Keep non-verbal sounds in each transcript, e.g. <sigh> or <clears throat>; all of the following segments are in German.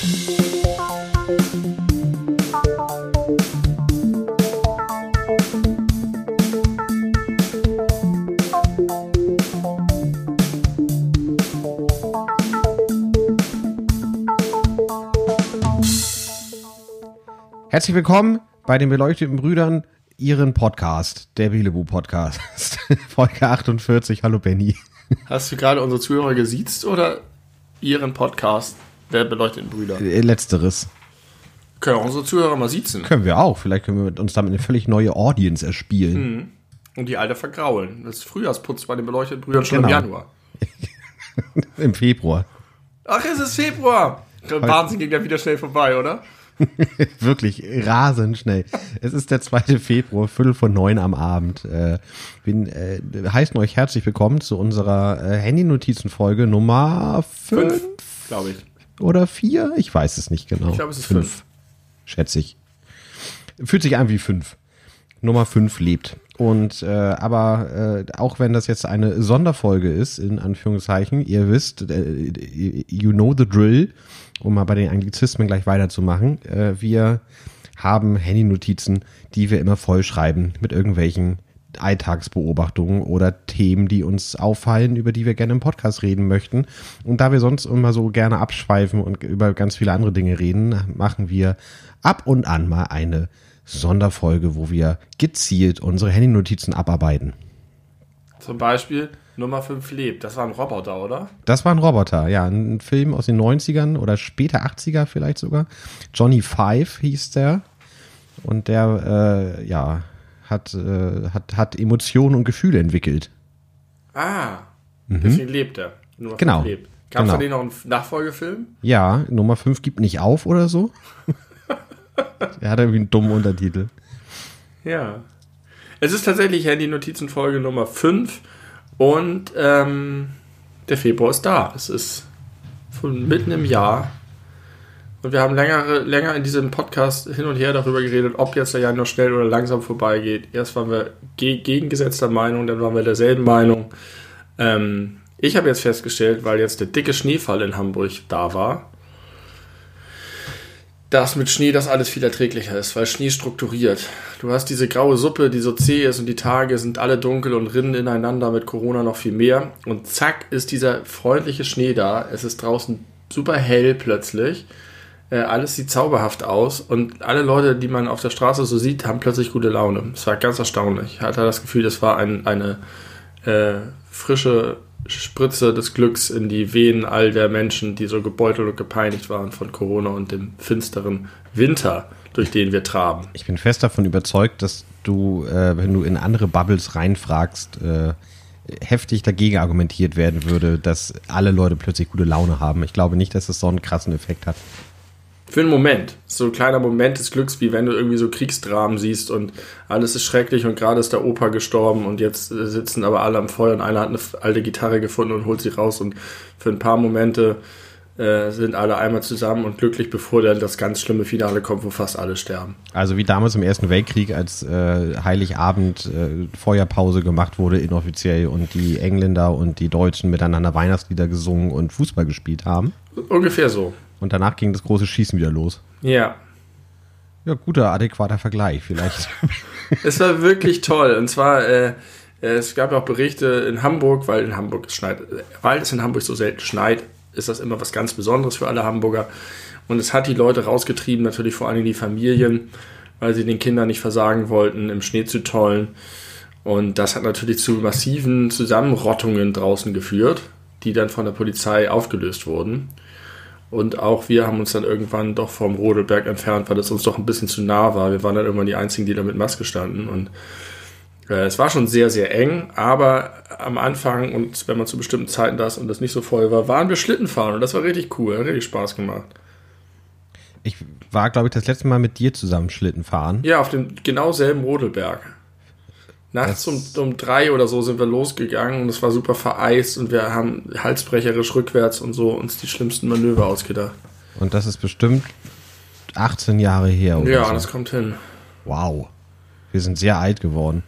Herzlich willkommen bei den beleuchteten Brüdern, ihren Podcast, der Belebu Podcast. <laughs> Folge 48. Hallo Benny. Hast du gerade unsere Zuhörer gesiezt oder ihren Podcast der beleuchteten Brüder? Äh, Letzteres. Können auch unsere Zuhörer mal siezen Können wir auch. Vielleicht können wir mit uns damit eine völlig neue Audience erspielen. und die alte vergraulen. Das Frühjahrsputz bei den beleuchteten Brüdern schon Genau. im Januar. <laughs> Im Februar. Ach, es ist Februar. Der Wahnsinn ging ja wieder schnell vorbei, oder? <laughs> Wirklich rasend schnell. Es ist der 2. Februar, Viertel vor neun am Abend. Äh, wir äh, heißen euch herzlich willkommen zu unserer äh, Handy-Notizen-Folge Nummer 5 glaube ich. Oder 4. Ich weiß es nicht genau. Ich glaube, es ist fünf. Schätze ich. Fühlt sich an wie 5. Nummer 5 lebt. Und äh, aber äh, auch wenn das jetzt eine Sonderfolge ist, in Anführungszeichen, ihr wisst, äh, you know the drill, um mal bei den Anglizismen gleich weiterzumachen. Äh, wir haben Handy-Notizen, die wir immer vollschreiben mit irgendwelchen Alltagsbeobachtungen oder Themen, die uns auffallen, über die wir gerne im Podcast reden möchten. Und da wir sonst immer so gerne abschweifen und über ganz viele andere Dinge reden, machen wir ab und an mal eine Sonderfolge, wo wir gezielt unsere Handynotizen abarbeiten. Zum Beispiel Nummer 5 lebt. Das war ein Roboter, oder? Das war ein Roboter, ja, ein Film aus den 90ern oder später 80er vielleicht sogar. Johnny Five hieß der. Und der, äh, ja, hat, äh, hat, hat Emotionen und Gefühle entwickelt. Ah, deswegen lebt er. Nummer Mhm. Genau. Gab es Genau. denen noch einen Nachfolgefilm? Ja, Nummer 5 gibt nicht auf oder so. <laughs> er hat irgendwie einen dummen Untertitel. Ja. Es ist tatsächlich Handy-Notizen-Folge Nummer 5 und ähm, der Februar ist da. Es ist von mitten im Jahr. Und wir haben längere, länger in diesem Podcast hin und her darüber geredet, ob jetzt der Januar schnell oder langsam vorbeigeht. Erst waren wir ge gegengesetzter Meinung, dann waren wir derselben Meinung. Ähm, ich habe jetzt festgestellt, weil jetzt der dicke Schneefall in Hamburg da war, dass mit Schnee das alles viel erträglicher ist, weil Schnee strukturiert. Du hast diese graue Suppe, die so zäh ist und die Tage sind alle dunkel und rinnen ineinander, mit Corona noch viel mehr. Und zack ist dieser freundliche Schnee da. Es ist draußen super hell plötzlich. Äh, alles sieht zauberhaft aus und alle Leute, die man auf der Straße so sieht, haben plötzlich gute Laune. Es war ganz erstaunlich. Ich hatte das Gefühl, das war ein, eine äh, frische Spritze des Glücks in die Venen all der Menschen, die so gebeutelt und gepeinigt waren von Corona und dem finsteren Winter, durch den wir traben. Ich bin fest davon überzeugt, dass du, äh, wenn du in andere Bubbles reinfragst, äh, heftig dagegen argumentiert werden würde, dass alle Leute plötzlich gute Laune haben. Ich glaube nicht, dass es so einen krassen Effekt hat. Für einen Moment. So ein kleiner Moment des Glücks, wie wenn du irgendwie so Kriegsdramen siehst und alles ist schrecklich und gerade ist der Opa gestorben und jetzt äh, sitzen aber alle am Feuer und einer hat eine alte Gitarre gefunden und holt sie raus und für ein paar Momente äh, sind alle einmal zusammen und glücklich, bevor dann das ganz schlimme Finale kommt, wo fast alle sterben. Also wie damals im Ersten Weltkrieg, als äh, Heiligabend äh, Feuerpause gemacht wurde inoffiziell und die Engländer und die Deutschen miteinander Weihnachtslieder gesungen und Fußball gespielt haben. Ungefähr so. Und danach ging das große Schießen wieder los. Ja. Ja, guter, adäquater Vergleich vielleicht. <laughs> Es war wirklich toll. Und zwar, äh, es gab auch Berichte in Hamburg, weil in Hamburg es schneit, weil es in Hamburg so selten schneit, ist das immer was ganz Besonderes für alle Hamburger. Und es hat die Leute rausgetrieben, natürlich vor allem die Familien, weil sie den Kindern nicht versagen wollten, im Schnee zu tollen. Und das hat natürlich zu massiven Zusammenrottungen draußen geführt, die dann von der Polizei aufgelöst wurden. Und auch wir haben uns dann irgendwann doch vom Rodelberg entfernt, weil es uns doch ein bisschen zu nah war. Wir waren dann irgendwann die Einzigen, die da mit Maske standen. Und äh, es war schon sehr, sehr eng. Aber am Anfang und wenn man zu bestimmten Zeiten da ist und das nicht so voll war, waren wir Schlitten fahren. Und das war richtig cool, hat richtig Spaß gemacht. Ich war, glaube ich, das letzte Mal mit dir zusammen Schlitten fahren. Ja, auf dem genau selben Rodelberg. Nachts um, um drei oder so sind wir losgegangen und es war super vereist und wir haben halsbrecherisch rückwärts und so uns die schlimmsten Manöver ausgedacht. Und das ist bestimmt 18 Jahre her. Oder Ja, so. das kommt hin. Wow. Wir sind sehr alt geworden.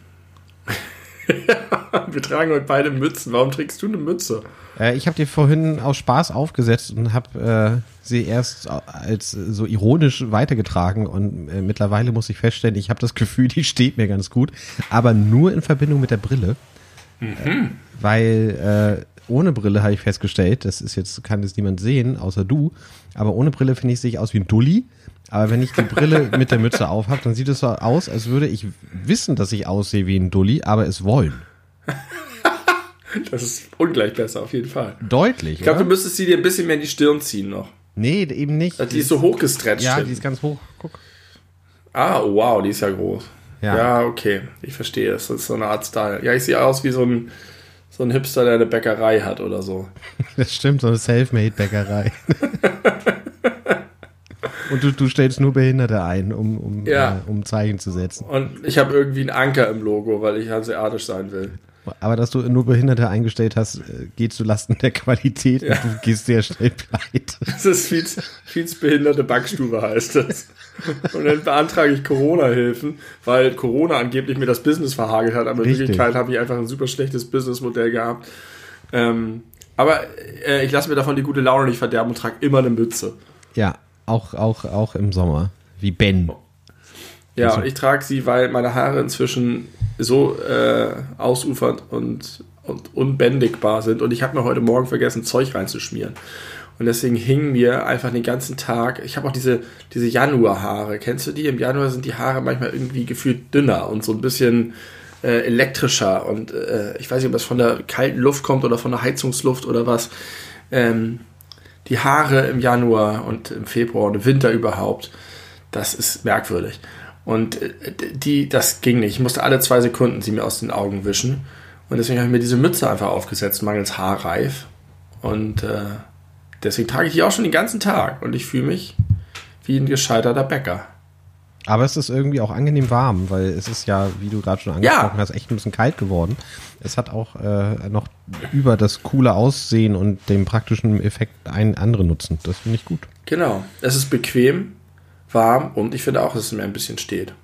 <laughs> Wir tragen heute beide Mützen. Warum trägst du eine Mütze? Äh, ich habe die vorhin aus Spaß aufgesetzt und habe äh, sie erst als so ironisch weitergetragen und äh, mittlerweile muss ich feststellen, ich habe das Gefühl, die steht mir ganz gut, aber nur in Verbindung mit der Brille. Mhm. Weil äh, ohne Brille habe ich festgestellt, das ist jetzt, kann jetzt niemand sehen, außer du, aber ohne Brille finde ich, sehe ich aus wie ein Dulli. Aber wenn ich die Brille <laughs> mit der Mütze auf habe, dann sieht es so aus, als würde ich wissen, dass ich aussehe wie ein Dulli, aber es wollen. <laughs> Das ist ungleich besser, auf jeden Fall. Deutlich. Ich glaube, du müsstest sie dir ein bisschen mehr in die Stirn ziehen noch. Nee, eben nicht. Die ist so hochgestretcht. Ja, die ist ganz hoch. Guck. Ah, wow, die ist ja groß. Ja. ja, okay. Ich verstehe. Das ist so eine Art Style. Ja, ich sehe aus wie so ein, so ein Hipster, der eine Bäckerei hat oder so. <laughs> Das stimmt, so eine Selfmade-Bäckerei. <laughs> Und du, du stellst nur Behinderte ein, um, um, ja. äh, um Zeichen zu setzen. Und ich habe irgendwie einen Anker im Logo, weil ich hanseatisch sein will. Aber dass du nur Behinderte eingestellt hast, äh, geht zu Lasten der Qualität ja. und du gehst sehr schnell pleite. Das ist Fietz, Fietz behinderte Backstube heißt das. Und dann beantrage ich Corona-Hilfen, weil Corona angeblich mir das Business verhagelt hat, aber in Wirklichkeit habe ich einfach ein super schlechtes Businessmodell gehabt. Ähm, aber äh, ich lasse mir davon die gute Laune nicht verderben und trage immer eine Mütze. Ja, auch, auch, auch im Sommer. Wie Ben. Ja, und ich trage sie, weil meine Haare inzwischen so äh, ausufernd und, und unbändigbar sind. Und ich habe mir heute Morgen vergessen, Zeug reinzuschmieren. Und deswegen hingen mir einfach den ganzen Tag. Ich habe auch diese, diese Januarhaare. Kennst du die? Im Januar sind die Haare manchmal irgendwie gefühlt dünner und so ein bisschen äh, elektrischer. Und äh, ich weiß nicht, ob das von der kalten Luft kommt oder von der Heizungsluft oder was. Ähm, die Haare im Januar und im Februar und im Winter überhaupt, das ist merkwürdig. Und äh, die, das ging nicht. Ich musste alle zwei Sekunden sie mir aus den Augen wischen. Und deswegen habe ich mir diese Mütze einfach aufgesetzt, mangels Haarreif. Und äh, deswegen trage ich die auch schon den ganzen Tag. Und ich fühle mich wie ein gescheiterter Bäcker. Aber es ist irgendwie auch angenehm warm, weil es ist ja, wie du gerade schon angesprochen ja. hast, echt ein bisschen kalt geworden. Es hat auch äh, noch über das coole Aussehen und dem praktischen Effekt einen anderen Nutzen. Das finde ich gut. Genau. Es ist bequem, warm und ich finde auch, dass es mir ein bisschen steht.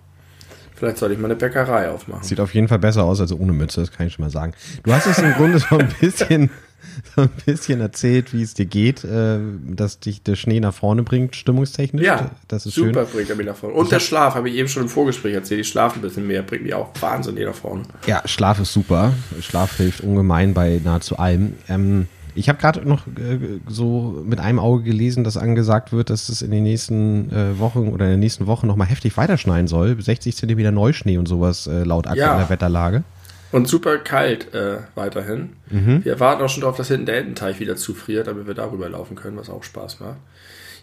Vielleicht sollte ich mal eine Bäckerei aufmachen. Sieht auf jeden Fall besser aus als ohne Mütze, das kann ich schon mal sagen. Du hast es im Grunde so ein bisschen, <laughs> so ein bisschen erzählt, wie es dir geht, äh, dass dich der Schnee nach vorne bringt, stimmungstechnisch. Ja, das ist super schön. bringt er mich nach vorne. Und ich der Schlaf, habe ich eben schon im Vorgespräch erzählt. Ich schlafe ein bisschen mehr, bringt mich auch wahnsinnig nach vorne. Ja, Schlaf ist super. Schlaf hilft ungemein bei nahezu allem. Ähm, ich habe gerade noch äh, so mit einem Auge gelesen, dass angesagt wird, dass es in den nächsten äh, Wochen oder in der nächsten Woche nochmal heftig weiterschneien soll. 60 Zentimeter Neuschnee und sowas äh, laut aktueller ja. Wetterlage. Und super kalt äh, weiterhin. Mhm. Wir warten auch schon darauf, dass hinten der Ententeich wieder zufriert, damit wir darüber laufen können, was auch Spaß macht.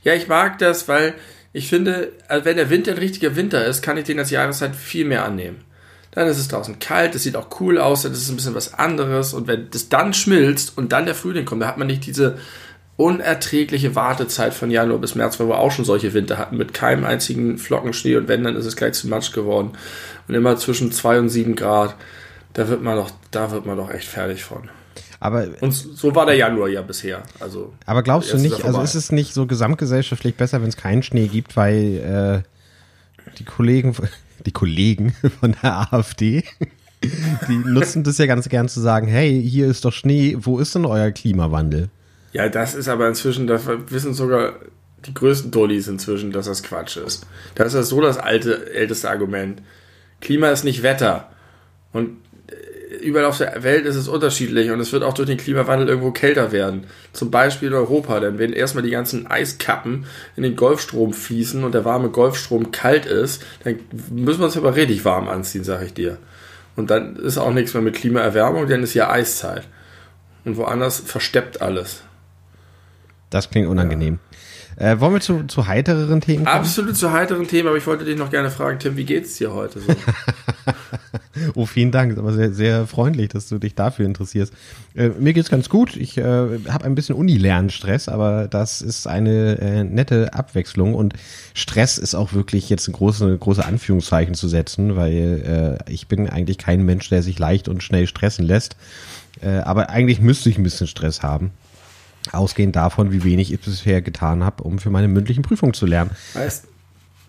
Ja, ich mag das, weil ich finde, also wenn der Winter ein richtiger Winter ist, kann ich den als Jahreszeit viel mehr annehmen. Dann ist es draußen kalt, es sieht auch cool aus, dann ist es ein bisschen was anderes. Und wenn das dann schmilzt und dann der Frühling kommt, da hat man nicht diese unerträgliche Wartezeit von Januar bis März, weil wir auch schon solche Winter hatten, mit keinem einzigen Flocken Schnee und wenn, dann ist es gleich zu Matsch geworden. Und immer zwischen zwei und sieben Grad, da wird man doch, da wird man doch echt fertig von. Aber, und so war der Januar ja bisher. Also, aber glaubst du nicht, also ist es nicht so gesamtgesellschaftlich besser, wenn es keinen Schnee gibt, weil äh, die Kollegen, die Kollegen <laughs> von der AfD, die nutzen das ja ganz gern zu sagen, hey, hier ist doch Schnee, wo ist denn euer Klimawandel? Ja, das ist aber inzwischen, das wissen sogar die größten Dullis inzwischen, dass das Quatsch ist. Das ist so das alte, älteste Argument. Klima ist nicht Wetter. Und überall auf der Welt ist es unterschiedlich und es wird auch durch den Klimawandel irgendwo kälter werden. Zum Beispiel in Europa, denn wenn erstmal die ganzen Eiskappen in den Golfstrom fließen und der warme Golfstrom kalt ist, dann müssen wir uns aber richtig warm anziehen, sage ich dir. Und dann ist auch nichts mehr mit Klimaerwärmung, denn es ist ja Eiszeit. Und woanders versteppt alles. Das klingt unangenehm. Äh, wollen wir zu, zu heitereren Themen kommen? Absolut zu heiteren Themen, aber ich wollte dich noch gerne fragen, Tim, wie geht's dir heute so? <laughs> oh, vielen Dank. Ist aber sehr, sehr freundlich, dass du dich dafür interessierst. Äh, mir geht's ganz gut. Ich äh, habe ein bisschen Uni-Lernstress, aber das ist eine äh, nette Abwechslung und Stress ist auch wirklich jetzt ein große, große Anführungszeichen zu setzen, weil äh, ich bin eigentlich kein Mensch, der sich leicht und schnell stressen lässt. Äh, aber eigentlich müsste ich ein bisschen Stress haben. Ausgehend davon, wie wenig ich bisher getan habe, um für meine mündlichen Prüfungen zu lernen. Weißt,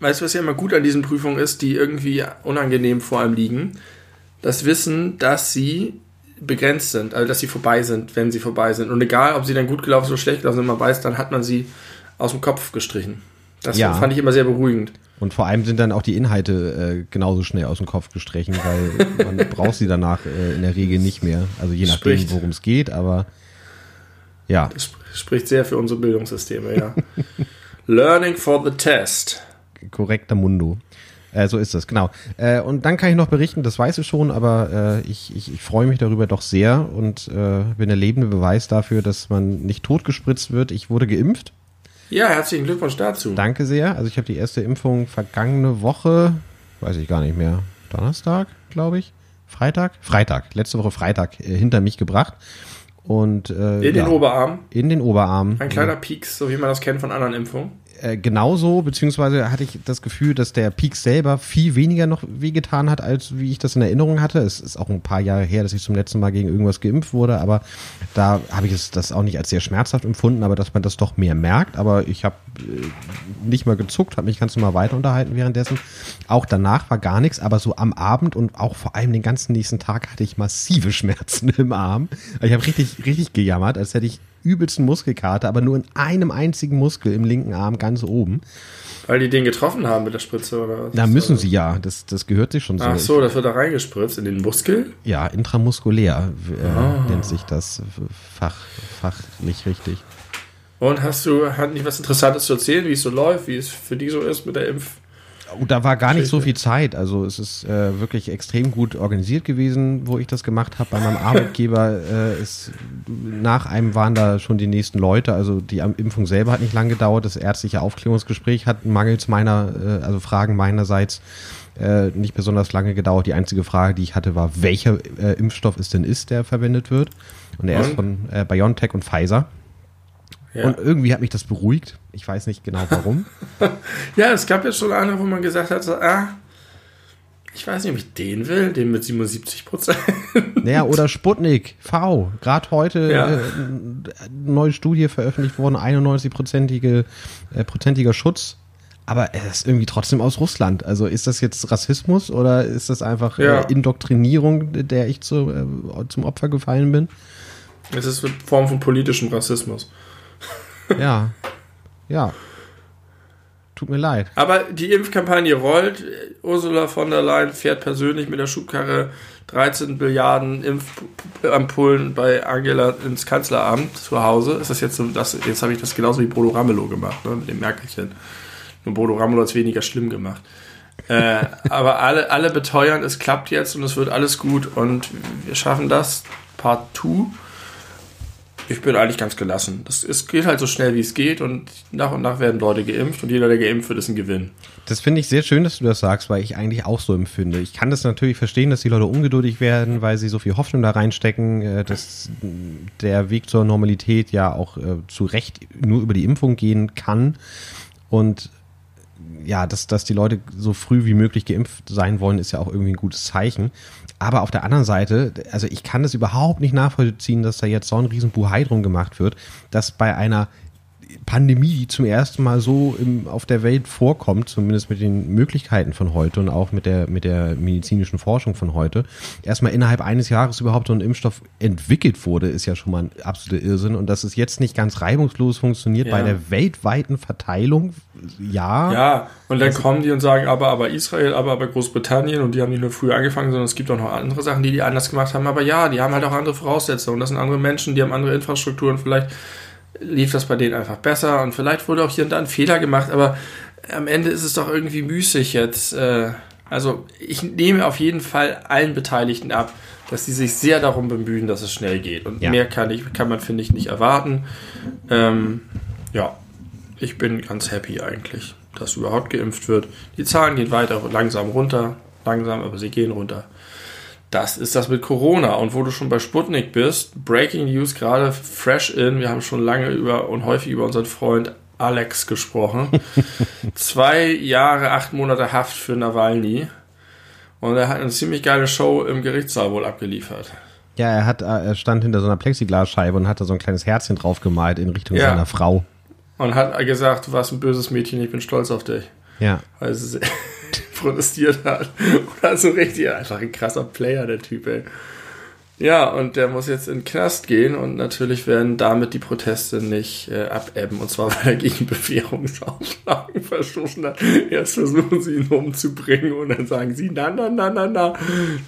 weißt du, was ja immer gut an diesen Prüfungen ist, die irgendwie unangenehm vor allem liegen? Das Wissen, dass sie begrenzt sind, also dass sie vorbei sind, wenn sie vorbei sind. Und egal, ob sie dann gut gelaufen oder schlecht gelaufen sind, man weiß, dann hat man sie aus dem Kopf gestrichen. Das Ja. fand ich immer sehr beruhigend. Und vor allem sind dann auch die Inhalte äh, genauso schnell aus dem Kopf gestrichen, weil <laughs> man braucht sie danach äh, in der Regel nicht mehr. Also je nachdem, worum es geht, aber ja. Das sp- spricht sehr für unsere Bildungssysteme, ja. <laughs> Learning for the test. korrekter Mundo. Äh, so ist das, genau. Äh, und dann kann ich noch berichten, das weiß ich schon, aber äh, ich, ich, ich freue mich darüber doch sehr und äh, bin der lebende Beweis dafür, dass man nicht totgespritzt wird. Ich wurde geimpft. Ja, herzlichen Glückwunsch dazu. Danke sehr. Also ich habe die erste Impfung vergangene Woche, weiß ich gar nicht mehr, Donnerstag, glaube ich. Freitag? Freitag, letzte Woche Freitag äh, hinter mich gebracht. Und äh, In ja, den Oberarm. in den Oberarm. Ein kleiner Pieks, so wie man das kennt von anderen Impfungen. Äh, genauso, beziehungsweise hatte ich das Gefühl, dass der Peak selber viel weniger noch wehgetan hat, als wie ich das in Erinnerung hatte. Es ist auch ein paar Jahre her, dass ich zum letzten Mal gegen irgendwas geimpft wurde, aber da habe ich es das auch nicht als sehr schmerzhaft empfunden, aber dass man das doch mehr merkt. Aber ich habe äh, nicht mal gezuckt, habe mich ganz normal weiter unterhalten währenddessen. Auch danach war gar nichts, aber so am Abend und auch vor allem den ganzen nächsten Tag hatte ich massive Schmerzen <laughs> im Arm. Ich habe richtig, richtig gejammert, als hätte ich übelsten Muskelkater, aber nur in einem einzigen Muskel im linken Arm ganz oben. Weil die den getroffen haben mit der Spritze oder was? Da müssen sie ja, das, das gehört sich schon so. Ach so, das wird da reingespritzt in den Muskel. Ja, intramuskulär äh, Ah. nennt sich das fach, fachlich richtig. Und hast du, hat nicht was Interessantes zu erzählen, wie es so läuft, wie es für die so ist mit der Impf? Oh, da war gar nicht so viel Zeit. Also es ist äh, wirklich extrem gut organisiert gewesen, wo ich das gemacht habe. Bei meinem Arbeitgeber <laughs> äh, ist nach einem waren da schon die nächsten Leute. Also die Impfung selber hat nicht lang gedauert. Das ärztliche Aufklärungsgespräch hat mangels meiner, äh, also Fragen meinerseits äh, nicht besonders lange gedauert. Die einzige Frage, die ich hatte, war, welcher äh, Impfstoff es denn ist, der verwendet wird. Und er ist Und? von äh, BioNTech und Pfizer. Ja. Und irgendwie hat mich das beruhigt. Ich weiß nicht genau warum. <laughs> ja, es gab jetzt schon andere, wo man gesagt hat, so, ah, ich weiß nicht, ob ich den will, den mit 77 Prozent. Naja, oder Sputnik V. Gerade heute Ja. äh, eine neue Studie veröffentlicht worden, 91-prozentige äh, prozentiger Schutz. Aber er ist irgendwie trotzdem aus Russland. Also ist das jetzt Rassismus oder ist das einfach Ja. äh, Indoktrinierung, der ich zu, äh, zum Opfer gefallen bin? Es ist eine Form von politischem Rassismus. Ja. <laughs> Ja. Tut mir leid. Aber die Impfkampagne rollt. Ursula von der Leyen fährt persönlich mit der Schubkarre 13 Milliarden Impfampullen bei Angela ins Kanzleramt zu Hause. Ist das jetzt so, das, jetzt habe ich das genauso wie Bodo Ramelow gemacht, ne, mit dem Merkelchen. Nur Bodo Ramelow hat es weniger schlimm gemacht. äh, aber alle, alle beteuern, es klappt jetzt und es wird alles gut und wir schaffen das. Part 2. Ich bin eigentlich ganz gelassen. Das, es geht halt so schnell, wie es geht und nach und nach werden Leute geimpft und jeder, der geimpft wird, ist ein Gewinn. Das finde ich sehr schön, dass du das sagst, weil ich eigentlich auch so empfinde. Ich kann das natürlich verstehen, dass die Leute ungeduldig werden, weil sie so viel Hoffnung da reinstecken, äh, dass der Weg zur Normalität ja auch äh, zu Recht nur über die Impfung gehen kann. Und ja, dass, dass die Leute so früh wie möglich geimpft sein wollen, ist ja auch irgendwie ein gutes Zeichen. Aber auf der anderen Seite, also ich kann das überhaupt nicht nachvollziehen, dass da jetzt so ein riesen Buhai drum gemacht wird, dass bei einer Pandemie, die zum ersten Mal so im, auf der Welt vorkommt, zumindest mit den Möglichkeiten von heute und auch mit der, mit der medizinischen Forschung von heute, erstmal innerhalb eines Jahres überhaupt so ein Impfstoff entwickelt wurde, ist ja schon mal ein absoluter Irrsinn. Und dass es jetzt nicht ganz reibungslos funktioniert Ja. bei der weltweiten Verteilung, ja. Ja, und dann kommen die und sagen, aber, aber Israel, aber, aber Großbritannien und die haben nicht nur früher angefangen, sondern es gibt auch noch andere Sachen, die die anders gemacht haben. Aber ja, die haben halt auch andere Voraussetzungen. Das sind andere Menschen, die haben andere Infrastrukturen. Vielleicht lief das bei denen einfach besser und vielleicht wurde auch hier und da ein Fehler gemacht, aber am Ende ist es doch irgendwie müßig jetzt. Äh, also ich nehme auf jeden Fall allen Beteiligten ab, dass sie sich sehr darum bemühen, dass es schnell geht. Und Ja. mehr kann, ich, kann man, finde ich, nicht erwarten. Ähm, ja, ich bin ganz happy eigentlich, dass überhaupt geimpft wird. Die Zahlen gehen weiter langsam runter, langsam, aber sie gehen runter. Das ist das mit Corona. Und wo du schon bei Sputnik bist, Breaking News gerade fresh in. Wir haben schon lange über und häufig über unseren Freund Alex gesprochen. <laughs> Zwei Jahre, acht Monate Haft für Nawalny. Und er hat eine ziemlich geile Show im Gerichtssaal wohl abgeliefert. Ja, er hat, äh, er stand hinter so einer Plexiglasscheibe und hatte so ein kleines Herzchen drauf gemalt in Richtung Ja. seiner Frau. Und hat gesagt, du warst ein böses Mädchen, ich bin stolz auf dich. Ja. sie protestiert <laughs> hat. Oder so richtig, einfach ein krasser Player, der Typ, ey. Ja, und der muss jetzt in den Knast gehen und natürlich werden damit die Proteste nicht äh, abebben. Und zwar, <laughs> weil er gegen Bewährungsauflagen verstoßen hat. Erst versuchen sie ihn umzubringen und dann sagen sie, na, na, na, na, na,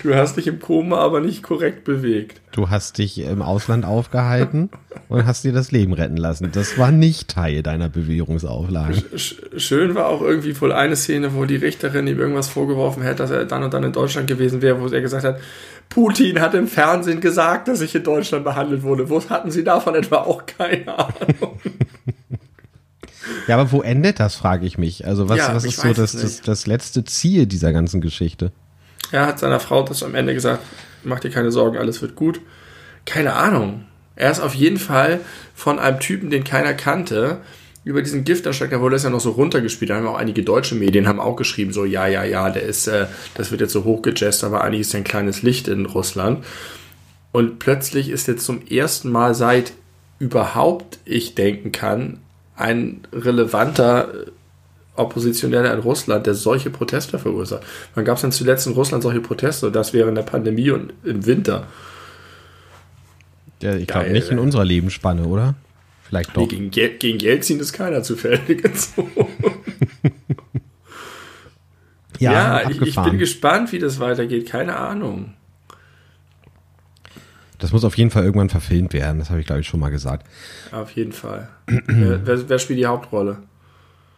du hast dich im Koma aber nicht korrekt bewegt. Du hast dich im Ausland aufgehalten <laughs> und hast dir das Leben retten lassen. Das war nicht Teil deiner Bewährungsauflagen. Schön war auch irgendwie wohl eine Szene, wo die Richterin ihm irgendwas vorgeworfen hat, dass er dann und dann in Deutschland gewesen wäre, wo er gesagt hat, Putin hat im Fernsehen gesagt, dass ich in Deutschland behandelt wurde. Wo hatten Sie davon etwa auch keine Ahnung? <laughs> Ja, aber wo endet das, frage ich mich. Also was, ja, was ist so das, das, das letzte Ziel dieser ganzen Geschichte? Er hat seiner Frau das am Ende gesagt, mach dir keine Sorgen, alles wird gut. Keine Ahnung. Er ist auf jeden Fall von einem Typen, den keiner kannte, über diesen Giftanschlag, da wurde das ja noch so runtergespielt. Da haben auch einige deutsche Medien haben auch geschrieben, so ja, ja, ja, der ist, äh, das wird jetzt so hochgejazzt, aber eigentlich ist er ein kleines Licht in Russland. Und plötzlich ist jetzt zum ersten Mal seit überhaupt ich denken kann, ein relevanter äh, Oppositioneller in Russland, der solche Proteste verursacht. Wann gab es denn zuletzt in Russland solche Proteste? Das während der Pandemie und im Winter. Ja, ich glaube nicht in unserer Lebensspanne, oder? Vielleicht doch. Nee, gegen, gegen Jelzin ist keiner zufällig <laughs> gezogen. <laughs> ja, ja ich, ich, bin gespannt, wie das weitergeht. Keine Ahnung. Das muss auf jeden Fall irgendwann verfilmt werden. Das habe ich, glaube ich, schon mal gesagt. Auf jeden Fall. <clears throat> wer, wer, wer, spielt die Hauptrolle?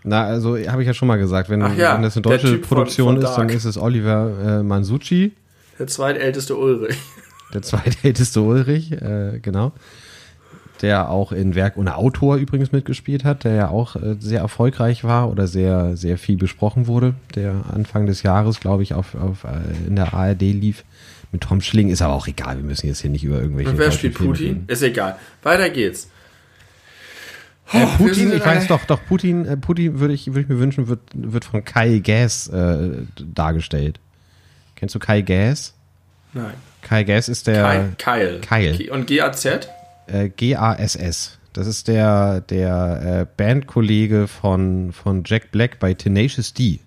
Na, also habe ich ja schon mal gesagt, wenn, ja, wenn das eine deutsche Produktion von, von ist, dann ist es Oliver äh, Mansucci. Der zweitälteste Ulrich. Der zweitälteste Ulrich, äh, genau der auch in Werk ohne Autor übrigens mitgespielt hat, der ja auch äh, sehr erfolgreich war oder sehr, sehr viel besprochen wurde, der Anfang des Jahres, glaube ich, auf, auf, äh, in der ARD lief. Mit Tom Schling ist aber auch egal, wir müssen jetzt hier nicht über irgendwelche. Und wer spielt Putin? Ist egal. Weiter geht's. Äh, oh, Putin, ich weiß doch, doch, Putin, äh, Putin würde ich, würde ich mir wünschen, wird, wird von Kai Gass äh, dargestellt. Kennst du Kai Gass? Nein. Kai Gass ist der. Kai, Kyle. Kyle. Und GAZ? Äh, GASS. Das ist der, der äh, Bandkollege von, von Jack Black bei Tenacious D.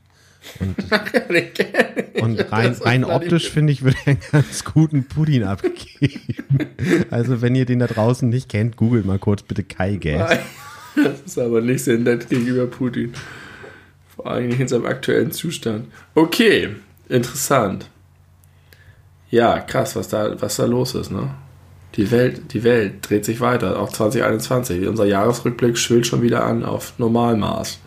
Und, <laughs> und rein, rein optisch, finde ich, wird er einen ganz guten Pudding abgegeben. Also, wenn ihr den da draußen nicht kennt, googelt mal kurz bitte Kai Gas. Das ist aber nicht sehr nett gegenüber Putin. Vor allem nicht in seinem aktuellen Zustand. Okay, interessant. Ja, krass, was da, was da los ist, ne? Die Welt, die Welt dreht sich weiter, auch 2021. Unser Jahresrückblick schwillt schon wieder an auf Normalmaß.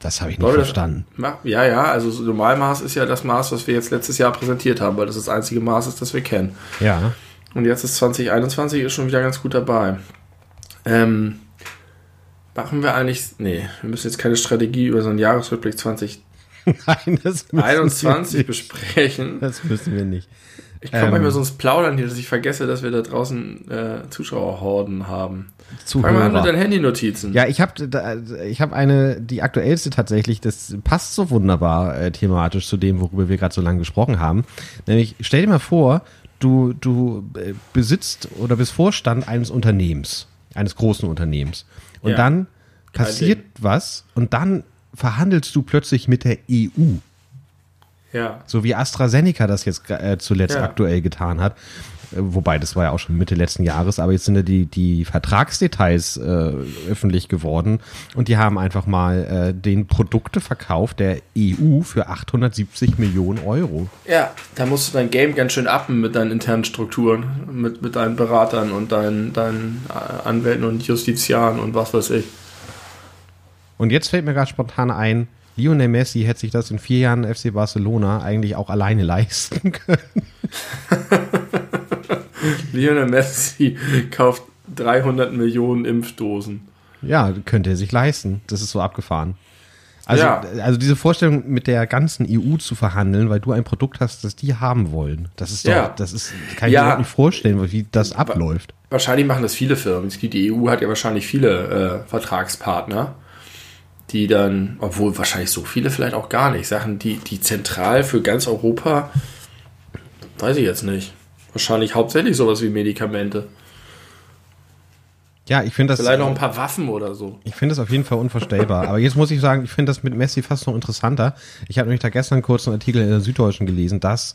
Das habe ich nicht Leute, verstanden. Ja, ja, also Normalmaß ist ja das Maß, was wir jetzt letztes Jahr präsentiert haben, weil das das einzige Maß ist, das wir kennen. Ja. Und jetzt ist 2021 ist schon wieder ganz gut dabei. Ähm, machen wir eigentlich, nee, wir müssen jetzt keine Strategie über so einen Jahresrückblick <laughs> 2021 besprechen. Das müssen wir nicht. Ich komme ähm, manchmal so ins Plaudern hier, dass ich vergesse, dass wir da draußen äh, Zuschauerhorden haben. Zuhörer. Fang mal an mit deinen Handynotizen. Ja, ich habe ich hab eine, die aktuellste tatsächlich, das passt so wunderbar äh, thematisch zu dem, worüber wir gerade so lange gesprochen haben. Nämlich, stell dir mal vor, du, du äh, besitzt oder bist Vorstand eines Unternehmens, eines großen Unternehmens. Und ja. dann passiert was und dann verhandelst du plötzlich mit der EU. Ja. So wie AstraZeneca das jetzt äh, zuletzt ja. aktuell getan hat. Äh, wobei, das war ja auch schon Mitte letzten Jahres, aber jetzt sind ja die, die Vertragsdetails äh, öffentlich geworden und die haben einfach mal äh, den Produkte verkauft der EU für 870 Millionen Euro. Ja, da musst du dein Game ganz schön appen mit deinen internen Strukturen, mit, mit deinen Beratern und deinen, deinen äh, Anwälten und Justiziaren und was weiß ich. Und jetzt fällt mir gerade spontan ein, Lionel Messi hätte sich das in vier Jahren FC Barcelona eigentlich auch alleine <laughs> leisten können. <laughs> Lionel Messi kauft 300 Millionen Impfdosen. Ja, könnte er sich leisten. Das ist so abgefahren. Also, ja. also diese Vorstellung, mit der ganzen EU zu verhandeln, weil du ein Produkt hast, das die haben wollen. Das ist doch, ja. das ist, kann ich ja. mir nicht vorstellen, wie das abläuft. Wahrscheinlich machen das viele Firmen. Die EU hat ja wahrscheinlich viele äh, Vertragspartner die dann, obwohl wahrscheinlich so viele vielleicht auch gar nicht, Sachen, die, die zentral für ganz Europa, weiß ich jetzt nicht. Wahrscheinlich hauptsächlich sowas wie Medikamente. Ja, ich finde das. Vielleicht noch ein paar Waffen oder so. Ich finde das auf jeden Fall unvorstellbar. Aber jetzt muss ich sagen, ich finde das mit Messi fast noch interessanter. Ich habe nämlich da gestern kurz einen Artikel in der Süddeutschen gelesen, dass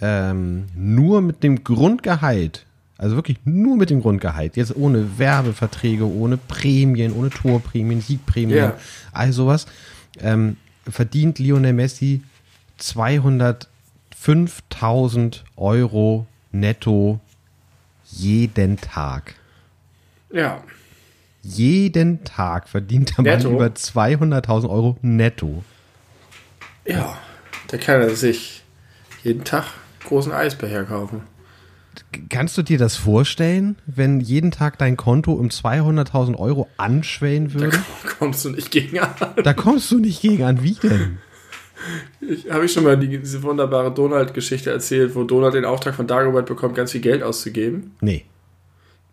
ähm, nur mit dem Grundgehalt, also wirklich nur mit dem Grundgehalt, jetzt ohne Werbeverträge, ohne Prämien, ohne Torprämien, Siegprämien, Ja. all sowas, ähm, verdient Lionel Messi 205.000 Euro netto jeden Tag. Ja. Jeden Tag verdient der Mann Netto? über 200.000 Euro netto. Ja. Da kann er sich jeden Tag großen Eisbecher kaufen. Kannst du dir das vorstellen, wenn jeden Tag dein Konto um 200.000 Euro anschwellen Da würde? <laughs> kommst du nicht gegen an. Da kommst du nicht gegen an. Wie denn? Ich, Habe ich schon mal die, diese wunderbare Donald-Geschichte erzählt, wo Donald den Auftrag von Dagobert bekommt, ganz viel Geld auszugeben? Nee.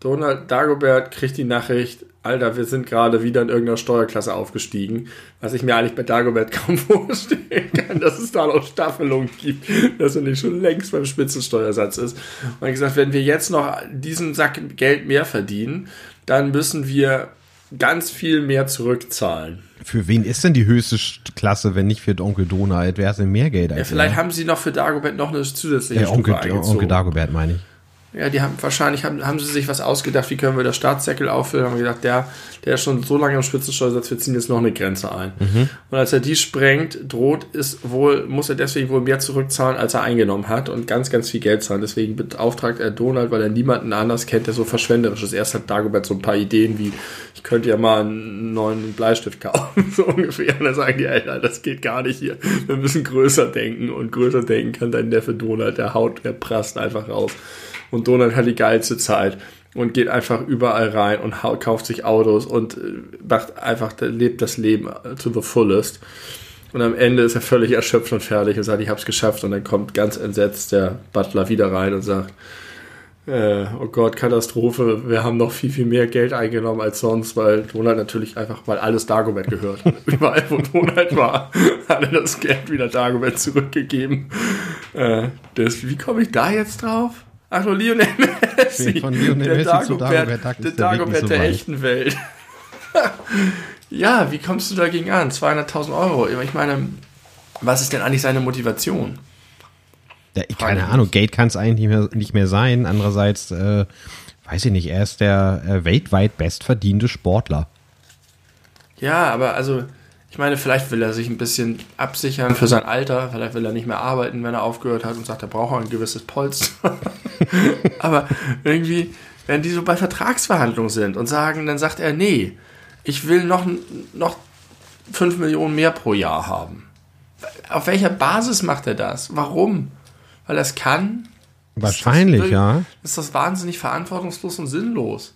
Donald Dagobert kriegt die Nachricht, Alter, wir sind gerade wieder in irgendeiner Steuerklasse aufgestiegen, was ich mir eigentlich bei Dagobert <laughs> kaum vorstellen kann, dass es da noch Staffelungen gibt, dass er nicht schon längst beim Spitzensteuersatz ist. Und hat gesagt, wenn wir jetzt noch diesen Sack Geld mehr verdienen, dann müssen wir ganz viel mehr zurückzahlen. Für wen ist denn die höchste St- Klasse, wenn nicht für Onkel Donald? Wer hat denn mehr Geld als Ja, vielleicht er? haben sie noch für Dagobert noch eine zusätzliche Ja, Onkel. Onkel Dagobert meine ich. Ja, die haben wahrscheinlich haben, haben sie sich was ausgedacht, wie können wir das Staatssäckel auffüllen, haben gedacht, der, der ist schon so lange im Spitzensteuersatz, wir ziehen jetzt noch eine Grenze ein. Und als er die sprengt, droht ist wohl, muss er deswegen wohl mehr zurückzahlen, als er eingenommen hat und ganz, ganz viel Geld zahlen. Deswegen beauftragt er Donald, weil er niemanden anders kennt, der so verschwenderisch ist. Erst hat Dagobert so ein paar Ideen wie, ich könnte ja mal einen neuen Bleistift kaufen, <laughs> so ungefähr. Und dann sagen die, Alter, das geht gar nicht hier. Wir müssen größer denken und größer denken kann dein Neffe Donald, der haut, der prasst einfach raus. Und Donald hat die geilste Zeit und geht einfach überall rein und kauft sich Autos und äh, macht einfach, lebt das Leben to the fullest. Und am Ende ist er völlig erschöpft und fertig und sagt, ich hab's geschafft. Und dann kommt ganz entsetzt der Butler wieder rein und sagt, äh, oh Gott, Katastrophe, wir haben noch viel, viel mehr Geld eingenommen als sonst, weil Donald natürlich einfach, weil alles Dagobert gehört. <laughs> Überall, wo Donald war, hat er das Geld wieder Dagobert zurückgegeben. Äh, das, wie komme ich da jetzt drauf? Ach so, Lionel Messi. Von Lionel der Messi Dagobert, Dagobert, der Dagobert der echten Welt. <laughs> ja, wie kommst du dagegen an? 200.000 Euro. Ich meine, was ist denn eigentlich seine Motivation? Ja, keine Ahnung, Geld kann es eigentlich nicht mehr, nicht mehr sein. Andererseits, äh, weiß ich nicht, er ist der äh, weltweit bestverdiente Sportler. Ja, aber also, meine, vielleicht will er sich ein bisschen absichern für sein Alter. Vielleicht will er nicht mehr arbeiten, wenn er aufgehört hat und sagt, er braucht ein gewisses Polster. <laughs> aber irgendwie, wenn die so bei Vertragsverhandlungen sind und sagen, dann sagt er, nee, ich will noch, noch 5 Millionen mehr pro Jahr haben. Auf welcher Basis macht er das? Warum? Weil er es kann? Wahrscheinlich, das, ja. Ist das wahnsinnig verantwortungslos und sinnlos?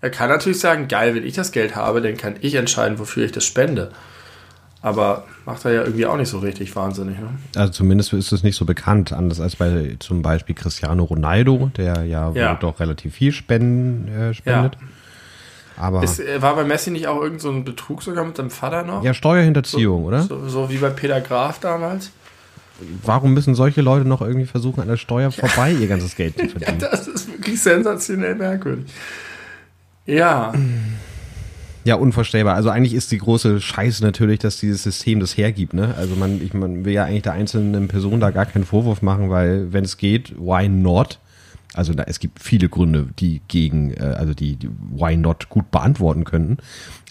Er kann natürlich sagen, geil, wenn ich das Geld habe, dann kann ich entscheiden, wofür ich das spende. Aber macht er ja irgendwie auch nicht so richtig wahnsinnig. Ne? Also zumindest ist es nicht so bekannt, anders als bei zum Beispiel Cristiano Ronaldo, der ja, Ja. wohl doch relativ viel spenden, äh, spendet. Aber Ist, äh, war bei Messi nicht auch irgend so ein Betrug sogar mit seinem Vater noch? ja, Steuerhinterziehung, oder? So, so wie bei Peter Graf damals? Warum müssen solche Leute noch irgendwie versuchen, an der Steuer vorbei ihr ganzes Geld zu <laughs> verdienen? Das ist wirklich sensationell merkwürdig. Ja, Ja, unvorstellbar. Also eigentlich ist die große Scheiße natürlich, dass dieses System das hergibt. Ne? Also man, ich, man will ja eigentlich der einzelnen Person da gar keinen Vorwurf machen, weil wenn es geht, why not? Also da, es gibt viele Gründe, die gegen, äh, also die, die why not gut beantworten könnten.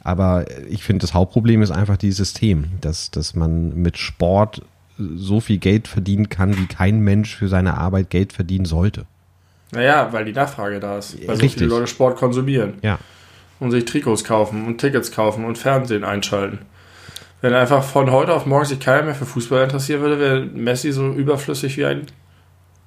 Aber ich finde, das Hauptproblem ist einfach dieses System, dass, dass man mit Sport so viel Geld verdienen kann, wie kein Mensch für seine Arbeit Geld verdienen sollte. naja, weil die Nachfrage da ist. Weil so Richtig. viele Leute Sport konsumieren. Ja. Und sich Trikots kaufen und Tickets kaufen und Fernsehen einschalten. Wenn einfach von heute auf morgen sich keiner mehr für Fußball interessieren würde, wäre Messi so überflüssig wie ein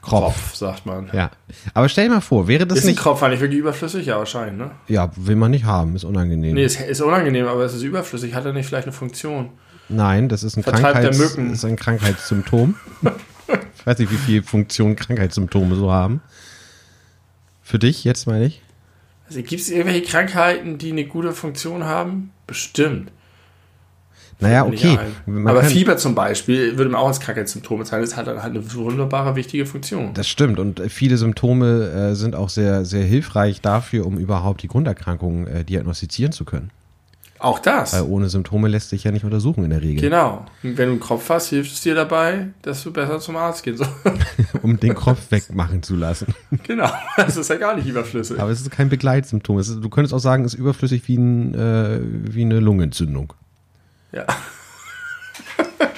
Kropf. Kropf, sagt man. Ja. Aber stell dir mal vor, wäre das Ist ein nicht. Kropf eigentlich wirklich überflüssig? Ja, wahrscheinlich, ne? Ja, will man nicht haben, ist unangenehm. Nee, es ist unangenehm, aber es ist überflüssig. Hat er nicht vielleicht eine Funktion? Nein, das ist ein, Vertreibt Krankheits, ist ein Krankheitssymptom. <laughs> ich weiß nicht, wie viel Funktion Krankheitssymptome so haben. Für dich jetzt meine ich? Also, Gibt es irgendwelche Krankheiten, die eine gute Funktion haben? Bestimmt. Naja, okay. Aber Fieber zum Beispiel würde man auch als Krankheitssymptom bezeichnen. Das hat dann halt eine wunderbare, wichtige Funktion. Das stimmt und äh, viele Symptome äh, sind auch sehr, sehr hilfreich dafür, um überhaupt die Grunderkrankungen äh, diagnostizieren zu können. Auch das. Weil ohne Symptome lässt sich ja nicht untersuchen in der Regel. Genau. Und wenn du einen Kopf hast, hilft es dir dabei, dass du besser zum Arzt gehen sollst. <laughs> um den Kopf wegmachen zu lassen. <laughs> genau. Das ist ja gar nicht überflüssig. Aber es ist kein Begleitsymptom. Ist, du könntest auch sagen, es ist überflüssig wie, ein, äh, wie eine Lungenentzündung. Ja. <laughs>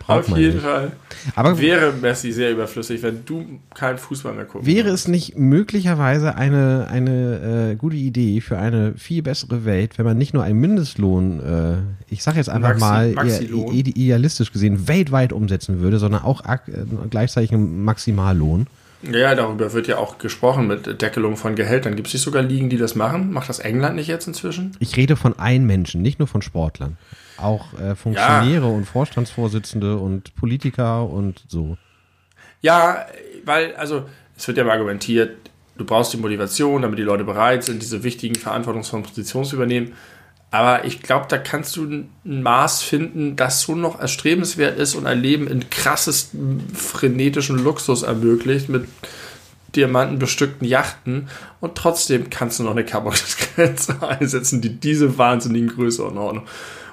Braucht Auf jeden nicht. Fall. Aber Wäre Messi sehr überflüssig, wenn du keinen Fußball mehr guckst. wäre es nicht möglicherweise eine, eine äh, gute Idee für eine viel bessere Welt, wenn man nicht nur einen Mindestlohn, äh, ich sage jetzt einfach Maxi- mal idealistisch gesehen, weltweit umsetzen würde, sondern auch äh, gleichzeitig einen Maximallohn? Ja, darüber wird ja auch gesprochen mit Deckelung von Gehältern. Gibt es nicht sogar Ligen, die das machen? Macht das England nicht jetzt inzwischen? Ich rede von einem Menschen, nicht nur von Sportlern. Auch äh, Funktionäre und Vorstandsvorsitzende und Politiker und so. Ja, weil, also, es wird ja mal argumentiert, du brauchst die Motivation, damit die Leute bereit sind, diese wichtigen verantwortungsvollen Positionen zu übernehmen. Aber ich glaube, da kannst du ein Maß finden, das so noch erstrebenswert ist und ein Leben in krassestem frenetischen Luxus ermöglicht mit diamantenbestückten Yachten und trotzdem kannst du noch eine Kampfgrenze <laughs> einsetzen, die diese wahnsinnigen Größenordnung.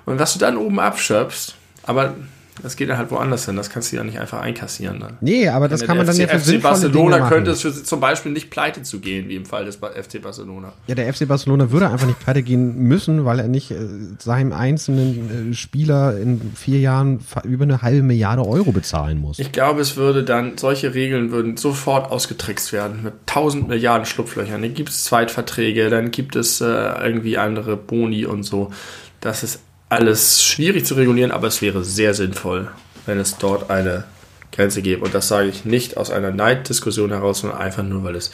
Und was du dann oben abschöpfst, aber das geht dann halt woanders hin, das kannst du ja nicht einfach einkassieren dann. Nee, aber das kann man dann FC, ja für FC sinnvolle Barcelona Dinge machen. könnte es für, zum Beispiel nicht pleite zu gehen, wie im Fall des FC Barcelona. Ja, der FC Barcelona würde einfach nicht pleite gehen müssen, weil er nicht äh, seinem einzelnen äh, Spieler in vier Jahren über eine halbe Milliarde Euro bezahlen muss. Ich glaube, es würde dann, solche Regeln würden sofort ausgetrickst werden mit tausend Milliarden Schlupflöchern. Dann gibt es Zweitverträge, dann gibt es äh, irgendwie andere Boni und so. Das ist alles schwierig zu regulieren, aber es wäre sehr sinnvoll, wenn es dort eine Grenze gäbe. Und das sage ich nicht aus einer Neiddiskussion heraus, sondern einfach nur, weil es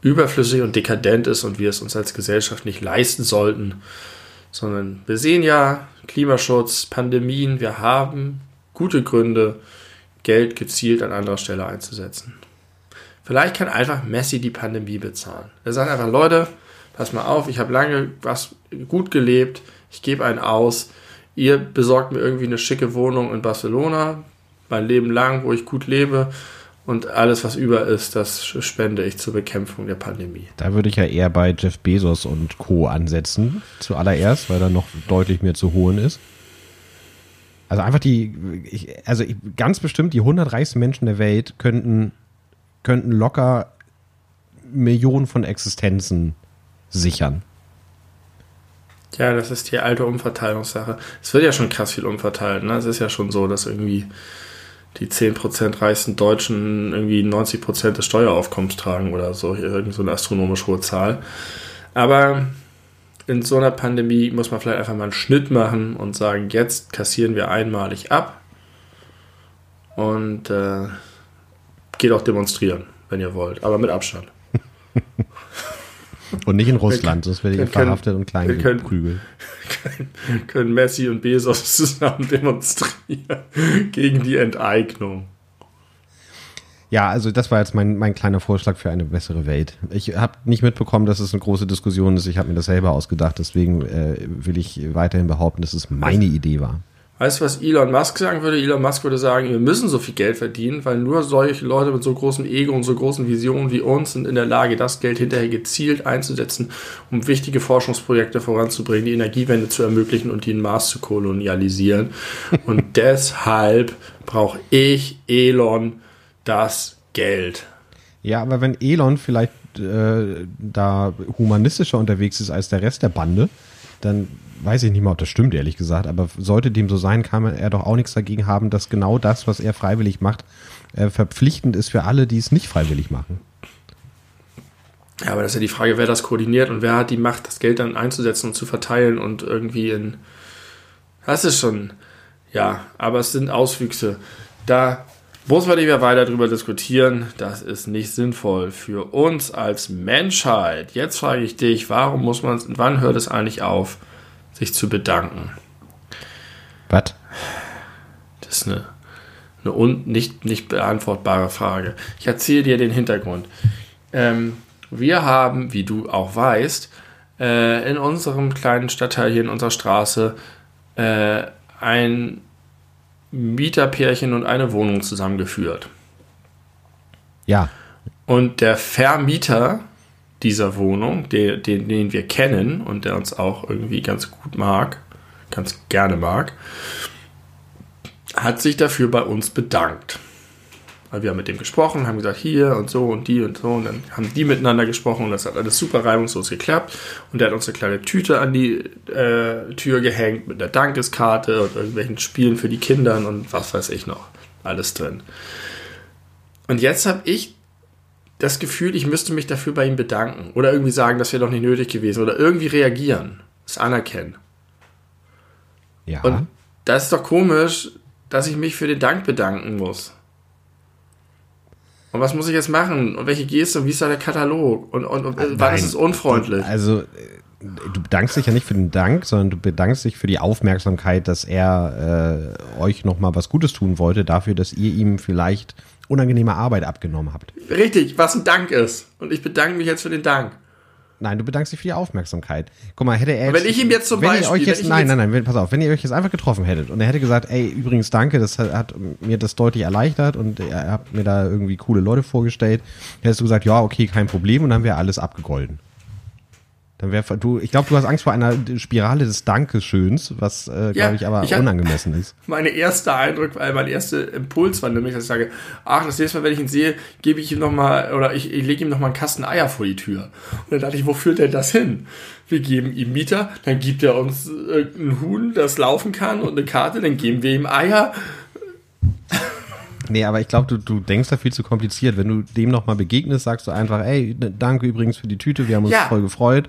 überflüssig und dekadent ist und wir es uns als Gesellschaft nicht leisten sollten. Sondern wir sehen ja Klimaschutz, Pandemien, wir haben gute Gründe, Geld gezielt an anderer Stelle einzusetzen. Vielleicht kann einfach Messi die Pandemie bezahlen. Er sagt einfach, Leute, pass mal auf, ich habe lange was gut gelebt, ich gebe einen aus, ihr besorgt mir irgendwie eine schicke Wohnung in Barcelona, mein Leben lang, wo ich gut lebe und alles, was über ist, das spende ich zur Bekämpfung der Pandemie. Da würde ich ja eher bei Jeff Bezos und Co. ansetzen, zuallererst, weil da noch deutlich mehr zu holen ist. Also einfach die, ich, also ich, ganz bestimmt die 100 reichsten Menschen der Welt könnten, könnten locker Millionen von Existenzen sichern. Ja, das ist die alte Umverteilungssache. Es wird ja schon krass viel umverteilt. Ne? Es ist ja schon so, dass irgendwie die 10% reichsten Deutschen irgendwie 90% des Steueraufkommens tragen oder so. Irgend so eine astronomisch hohe Zahl. Aber in so einer Pandemie muss man vielleicht einfach mal einen Schnitt machen und sagen, jetzt kassieren wir einmalig ab und äh, geht auch demonstrieren, wenn ihr wollt, aber mit Abstand. <laughs> Und nicht in Russland, sonst werde ich verhaftet und klein wir können- geprügelt. <laughs> können Messi und Bezos zusammen <laughs> demonstrieren gegen die Enteignung. Ja, also das war jetzt mein, mein kleiner Vorschlag für eine bessere Welt. Ich habe nicht mitbekommen, dass es eine große Diskussion ist. Ich habe mir das selber ausgedacht. Deswegen äh, will ich weiterhin behaupten, dass es meine Idee war. Weißt du, was Elon Musk sagen würde? Elon Musk würde sagen, wir müssen so viel Geld verdienen, weil nur solche Leute mit so großem Ego und so großen Visionen wie uns sind in der Lage, das Geld hinterher gezielt einzusetzen, um wichtige Forschungsprojekte voranzubringen, die Energiewende zu ermöglichen und den Mars zu kolonialisieren. Und <laughs> deshalb brauche ich, Elon, das Geld. Ja, aber wenn Elon vielleicht äh, da humanistischer unterwegs ist als der Rest der Bande, dann weiß ich nicht mal, ob das stimmt, ehrlich gesagt. Aber sollte dem so sein, kann er doch auch nichts dagegen haben, dass genau das, was er freiwillig macht, äh, verpflichtend ist für alle, die es nicht freiwillig machen. Ja, aber das ist ja die Frage, wer das koordiniert und wer hat die Macht, das Geld dann einzusetzen und zu verteilen und irgendwie in. Das ist schon. Ja, aber es sind Auswüchse. Da muss man nicht mehr weiter drüber diskutieren. Das ist nicht sinnvoll für uns als Menschheit. Jetzt frage ich dich, warum muss man, wann hört es eigentlich auf, sich zu bedanken? Was? Das ist eine, eine un, nicht, nicht beantwortbare Frage. Ich erzähle dir den Hintergrund. Ähm, wir haben, wie du auch weißt, äh, in unserem kleinen Stadtteil hier in unserer Straße äh, ein Mieterpärchen und eine Wohnung zusammengeführt. Ja, Und der Vermieter dieser Wohnung, den, den, den wir kennen und der uns auch irgendwie ganz gut mag, ganz gerne mag, hat sich dafür bei uns bedankt. Weil wir haben mit dem gesprochen, haben gesagt, hier und so und die und so. Und dann haben die miteinander gesprochen und das hat alles super reibungslos geklappt. Und der hat uns eine kleine Tüte an die äh, Tür gehängt mit einer Dankeskarte und irgendwelchen Spielen für die Kinder und was weiß ich noch. Alles drin. Und jetzt habe ich das Gefühl, ich müsste mich dafür bei ihm bedanken. Oder irgendwie sagen, das wäre doch nicht nötig gewesen. Oder irgendwie reagieren. Das anerkennen. Ja. Und das ist doch komisch, dass ich mich für den Dank bedanken muss. Und was muss ich jetzt machen? Und welche Geste? Und wie ist da der Katalog? Und, und, und wann ist es unfreundlich? Also, äh, du bedankst dich ja nicht für den Dank, sondern du bedankst dich für die Aufmerksamkeit, dass er äh, euch nochmal was Gutes tun wollte, dafür, dass ihr ihm vielleicht unangenehme Arbeit abgenommen habt. Richtig, was ein Dank ist. Und ich bedanke mich jetzt für den Dank. Nein, du bedankst dich für die Aufmerksamkeit. Guck mal, hätte er Wenn ich ihm jetzt zum wenn Beispiel. Ihr euch jetzt, nein, jetzt, nein, nein, wenn, pass auf, wenn ihr euch jetzt einfach getroffen hättet und er hätte gesagt, ey, übrigens danke, das hat, hat mir das deutlich erleichtert und er hat mir da irgendwie coole Leute vorgestellt, hättest du gesagt, ja, okay, kein Problem und dann wäre alles abgegolden. Dann wäre du, ich glaube, du hast Angst vor einer Spirale des Dankeschöns, was, äh, Ja, glaube ich, aber ich hab- unangemessen ist. <laughs> Meine erste Eindruck, weil mein erster Impuls war nämlich, dass ich sage, ach, das nächste Mal, wenn ich ihn sehe, gebe ich ihm nochmal, oder ich, ich lege ihm nochmal einen Kasten Eier vor die Tür. Und dann dachte ich, wo führt denn das hin? Wir geben ihm Mieter, dann gibt er uns äh, ein Huhn, das laufen kann und eine Karte, dann geben wir ihm Eier. Nee, aber ich glaube, du, du denkst da viel zu kompliziert. Wenn du dem nochmal begegnest, sagst du einfach, ey, danke übrigens für die Tüte, wir haben uns Ja. voll gefreut.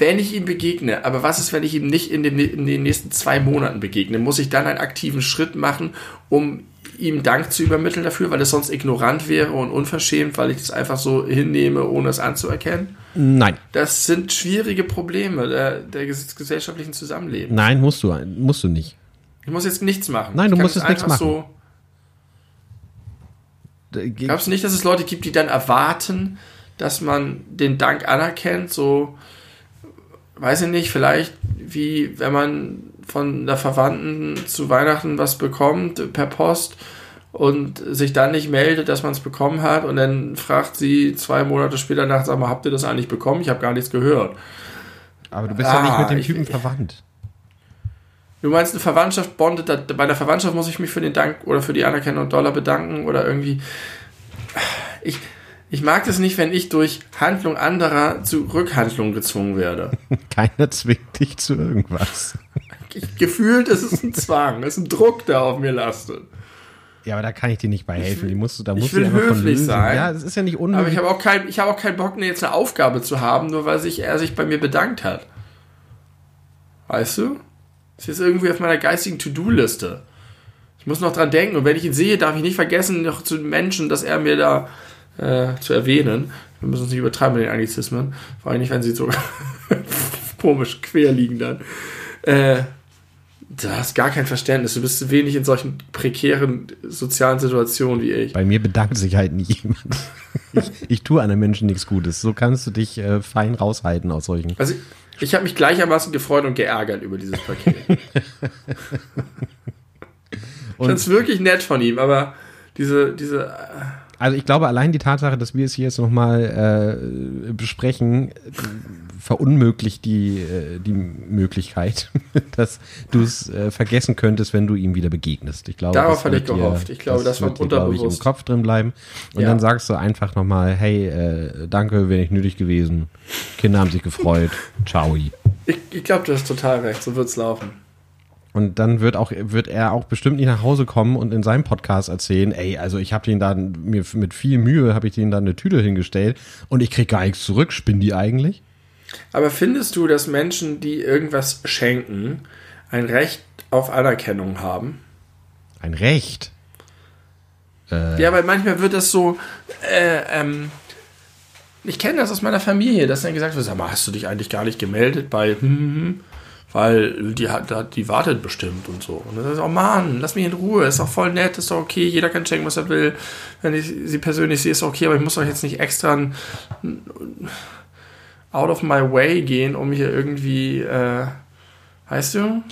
Wenn ich ihm begegne, aber was ist, wenn ich ihm nicht in den, in den nächsten zwei Monaten begegne? Muss ich dann einen aktiven Schritt machen, um ihm Dank zu übermitteln dafür, weil es sonst ignorant wäre und unverschämt, weil ich das einfach so hinnehme, ohne es anzuerkennen? Nein. Das sind schwierige Probleme der, der ges- gesellschaftlichen Zusammenlebens. Nein, musst du, musst du nicht. Ich muss jetzt nichts machen. Nein, du musst jetzt nichts einfach machen. Glaubst du nicht, dass es Leute gibt, die dann erwarten, dass man den Dank anerkennt? So, weiß ich nicht, vielleicht wie wenn man von der Verwandten zu Weihnachten was bekommt per Post und sich dann nicht meldet, dass man es bekommen hat und dann fragt sie zwei Monate später nach, sag mal, habt ihr das eigentlich bekommen? Ich habe gar nichts gehört. Aber du bist ja nicht Ah, mit dem Typen ich- verwandt. Du meinst, eine Verwandtschaft bondet, da- bei der Verwandtschaft muss ich mich für den Dank oder für die Anerkennung und Dollar bedanken oder irgendwie. Ich, ich mag das nicht, wenn ich durch Handlung anderer zu Rückhandlung gezwungen werde. <laughs> Keiner zwingt dich zu irgendwas. Ich, gefühlt ist es ein Zwang, es ist ein Druck, der auf mir lastet. Ja, aber da kann ich dir nicht bei helfen. Die musst du, da ich musst will du höflich sein. Ja, das ist ja nicht Aber unhöflich. ich habe auch, kein, ich hab auch keinen Bock, jetzt eine Aufgabe zu haben, nur weil sich, er sich bei mir bedankt hat. Weißt du? Das ist irgendwie auf meiner geistigen To-Do-Liste. Ich muss noch dran denken und wenn ich ihn sehe, darf ich nicht vergessen, noch zu den Menschen, dass er mir da äh, zu erwähnen. Wir müssen uns nicht übertreiben mit den Anglizismen. Vor allem nicht, wenn sie so <laughs> komisch quer liegen dann. Äh, du hast gar kein Verständnis. Du bist wenig in solchen prekären sozialen Situationen wie ich. Bei mir bedankt sich halt nie jemand. Ich, ich tue einem Menschen nichts Gutes. So kannst du dich äh, fein raushalten aus solchen. Also ich habe mich gleichermaßen gefreut und geärgert über dieses Paket. <laughs> ich fand es wirklich nett von ihm, aber diese, diese, Also ich glaube, allein die Tatsache, dass wir es hier jetzt nochmal äh, besprechen, verunmöglicht die, äh, die Möglichkeit, <laughs> dass du es äh, vergessen könntest, wenn du ihm wieder begegnest. Ich glaube, Darauf das hatte ich wird gehofft. Ich glaube, das war wird dir, ich, im unterbewusst. Kopf drin bleiben. Und Ja. dann sagst du einfach nochmal, hey, äh, danke, wäre nicht nötig gewesen. Kinder haben sich gefreut. <laughs> Ciao. ich, ich glaube, du hast total recht, so wird's laufen. Und dann wird auch wird er auch bestimmt nicht nach Hause kommen und in seinem Podcast erzählen, ey, also ich habe den da mir mit viel Mühe habe ich denen da eine Tüte hingestellt und ich krieg gar nichts zurück. Spinnen die eigentlich? Aber findest du, dass Menschen, die irgendwas schenken, ein Recht auf Anerkennung haben? Ein Recht. Ja, weil manchmal wird das so, äh, ähm, ich kenne das aus meiner Familie, dass dann gesagt wird, sag mal, hast du dich eigentlich gar nicht gemeldet bei, hm, hm, hm, weil die hat, die wartet bestimmt und so. Und dann ist oh Mann, lass mich in Ruhe, ist doch voll nett, ist doch okay, jeder kann schenken, was er will. Wenn ich sie persönlich sehe, ist doch okay, aber ich muss doch jetzt nicht extra ein- out of my way gehen, um hier irgendwie, äh, weißt du?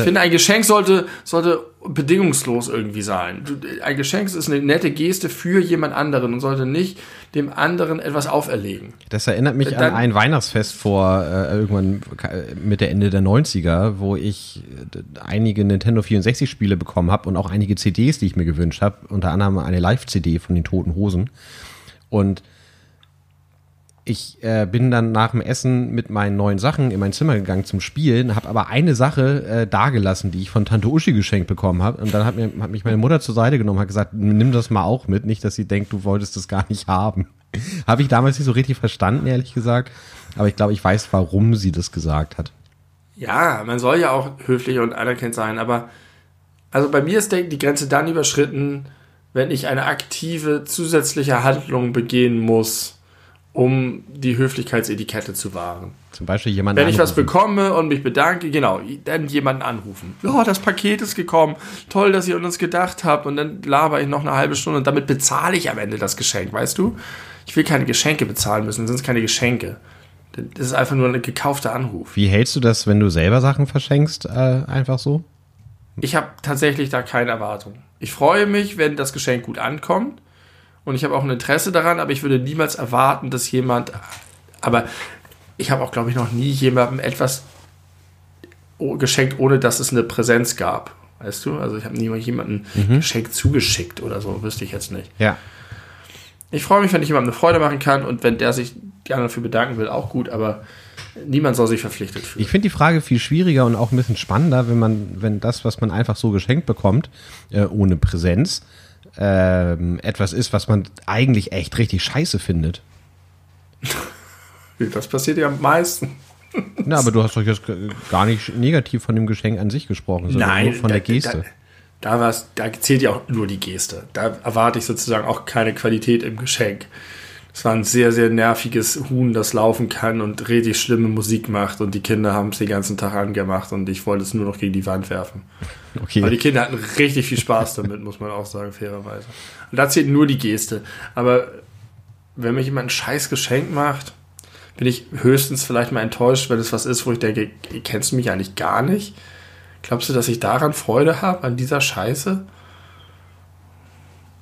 ich finde, ein Geschenk sollte, sollte bedingungslos irgendwie sein. Ein Geschenk ist eine nette Geste für jemand anderen und sollte nicht dem anderen etwas auferlegen. Das erinnert mich Dann, an ein Weihnachtsfest vor äh, irgendwann Mitte Ende der 90er, wo ich äh, einige Nintendo 64 Spiele bekommen habe und auch einige CDs, die ich mir gewünscht habe, unter anderem eine Live-CD von den Toten Hosen. Und ich äh, bin dann nach dem Essen mit meinen neuen Sachen in mein Zimmer gegangen zum Spielen, habe aber eine Sache äh, dagelassen, die ich von Tante Uschi geschenkt bekommen habe. Und dann hat, mir, hat mich meine Mutter zur Seite genommen, hat gesagt, nimm das mal auch mit, nicht, dass sie denkt, du wolltest das gar nicht haben. <laughs> habe ich damals nicht so richtig verstanden, ehrlich gesagt. Aber ich glaube, ich weiß, warum sie das gesagt hat. Ja, man soll ja auch höflich und anerkennt sein, aber also bei mir ist die Grenze dann überschritten, wenn ich eine aktive zusätzliche Handlung begehen muss um die Höflichkeitsetikette zu wahren. Zum Beispiel jemanden Wenn ich was bekomme und mich bedanke, genau, dann jemanden anrufen. Oh, das Paket ist gekommen. Toll, dass ihr an uns gedacht habt. Und dann laber ich noch eine halbe Stunde und damit bezahle ich am Ende das Geschenk, weißt du? Ich will keine Geschenke bezahlen müssen, das sind keine Geschenke. Das ist einfach nur ein gekaufter Anruf. Wie hältst du das, wenn du selber Sachen verschenkst, äh, einfach so? Ich habe tatsächlich da keine Erwartung. Ich freue mich, wenn das Geschenk gut ankommt und ich habe auch ein Interesse daran, aber ich würde niemals erwarten, dass jemand, aber ich habe auch, glaube ich, noch nie jemandem etwas geschenkt, ohne dass es eine Präsenz gab. Weißt du? Also ich habe niemals jemanden mhm. Geschenk zugeschickt oder so, wüsste ich jetzt nicht. Ja. Ich freue mich, wenn ich jemandem eine Freude machen kann und wenn der sich die anderen dafür bedanken will, auch gut, aber niemand soll sich verpflichtet fühlen. Ich finde die Frage viel schwieriger und auch ein bisschen spannender, wenn man, wenn das, was man einfach so geschenkt bekommt, äh, ohne Präsenz, ähm, etwas ist, was man eigentlich echt richtig scheiße findet. <laughs> Das passiert ja am meisten. Na, aber du hast doch jetzt gar nicht negativ von dem Geschenk an sich gesprochen, sondern Nein, nur von der Geste. Da, da, da zählt ja auch nur die Geste. Da erwarte ich sozusagen auch keine Qualität im Geschenk. Es war ein sehr, sehr nerviges Huhn, das laufen kann und richtig schlimme Musik macht und die Kinder haben es den ganzen Tag angemacht und ich wollte es nur noch gegen die Wand werfen. Okay. Aber die Kinder hatten richtig viel Spaß damit, muss man auch sagen, fairerweise. Und da zählt nur die Geste. Aber wenn mir jemand ein scheiß Geschenk macht, bin ich höchstens vielleicht mal enttäuscht, wenn es was ist, wo ich denke, kennst du mich eigentlich gar nicht? Glaubst du, dass ich daran Freude habe, an dieser Scheiße?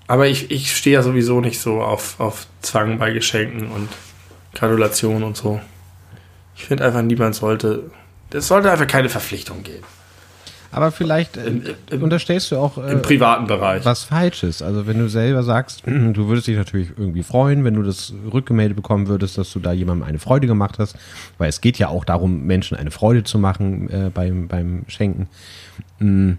Aber ich, ich stehe ja sowieso nicht so auf, auf Zwang bei Geschenken und Gratulation und so. Ich finde einfach, niemand sollte. Es sollte einfach keine Verpflichtung geben. Aber vielleicht äh, Im, im, unterstellst du auch äh, im privaten Bereich was Falsches. Also wenn du selber sagst, <clears throat> du würdest dich natürlich irgendwie freuen, wenn du das rückgemeldet bekommen würdest, dass du da jemandem eine Freude gemacht hast, weil es geht ja auch darum, Menschen eine Freude zu machen äh, beim, beim Schenken. Mhm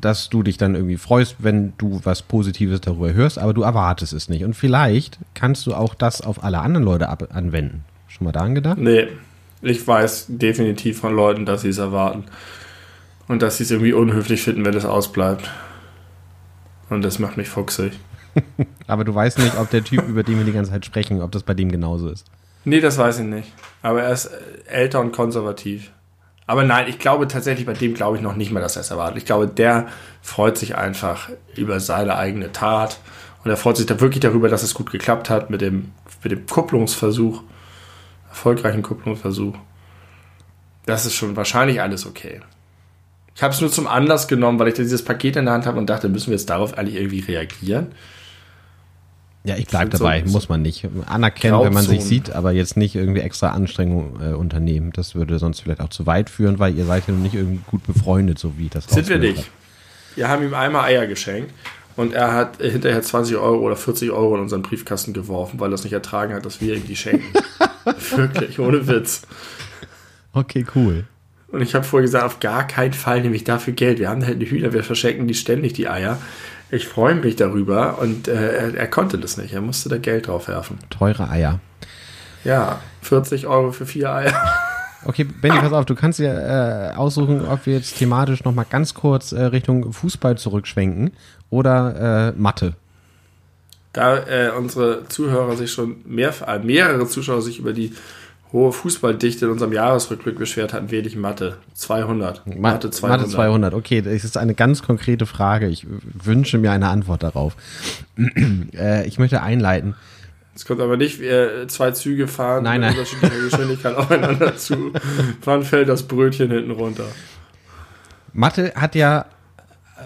dass du dich dann irgendwie freust, wenn du was Positives darüber hörst, aber du erwartest es nicht. Und vielleicht kannst du auch das auf alle anderen Leute anwenden. Schon mal daran gedacht? Nee, ich weiß definitiv von Leuten, dass sie es erwarten. Und dass sie es irgendwie unhöflich finden, wenn es ausbleibt. Und das macht mich fuchsig. <laughs> aber du weißt nicht, ob der Typ, über den wir die ganze Zeit sprechen, ob das bei dem genauso ist. Nee, das weiß ich nicht. Aber er ist älter und konservativ. Aber nein, ich glaube tatsächlich, bei dem glaube ich noch nicht mal, dass er es erwartet. Ich glaube, der freut sich einfach über seine eigene Tat. Und er freut sich da wirklich darüber, dass es gut geklappt hat mit dem, mit dem Kupplungsversuch, erfolgreichen Kupplungsversuch. Das ist schon wahrscheinlich alles okay. Ich habe es nur zum Anlass genommen, weil ich dieses Paket in der Hand habe und dachte, müssen wir jetzt darauf eigentlich irgendwie reagieren? Ja, ich bleibe dabei, so, muss man nicht. Anerkennen, Grauzone. wenn man sich sieht, aber jetzt nicht irgendwie extra Anstrengungen äh, unternehmen. Das würde sonst vielleicht auch zu weit führen, weil ihr seid ja noch nicht irgendwie gut befreundet, so wie das Sind wir nicht. Wir haben ihm einmal Eier geschenkt und er hat hinterher 20 Euro oder 40 Euro in unseren Briefkasten geworfen, weil er es nicht ertragen hat, dass wir ihm die schenken. <laughs> Wirklich, ohne Witz. Okay, cool. Und ich habe vorher gesagt, auf gar keinen Fall nehme ich dafür Geld. Wir haben halt eine Hühner, wir verschenken die ständig die Eier. Ich freue mich darüber und äh, er, er, konnte das nicht. Er musste da Geld drauf werfen. Teure Eier. Ja, 40 Euro für vier Eier. <laughs> Okay, Benny, pass auf, du kannst dir äh, aussuchen, ob wir jetzt thematisch nochmal ganz kurz äh, Richtung Fußball zurückschwenken oder äh, Mathe. Da äh, unsere Zuhörer sich schon mehr, äh, mehrere Zuschauer sich über die hohe Fußballdichte in unserem Jahresrückblick beschwert hatten, wähle ich Mathe. 200. Mathe 200. Mathe 200, okay. Das ist eine ganz konkrete Frage. Ich wünsche mir eine Antwort darauf. <clears throat> äh, ich möchte einleiten. Es kommt aber nicht äh, zwei Züge fahren Nein, mit nein. unterschiedlicher <laughs> Geschwindigkeit aufeinander zu. Wann fällt das Brötchen hinten runter? Mathe hat ja,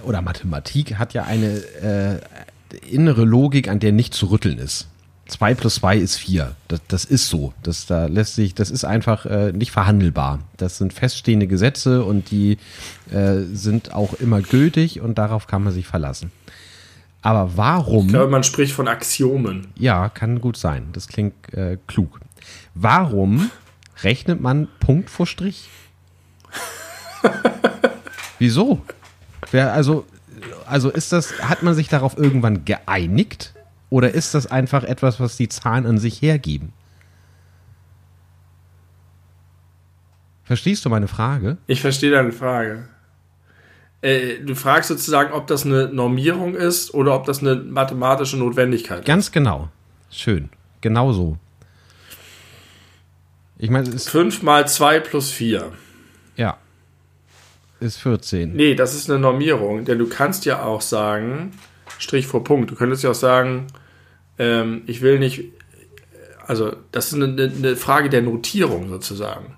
oder Mathematik hat ja eine äh, innere Logik, an der nicht zu rütteln ist. 2 plus 2 ist 4. Das, das ist so. Das, da lässt sich, das ist einfach äh, nicht verhandelbar. Das sind feststehende Gesetze und die äh, sind auch immer gültig und darauf kann man sich verlassen. Aber warum? Ich glaube, man spricht von Axiomen. Ja, kann gut sein. Das klingt äh, klug. Warum rechnet man Punkt vor Strich? <laughs> Wieso? Wer, also, also ist das, hat man sich darauf irgendwann geeinigt? Oder ist das einfach etwas, was die Zahlen an sich hergeben? Verstehst du meine Frage? Ich verstehe deine Frage. Äh, du fragst sozusagen, ob das eine Normierung ist oder ob das eine mathematische Notwendigkeit ist. Ganz genau. Schön. Genau so. Ich meine, es ist, 5 mal 2 plus 4. ja, ist 14. Nee, das ist eine Normierung, denn du kannst ja auch sagen, Strich vor Punkt, du könntest ja auch sagen, ähm, ich will nicht, also das ist eine, eine Frage der Notierung sozusagen,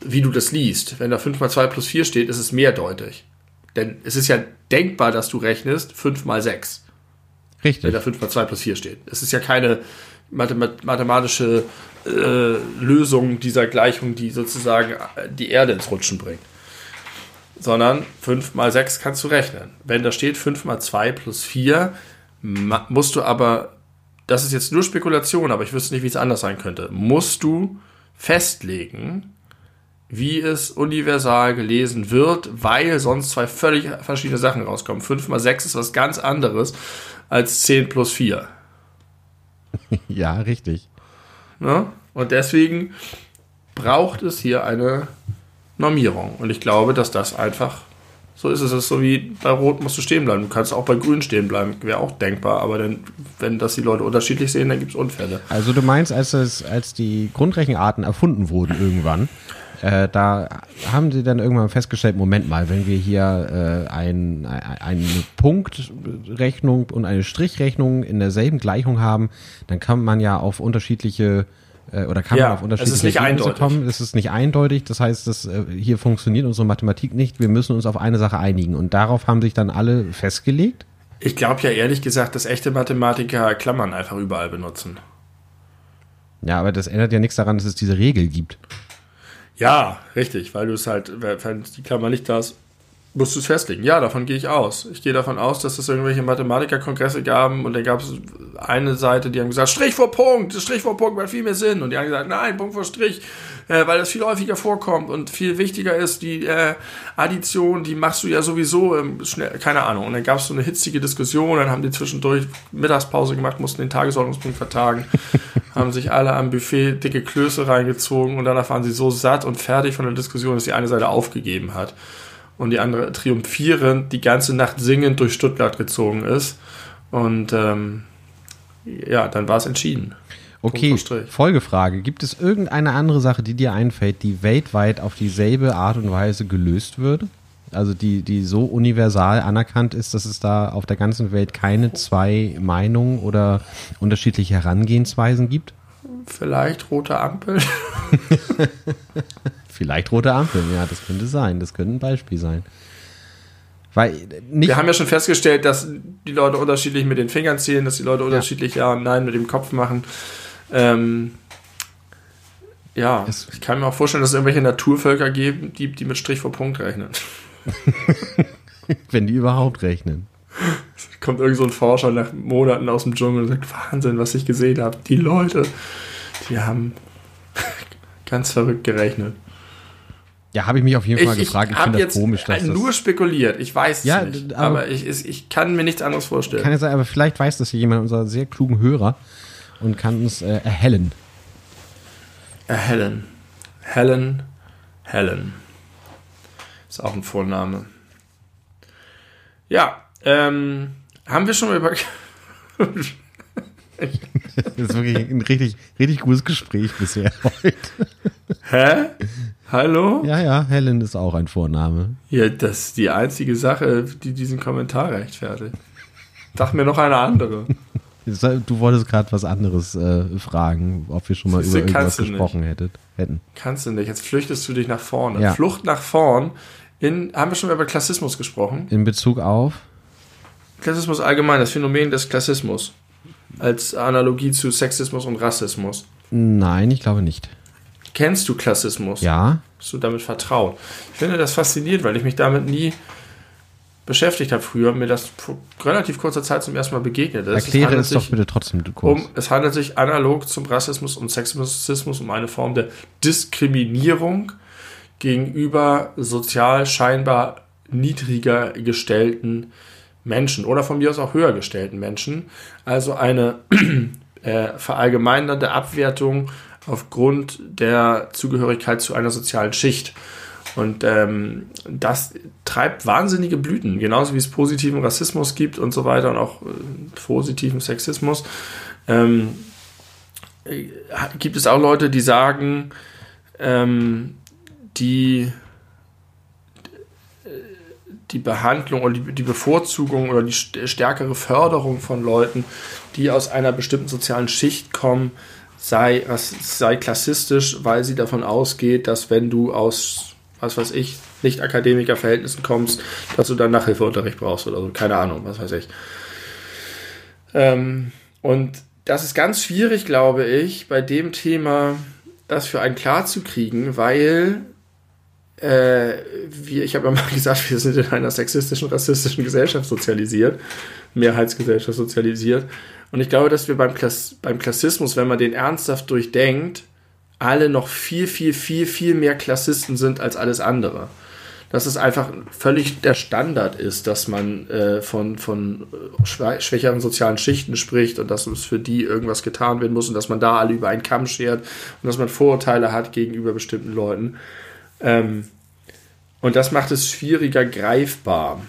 wie du das liest. Wenn da 5 mal 2 plus 4 steht, ist es mehrdeutig. Denn es ist ja denkbar, dass du rechnest 5 mal 6, wenn Richtig. da 5 mal 2 plus 4 steht. Es ist ja keine mathemat mathematische äh, Lösung dieser Gleichung, die sozusagen äh, die Erde ins Rutschen bringt sondern 5 mal 6 kannst du rechnen. Wenn da steht 5 mal 2 plus 4, ma- musst du aber, das ist jetzt nur Spekulation, aber ich wüsste nicht, wie es anders sein könnte, musst du festlegen, wie es universal gelesen wird, weil sonst zwei völlig verschiedene Sachen rauskommen. 5 mal 6 ist was ganz anderes als 10 plus 4. <laughs> Ja, richtig. Ne? Und deswegen braucht es hier eine Normierung. Und ich glaube, dass das einfach so ist. Es ist so wie bei Rot musst du stehen bleiben. Du kannst auch bei Grün stehen bleiben. Wäre auch denkbar. Aber dann, wenn das die Leute unterschiedlich sehen, dann gibt es Unfälle. Also du meinst, als, es, als die Grundrechenarten erfunden wurden irgendwann, äh, da haben sie dann irgendwann festgestellt, Moment mal, wenn wir hier äh, ein, ein, eine Punktrechnung und eine Strichrechnung in derselben Gleichung haben, dann kann man ja auf unterschiedliche oder kann Ja, man auf unterschiedliche es ist nicht Ergebnisse eindeutig. kommen. Es ist nicht eindeutig. Das heißt, das, äh, hier funktioniert unsere Mathematik nicht. Wir müssen uns auf eine Sache einigen. Und darauf haben sich dann alle festgelegt. Ich glaube ja ehrlich gesagt, dass echte Mathematiker Klammern einfach überall benutzen. Ja, aber das ändert ja nichts daran, dass es diese Regel gibt. Ja, richtig, weil du es halt, wenn die Klammer nicht da ist, musst du es festlegen. Ja, davon gehe ich aus. Ich gehe davon aus, dass es irgendwelche Mathematikerkongresse gaben und dann gab es eine Seite, die haben gesagt, Strich vor Punkt, Strich vor Punkt macht viel mehr Sinn. Und die haben gesagt, nein, Punkt vor Strich, äh, weil das viel häufiger vorkommt und viel wichtiger ist, die äh, Addition, die machst du ja sowieso ähm, schnell, keine Ahnung. Und dann gab es so eine hitzige Diskussion, dann haben die zwischendurch Mittagspause gemacht, mussten den Tagesordnungspunkt vertagen, <laughs> haben sich alle am Buffet dicke Klöße reingezogen und danach waren sie so satt und fertig von der Diskussion, dass die eine Seite aufgegeben hat und die andere triumphierend die ganze Nacht singend durch Stuttgart gezogen ist. Und ähm, ja, dann war es entschieden. Okay. Folgefrage. Gibt es irgendeine andere Sache, die dir einfällt, die weltweit auf dieselbe Art und Weise gelöst würde? Also die, die so universal anerkannt ist, dass es da auf der ganzen Welt keine zwei Meinungen oder unterschiedliche Herangehensweisen gibt? Vielleicht rote Ampel. <laughs> Vielleicht rote Ampeln, ja, das könnte sein. Das könnte ein Beispiel sein. Weil nicht. Wir haben ja schon festgestellt, dass die Leute unterschiedlich mit den Fingern zählen, dass die Leute unterschiedlich Ja und Nein mit dem Kopf machen. Ähm, ja, Es- ich kann mir auch vorstellen, dass es irgendwelche Naturvölker geben, die, die mit Strich vor Punkt rechnen. <laughs> wenn die überhaupt rechnen. Kommt irgend so ein Forscher nach Monaten aus dem Dschungel und sagt, Wahnsinn, was ich gesehen habe. Die Leute, die haben <laughs> ganz verrückt gerechnet. Ja, habe ich mich auf jeden Fall Ich, ich gefragt. Ich habe finde das komisch, dass nur das. spekuliert. Ich weiß es Ja, nicht. aber- Aber, ich, ich, ich kann mir nichts anderes vorstellen. Kann ja sein, aber vielleicht weiß das hier jemand unserer sehr klugen Hörer und kann uns äh, erhellen. Helen. Helen. Helen. Ist auch ein Vorname. Ja, ähm, haben wir schon mal über. <laughs> Das ist wirklich ein richtig, richtig gutes Gespräch bisher <laughs> heute. Hä? Hallo? Ja, ja, Helen ist auch ein Vorname. Ja, das ist die einzige Sache, die diesen Kommentar rechtfertigt. Sag mir noch eine andere. Du wolltest gerade was anderes äh, fragen, ob wir schon mal über irgendwas gesprochen hättet, hätten. Kannst du nicht. Jetzt flüchtest du dich nach vorne. Ja. Flucht nach vorn. In, haben wir schon über Klassismus gesprochen? In Bezug auf? Klassismus allgemein, das Phänomen des Klassismus. Als Analogie zu Sexismus und Rassismus. Nein, ich glaube nicht. Kennst du Klassismus? Ja. Bist du damit vertraut? Ich finde das faszinierend, weil ich mich damit nie beschäftigt habe früher, mir das vor relativ kurzer Zeit zum ersten Mal begegnet ist. Erkläre es, es doch bitte trotzdem kurz. Um, es handelt sich analog zum Rassismus und Sexismus um eine Form der Diskriminierung gegenüber sozial scheinbar niedriger gestellten Menschen oder von mir aus auch höher gestellten Menschen. Also eine <clears throat> äh, verallgemeinernde Abwertung aufgrund der Zugehörigkeit zu einer sozialen Schicht. Und ähm, das treibt wahnsinnige Blüten, genauso wie es positiven Rassismus gibt und so weiter und auch äh, positiven Sexismus. Ähm, äh, gibt es auch Leute, die sagen, ähm, die die Behandlung oder die, die Bevorzugung oder die stärkere Förderung von Leuten, die aus einer bestimmten sozialen Schicht kommen, sei, sei klassistisch, weil sie davon ausgeht, dass wenn du aus was weiß ich, nicht Akademikerverhältnissen kommst, dass du dann Nachhilfeunterricht brauchst oder so, keine Ahnung, was weiß ich. Ähm, und das ist ganz schwierig, glaube ich, bei dem Thema das für einen klar zu kriegen, weil äh, wir, ich habe ja mal <laughs> gesagt, wir sind in einer sexistischen, rassistischen Gesellschaft sozialisiert, Mehrheitsgesellschaft sozialisiert. Und ich glaube, dass wir beim, Klass beim Klassismus, wenn man den ernsthaft durchdenkt, alle noch viel, viel, viel, viel mehr Klassisten sind als alles andere. Dass es einfach völlig der Standard ist, dass man äh, von, von schwächeren sozialen Schichten spricht und dass es für die irgendwas getan werden muss und dass man da alle über einen Kamm schert und dass man Vorurteile hat gegenüber bestimmten Leuten. Ähm, und das macht es schwieriger greifbar.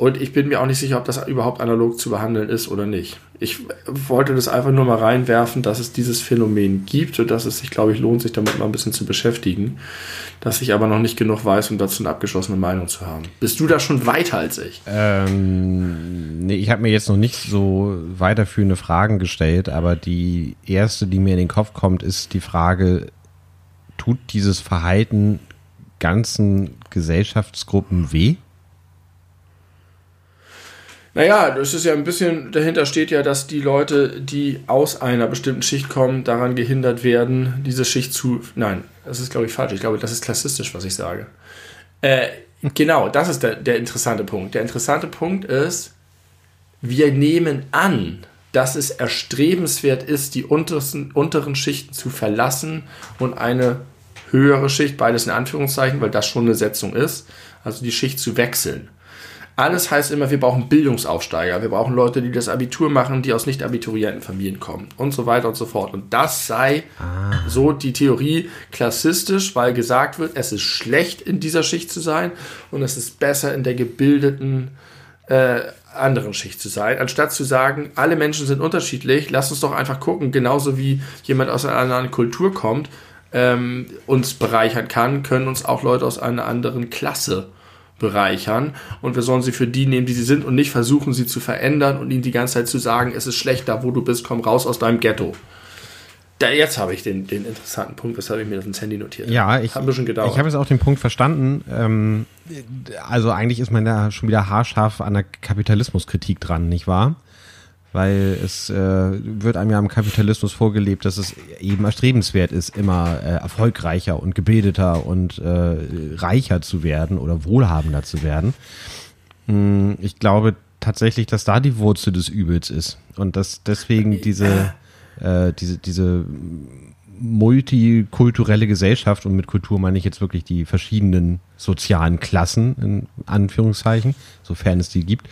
Und ich bin mir auch nicht sicher, ob das überhaupt analog zu behandeln ist oder nicht. Ich wollte das einfach nur mal reinwerfen, dass es dieses Phänomen gibt und dass es sich, glaube ich, lohnt, sich damit mal ein bisschen zu beschäftigen. Dass ich aber noch nicht genug weiß, um dazu eine abgeschlossene Meinung zu haben. Bist du da schon weiter als ich? Ähm, nee, ich habe mir jetzt noch nicht so weiterführende Fragen gestellt, aber die erste, die mir in den Kopf kommt, ist die Frage, tut dieses Verhalten ganzen Gesellschaftsgruppen weh? Naja, das ist ja ein bisschen, dahinter steht ja, dass die Leute, die aus einer bestimmten Schicht kommen, daran gehindert werden, diese Schicht zu. Nein, das ist, glaube ich, falsch. Ich glaube, das ist klassistisch, was ich sage. Äh, genau, das ist der, der interessante Punkt. Der interessante Punkt ist, wir nehmen an, dass es erstrebenswert ist, die untersten, unteren Schichten zu verlassen und eine höhere Schicht, beides in Anführungszeichen, weil das schon eine Setzung ist, also die Schicht zu wechseln. Alles heißt immer, wir brauchen Bildungsaufsteiger, wir brauchen Leute, die das Abitur machen, die aus nicht abiturienten Familien kommen und so weiter und so fort. Und das sei ah. so die Theorie klassistisch, weil gesagt wird, es ist schlecht in dieser Schicht zu sein und es ist besser in der gebildeten äh, anderen Schicht zu sein, anstatt zu sagen, alle Menschen sind unterschiedlich, lass uns doch einfach gucken, genauso wie jemand aus einer anderen Kultur kommt, ähm, uns bereichern kann, können uns auch Leute aus einer anderen Klasse bereichern und wir sollen sie für die nehmen, die sie sind und nicht versuchen, sie zu verändern und ihnen die ganze Zeit zu sagen, es ist schlecht da, wo du bist, komm raus aus deinem Ghetto. Da, jetzt habe ich den, den interessanten Punkt, weshalb ich mir das ins Handy notiert habe. Ja, ich, habe ich habe jetzt auch den Punkt verstanden. Ähm, also eigentlich ist man da schon wieder haarscharf an der Kapitalismuskritik dran, nicht wahr? weil es äh, wird einem ja im Kapitalismus vorgelebt, dass es eben erstrebenswert ist, immer äh, erfolgreicher und gebildeter und äh, reicher zu werden oder wohlhabender zu werden. Hm, ich glaube tatsächlich, dass da die Wurzel des Übels ist und dass deswegen diese, äh, diese, diese multikulturelle Gesellschaft und mit Kultur meine ich jetzt wirklich die verschiedenen sozialen Klassen in Anführungszeichen, sofern es die gibt,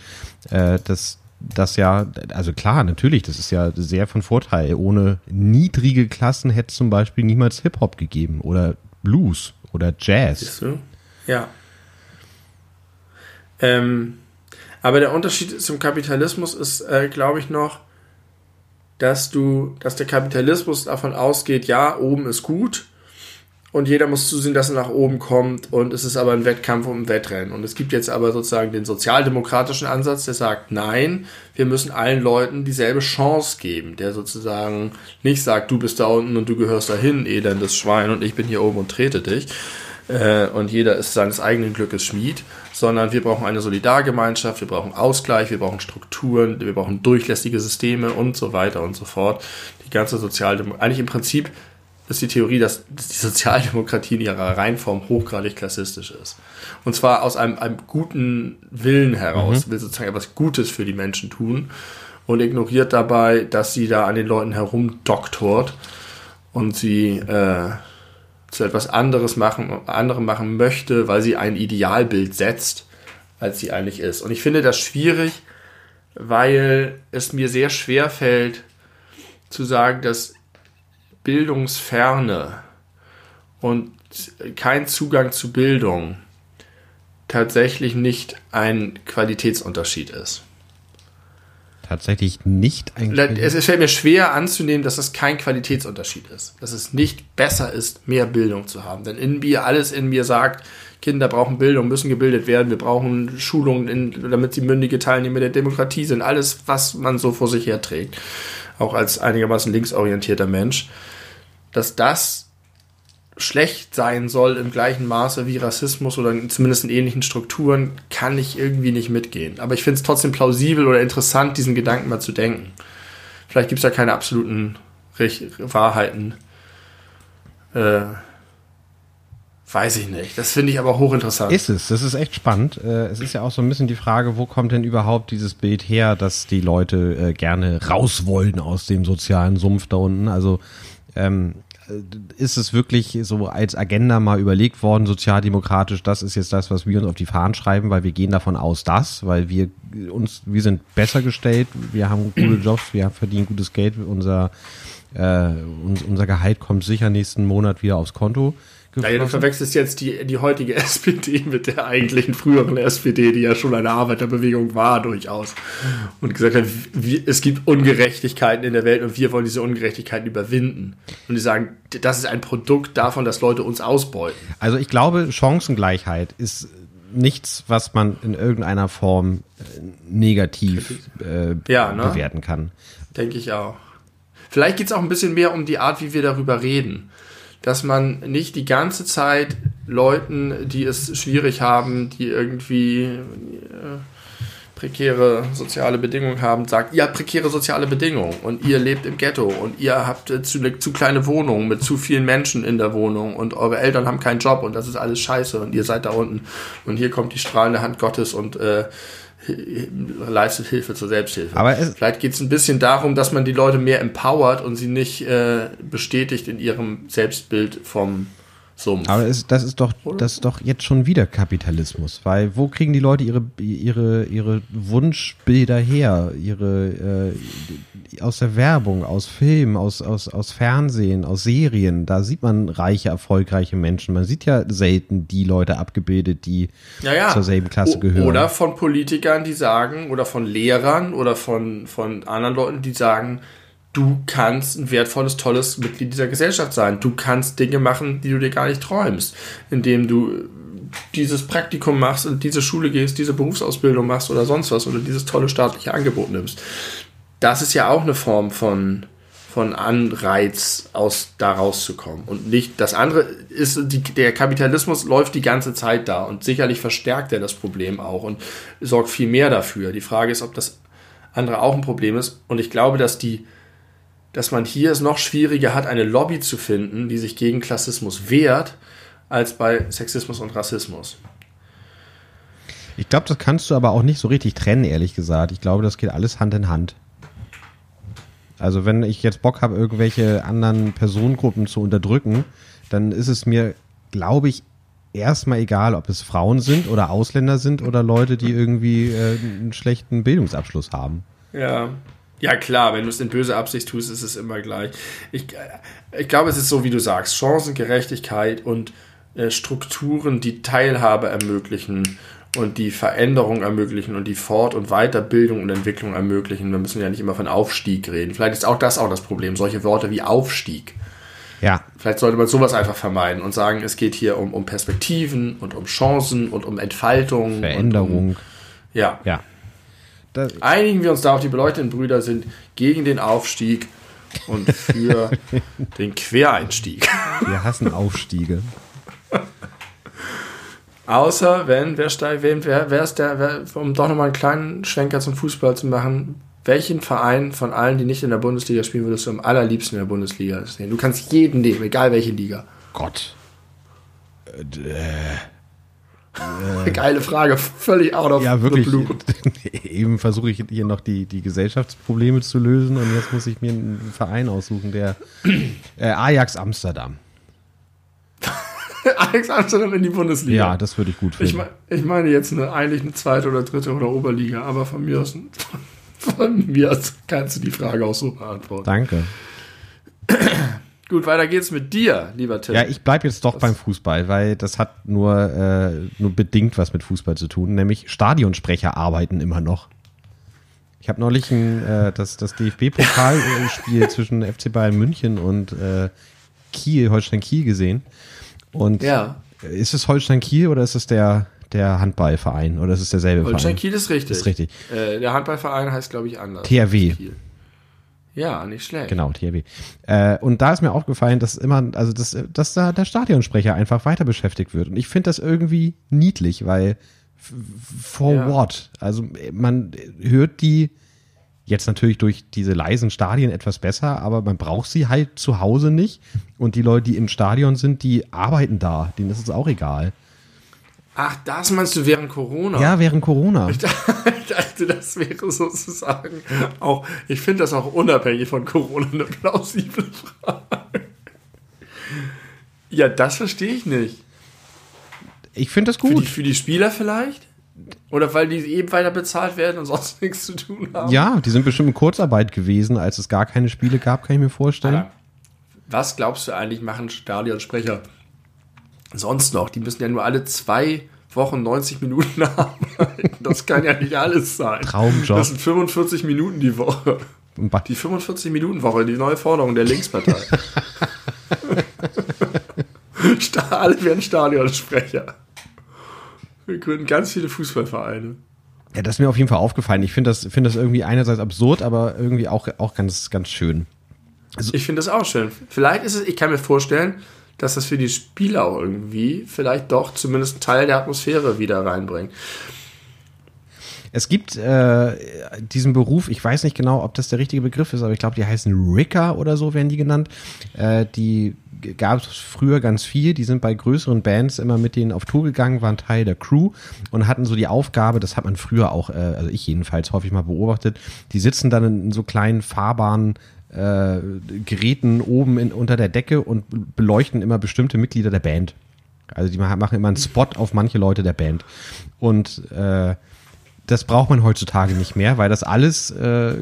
äh, dass das ja, also klar, natürlich, das ist ja sehr von Vorteil. Ohne niedrige Klassen hätte es zum Beispiel niemals Hip-Hop gegeben oder Blues oder Jazz. Ja. Ähm, aber der Unterschied zum Kapitalismus ist, äh, glaube ich, noch, dass du, dass der Kapitalismus davon ausgeht, ja, oben ist gut und jeder muss zusehen, dass er nach oben kommt und es ist aber ein Wettkampf um ein Wettrennen. Und es gibt jetzt aber sozusagen den sozialdemokratischen Ansatz, der sagt, nein, wir müssen allen Leuten dieselbe Chance geben, der sozusagen nicht sagt, du bist da unten und du gehörst dahin, elendes Schwein, und ich bin hier oben und trete dich. Äh, und jeder ist seines eigenen Glückes Schmied, sondern wir brauchen eine Solidargemeinschaft, wir brauchen Ausgleich, wir brauchen Strukturen, wir brauchen durchlässige Systeme und so weiter und so fort. Die ganze Sozialdemokratie, eigentlich im Prinzip ist die Theorie, dass, die Sozialdemokratie in ihrer Reinform hochgradig klassistisch ist. Und zwar aus einem, einem guten Willen heraus, mhm. will sozusagen etwas Gutes für die Menschen tun und ignoriert dabei, dass sie da an den Leuten herumdoktort und sie äh, zu etwas anderes machen, anderem machen möchte, weil sie ein Idealbild setzt, als sie eigentlich ist. Und ich finde das schwierig, weil es mir sehr schwer fällt, zu sagen, dass Bildungsferne und kein Zugang zu Bildung tatsächlich nicht ein Qualitätsunterschied ist. Tatsächlich nicht ein Es, fällt mir schwer anzunehmen, dass es kein Qualitätsunterschied ist. Dass es nicht besser ist, mehr Bildung zu haben. Denn in mir, alles in mir sagt, Kinder brauchen Bildung, müssen gebildet werden, wir brauchen Schulungen, in, damit sie mündige Teilnehmer der Demokratie sind. Alles, was man so vor sich her trägt. Auch als einigermaßen linksorientierter Mensch dass das schlecht sein soll im gleichen Maße wie Rassismus oder zumindest in ähnlichen Strukturen, kann ich irgendwie nicht mitgehen. Aber ich finde es trotzdem plausibel oder interessant, diesen Gedanken mal zu denken. Vielleicht gibt es ja keine absoluten Wahrheiten. Äh, weiß ich nicht. Das finde ich aber hochinteressant. Ist es. Das ist echt spannend. Äh, es ist ja auch so ein bisschen die Frage, wo kommt denn überhaupt dieses Bild her, dass die Leute äh, gerne raus wollen aus dem sozialen Sumpf da unten. Also ähm, ist es wirklich so als Agenda mal überlegt worden, sozialdemokratisch, das ist jetzt das, was wir uns auf die Fahnen schreiben, weil wir gehen davon aus, dass, weil wir uns, wir sind besser gestellt, wir haben gute <clears throat> Jobs, wir verdienen gutes Geld, unser, äh, unser Gehalt kommt sicher nächsten Monat wieder aufs Konto geflossen. Ja, du verwechselst jetzt die, die heutige <laughs> SPD mit der eigentlichen früheren SPD, die ja schon eine Arbeiterbewegung war durchaus. Und gesagt hat, es gibt Ungerechtigkeiten in der Welt und wir wollen diese Ungerechtigkeiten überwinden. Und die sagen, das ist ein Produkt davon, dass Leute uns ausbeuten. Also ich glaube, Chancengleichheit ist nichts, was man in irgendeiner Form äh, negativ äh, ja, ne? bewerten kann. Denke ich auch. Vielleicht geht es auch ein bisschen mehr um die Art, wie wir darüber reden dass man nicht die ganze Zeit Leuten, die es schwierig haben, die irgendwie äh, prekäre soziale Bedingungen haben, sagt, ihr habt prekäre soziale Bedingungen und ihr lebt im Ghetto und ihr habt äh, zu, zu kleine Wohnungen mit zu vielen Menschen in der Wohnung und eure Eltern haben keinen Job und das ist alles scheiße und ihr seid da unten. Und hier kommt die strahlende Hand Gottes und äh, leistet Hilfe zur Selbsthilfe. Aber Vielleicht geht es ein bisschen darum, dass man die Leute mehr empowert und sie nicht äh, bestätigt in ihrem Selbstbild vom Sumpf. Aber es, das ist doch, das ist doch jetzt schon wieder Kapitalismus, weil wo kriegen die Leute ihre, ihre, ihre Wunschbilder her? Ihre äh, aus der Werbung, aus Filmen, aus, aus, aus Fernsehen, aus Serien. Da sieht man reiche, erfolgreiche Menschen. Man sieht ja selten die Leute abgebildet, die ja, ja. zur selben Klasse gehören. Oder von Politikern, die sagen, oder von Lehrern oder von, von anderen Leuten, die sagen, du kannst ein wertvolles, tolles Mitglied dieser Gesellschaft sein. Du kannst Dinge machen, die du dir gar nicht träumst, indem du dieses Praktikum machst und diese Schule gehst, diese Berufsausbildung machst oder sonst was oder dieses tolle staatliche Angebot nimmst. Das ist ja auch eine Form von, von Anreiz, aus da rauszukommen. Und nicht das andere ist, die, der Kapitalismus läuft die ganze Zeit da und sicherlich verstärkt er das Problem auch und sorgt viel mehr dafür. Die Frage ist, ob das andere auch ein Problem ist. Und ich glaube, dass die dass man hier es noch schwieriger hat, eine Lobby zu finden, die sich gegen Klassismus wehrt, als bei Sexismus und Rassismus. Ich glaube, das kannst du aber auch nicht so richtig trennen, ehrlich gesagt. Ich glaube, das geht alles Hand in Hand. Also wenn ich jetzt Bock habe, irgendwelche anderen Personengruppen zu unterdrücken, dann ist es mir, glaube ich, erstmal egal, ob es Frauen sind oder Ausländer sind oder Leute, die irgendwie äh, einen schlechten Bildungsabschluss haben. Ja, ja, klar, wenn du es in böser Absicht tust, ist es immer gleich. Ich, ich glaube, es ist so, wie du sagst: Chancengerechtigkeit und äh, Strukturen, die Teilhabe ermöglichen und die Veränderung ermöglichen und die Fort- und Weiterbildung und Entwicklung ermöglichen. Wir müssen ja nicht immer von Aufstieg reden. Vielleicht ist auch das auch das Problem. Solche Worte wie Aufstieg Ja. Vielleicht sollte man sowas einfach vermeiden und sagen, es geht hier um, um Perspektiven und um Chancen und um Entfaltung. Veränderung. Um, ja. Ja. Das Einigen wir uns darauf, die beleuchteten Brüder sind gegen den Aufstieg und für <laughs> den Quereinstieg. Wir hassen Aufstiege. <laughs> Außer wenn, wer steigt, wer, wer ist der, wer, um doch nochmal einen kleinen Schwenker zum Fußball zu machen, welchen Verein von allen, die nicht in der Bundesliga spielen, würdest du am allerliebsten in der Bundesliga sehen? Du kannst jeden nehmen, egal welche Liga. Gott. Äh, <laughs> äh, Geile Frage, völlig out of ja, wirklich. <laughs> Eben versuche ich hier noch die, die Gesellschaftsprobleme zu lösen und jetzt muss ich mir einen Verein aussuchen, der äh, Ajax Amsterdam. Ajax Amsterdam in die Bundesliga. Ja, das würde ich gut finden. Ich, mein, ich meine jetzt eine, eigentlich eine zweite oder dritte oder Oberliga, aber von mir aus, von mir aus kannst du die Frage auch so beantworten. Danke. Gut, weiter geht's mit dir, lieber Tim. Ja, ich bleibe jetzt doch das beim Fußball, weil das hat nur, äh, nur bedingt was mit Fußball zu tun, nämlich Stadionsprecher arbeiten immer noch. Ich habe neulich ein, äh, das, das DFB-Pokalspiel <laughs> zwischen FC Bayern München und äh, Kiel, Holstein Kiel gesehen. Und ja. ist es Holstein Kiel oder ist es der, der Handballverein oder ist es derselbe Holstein Verein? Holstein Kiel ist richtig. Ist richtig. Äh, der Handballverein heißt, glaube ich, anders. THW. Ja, nicht schlecht. Genau, THW. Äh, und da ist mir aufgefallen, dass immer, also dass, dass da der Stadionsprecher einfach weiter beschäftigt wird. Und ich finde das irgendwie niedlich, weil for ja. what? Also man hört die jetzt natürlich durch diese leisen Stadien etwas besser, aber man braucht sie halt zu Hause nicht. Und die Leute, die im Stadion sind, die arbeiten da. Denen ist es auch egal. Ach, das meinst du während Corona? Ja, während Corona. Ich <laughs> dachte, das wäre sozusagen auch, ich finde das auch unabhängig von Corona eine plausible Frage. Ja, das verstehe ich nicht. Ich finde das gut. Für die, für die Spieler vielleicht? Oder weil die eben weiter bezahlt werden und sonst <laughs> nichts zu tun haben? Ja, die sind bestimmt in Kurzarbeit gewesen, als es gar keine Spiele gab, kann ich mir vorstellen. Alter, was glaubst du eigentlich machen Stadionsprecher sonst noch? Die müssen ja nur alle zwei Wochen 90 Minuten <laughs> arbeiten. Das kann ja nicht alles sein. Traumjob. Das sind 45 Minuten die Woche. Die 45-Minuten-Woche, die neue Forderung der Linkspartei. <laughs> alle werden Stadionsprecher. Wir gründen ganz viele Fußballvereine. Ja, das ist mir auf jeden Fall aufgefallen. Ich finde das, find das irgendwie einerseits absurd, aber irgendwie auch, auch ganz, ganz schön. Also, ich finde das auch schön. Vielleicht ist es, ich kann mir vorstellen, dass das für die Spieler auch irgendwie vielleicht doch zumindest einen Teil der Atmosphäre wieder reinbringt. Es gibt äh, diesen Beruf, ich weiß nicht genau, ob das der richtige Begriff ist, aber ich glaube, die heißen Ricker oder so werden die genannt. Äh, die gab es früher ganz viel. Die sind bei größeren Bands immer mit denen auf Tour gegangen, waren Teil der Crew und hatten so die Aufgabe, das hat man früher auch, äh, also ich jedenfalls häufig mal beobachtet, die sitzen dann in, so kleinen fahrbaren äh, Geräten oben in, unter der Decke und beleuchten immer bestimmte Mitglieder der Band. Also die machen immer einen Spot auf manche Leute der Band. Und äh, das braucht man heutzutage nicht mehr, weil das alles äh,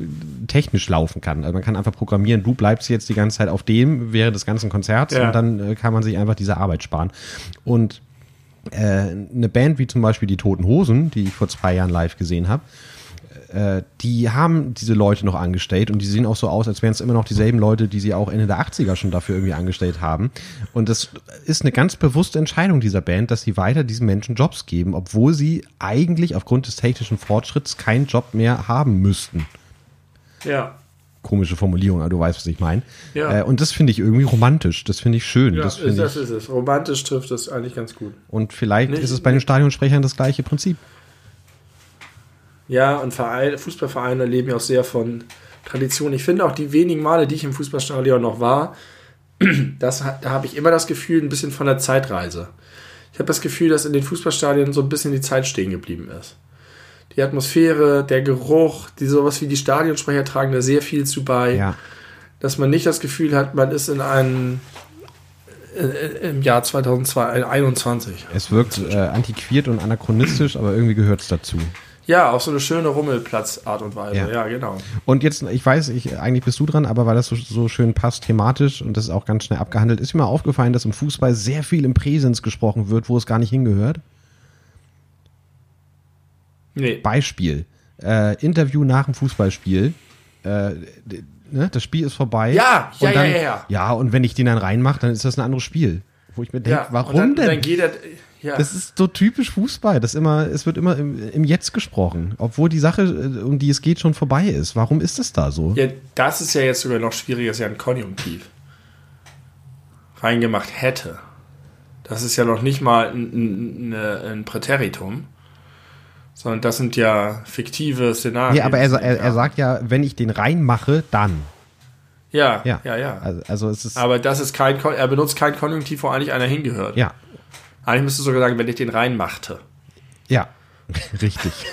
technisch laufen kann. Also man kann einfach programmieren, du bleibst jetzt die ganze Zeit auf dem während des ganzen Konzerts ja. und dann äh, kann man sich einfach diese Arbeit sparen. Und äh, eine Band wie zum Beispiel die Toten Hosen, die ich vor zwei Jahren live gesehen habe, äh, die haben diese Leute noch angestellt und die sehen auch so aus, als wären es immer noch dieselben Leute, die sie auch Ende der 80er schon dafür irgendwie angestellt haben. Und das ist eine ganz bewusste Entscheidung dieser Band, dass sie weiter diesen Menschen Jobs geben, obwohl sie eigentlich aufgrund des technischen Fortschritts keinen Job mehr haben müssten. Ja. Komische Formulierung, aber du weißt, was ich meine. Ja. Äh, und das finde ich irgendwie romantisch. Das finde ich schön. Ja, das, ist, das ist es. Romantisch trifft es eigentlich ganz gut. Und vielleicht nicht, ist es bei den Stadionsprechern das gleiche Prinzip. Ja, und Vereine, Fußballvereine leben ja auch sehr von Tradition. Ich finde auch die wenigen Male, die ich im Fußballstadion noch war, <clears throat> das, da habe ich immer das Gefühl, ein bisschen von der Zeitreise. Ich habe das Gefühl, dass in den Fußballstadien so ein bisschen die Zeit stehen geblieben ist. Die Atmosphäre, der Geruch, die sowas wie die Stadionsprecher tragen da sehr viel zu bei. Ja. Dass man nicht das Gefühl hat, man ist in einem im Jahr 2021. Es wirkt äh, antiquiert und anachronistisch, aber irgendwie gehört es dazu. Ja, auf so eine schöne Rummelplatzart und Weise. Ja. ja. genau. Und jetzt, ich weiß, ich, eigentlich bist du dran, aber weil das so, so schön passt thematisch und das ist auch ganz schnell abgehandelt, ist mir aufgefallen, dass im Fußball sehr viel im Präsens gesprochen wird, wo es gar nicht hingehört. Nee. Beispiel. Äh, Interview nach dem Fußballspiel. Äh, ne, das Spiel ist vorbei. Ja, ja, und dann, ja, ja, ja. Ja, und wenn ich den dann reinmache, dann ist das ein anderes Spiel. Wo ich mir denke, Ja, warum dann, denn? Dann geht er, ja. das ist so typisch Fußball. Das immer, es wird immer im, im Jetzt gesprochen, obwohl die Sache, äh, um die es geht, schon vorbei ist. Warum ist das da so? ja, das ist ja jetzt sogar noch schwieriger, ist ja ein Konjunktiv. Reingemacht hätte. Das ist ja noch nicht mal ein, ein, eine- ein Präteritum, sondern das sind ja fiktive Szenarien. Ja, aber er, er, er sagt ja, wenn ich den reinmache, dann. ja, Ja, ja, ja. Also, also es ist, Aber das ist kein, er benutzt kein Konjunktiv, wo eigentlich einer hingehört. ja, Eigentlich müsste sogar sagen, wenn ich den reinmachte. ja, <laughs> richtig. <laughs>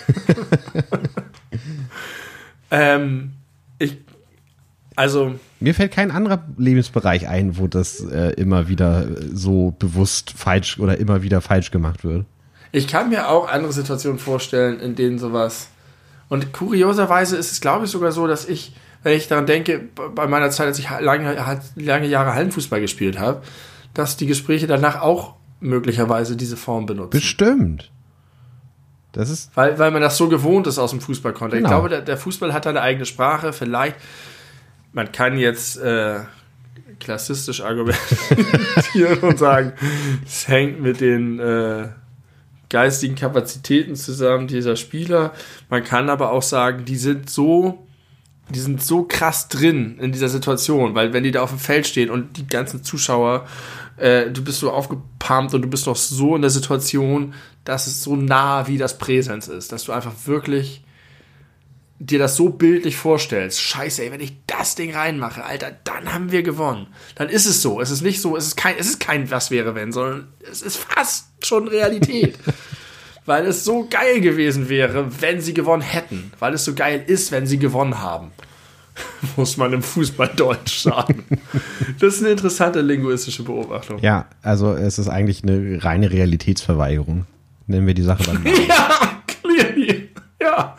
Ähm, ich, also, Mir fällt kein anderer Lebensbereich ein, wo das äh, immer wieder so bewusst falsch oder immer wieder falsch gemacht wird. ich kann mir auch andere Situationen vorstellen, in denen sowas. Und kurioserweise ist es, glaube ich, sogar so, dass ich, wenn ich daran denke, bei meiner Zeit, als ich lange, lange Jahre Hallenfußball gespielt habe, dass die Gespräche danach auch möglicherweise diese Form benutzen. Bestimmt. Das ist, Weil, weil man das so gewohnt ist aus dem Fußballkontext. Genau. Ich glaube, der, der Fußball hat da eine eigene Sprache. Vielleicht, man kann jetzt äh, klassistisch argumentieren und sagen, <laughs> es hängt mit den äh, geistigen Kapazitäten zusammen dieser Spieler. Man kann aber auch sagen, die sind so, die sind so krass drin in dieser Situation, weil wenn die da auf dem Feld stehen und die ganzen Zuschauer, äh, du bist so aufgepumpt und du bist doch so in der Situation, dass es so nah wie das Präsens ist, dass du einfach wirklich dir das so bildlich vorstellst. Scheiße, ey, wenn ich das Ding reinmache, Alter, dann haben wir gewonnen. Dann ist es so. Es ist nicht so, es ist kein, es ist kein Was wäre wenn, sondern es ist fast schon Realität. <laughs> weil es so geil gewesen wäre, wenn sie gewonnen hätten. Weil es so geil ist, wenn sie gewonnen haben. <laughs> Muss man im Fußballdeutsch sagen. das ist eine interessante linguistische Beobachtung. ja, also es ist eigentlich eine reine Realitätsverweigerung. Nennen wir die Sache Namen. <laughs> Ja, clearly. Ja.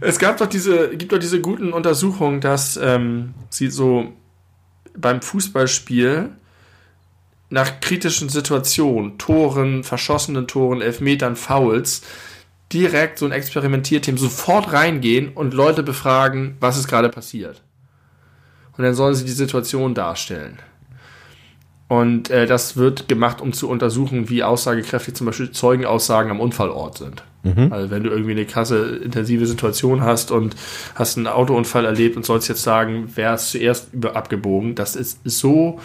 Es gab doch diese, gibt doch diese guten Untersuchungen, dass ähm, sie so beim Fußballspiel nach kritischen Situationen, Toren, verschossenen Toren, Elfmetern, Fouls, direkt so ein Experimentierteam sofort reingehen und Leute befragen, was ist gerade passiert. Und dann sollen sie die Situation darstellen. Und äh, das wird gemacht, um zu untersuchen, wie aussagekräftig zum Beispiel Zeugenaussagen am Unfallort sind. Also wenn du irgendwie eine krasse intensive Situation hast und hast einen Autounfall erlebt und sollst jetzt sagen, wer ist zuerst über abgebogen, das ist so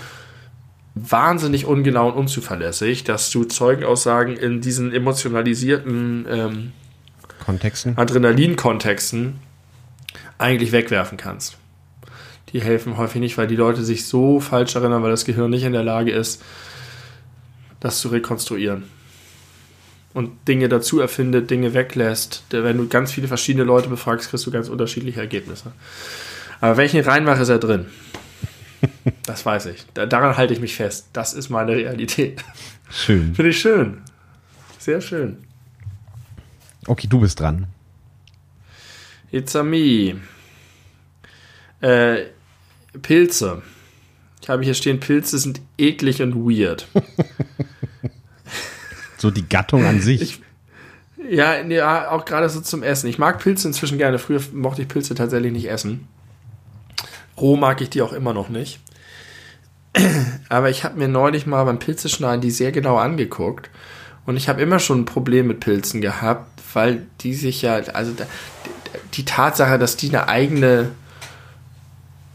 wahnsinnig ungenau und unzuverlässig, dass du Zeugenaussagen in diesen emotionalisierten ähm, Kontexten. Adrenalin-Kontexten eigentlich wegwerfen kannst. Die helfen häufig nicht, weil die Leute sich so falsch erinnern, weil das Gehirn nicht in der Lage ist, das zu rekonstruieren. Und Dinge dazu erfindet, Dinge weglässt. Wenn du ganz viele verschiedene Leute befragst, kriegst du ganz unterschiedliche Ergebnisse. Aber ihn reinmache, ist er drin. <laughs> Das weiß ich. Da, daran halte ich mich fest. Das ist meine Realität. Schön. Finde ich schön. Sehr schön. Okay, du bist dran. It's a me. Äh, Pilze. Ich habe hier stehen, Pilze sind eklig und weird. <laughs> So die Gattung an sich. Ja, nee, ja, auch gerade so zum Essen. Ich mag Pilze inzwischen gerne. Früher mochte ich Pilze tatsächlich nicht essen. Roh mag ich die auch immer noch nicht. Aber ich habe mir neulich mal beim Pilzeschneiden die sehr genau angeguckt. Und ich habe immer schon ein Problem mit Pilzen gehabt, weil die sich ja, also die Tatsache, dass die eine eigene,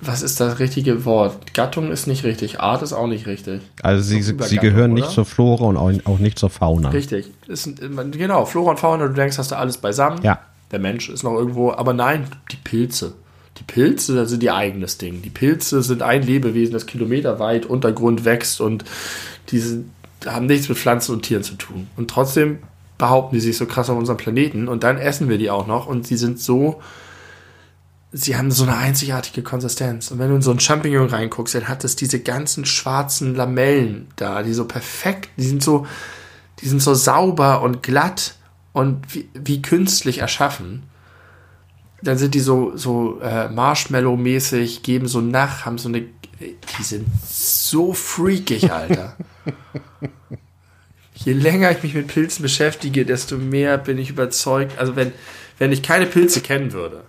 was ist das richtige Wort? Gattung ist nicht richtig, Art ist auch nicht richtig. Also sie, sie gehören nicht oder? zur Flora und auch, nicht zur Fauna. Richtig. Ist, genau, Flora und Fauna, du denkst, hast du alles beisammen. Ja. Der Mensch ist noch irgendwo, aber nein, die Pilze. Die Pilze sind ihr eigenes Ding. Die Pilze sind ein Lebewesen, das kilometerweit Untergrund wächst und diese haben nichts mit Pflanzen und Tieren zu tun. Und trotzdem behaupten die sich so krass auf unserem Planeten und dann essen wir die auch noch und sie sind so, sie haben so eine einzigartige Konsistenz. Und wenn du in so ein Champignon reinguckst, dann hat es diese ganzen schwarzen Lamellen da, die so perfekt, die sind so, die sind so sauber und glatt und wie, wie künstlich erschaffen. Dann sind die so, so äh, Marshmallow-mäßig, geben so nach, haben so eine. Die sind so freakig, Alter. <laughs> Je länger ich mich mit Pilzen beschäftige, desto mehr bin ich überzeugt. Also, wenn, wenn ich keine Pilze kennen würde,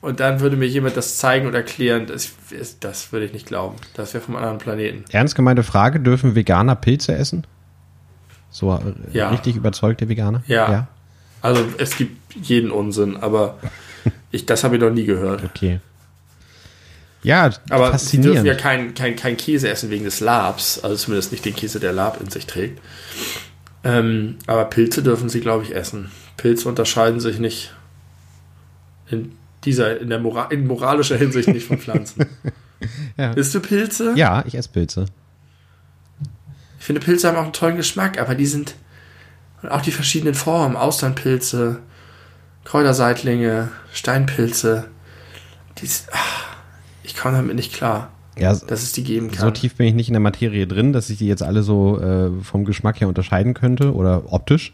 und dann würde mir jemand das zeigen und erklären, das, das würde ich nicht glauben. Das wäre vom anderen Planeten. Ernst gemeinte Frage, dürfen Veganer Pilze essen? So äh, Ja. richtig überzeugte Veganer? Ja. Also es gibt jeden Unsinn, aber ich, das habe ich noch nie gehört. Okay. Ja, Aber sie faszinierend. dürfen ja kein, kein, kein Käse essen wegen des Labs, also zumindest nicht den Käse, der Lab in sich trägt. Ähm, aber Pilze dürfen sie, glaube ich, essen. Pilze unterscheiden sich nicht in dieser, in der Mora in moralischer Hinsicht nicht von Pflanzen. <laughs> Ja. Isst du Pilze? ja, ich esse Pilze. Ich finde, Pilze haben auch einen tollen Geschmack, aber die sind und auch die verschiedenen Formen, Austernpilze, Kräuterseitlinge, Steinpilze, die ist, ah, ich komme damit nicht klar, Ja, dass es die geben so kann. tief bin ich nicht in der Materie drin, dass ich die jetzt alle so äh, vom Geschmack her unterscheiden könnte oder optisch.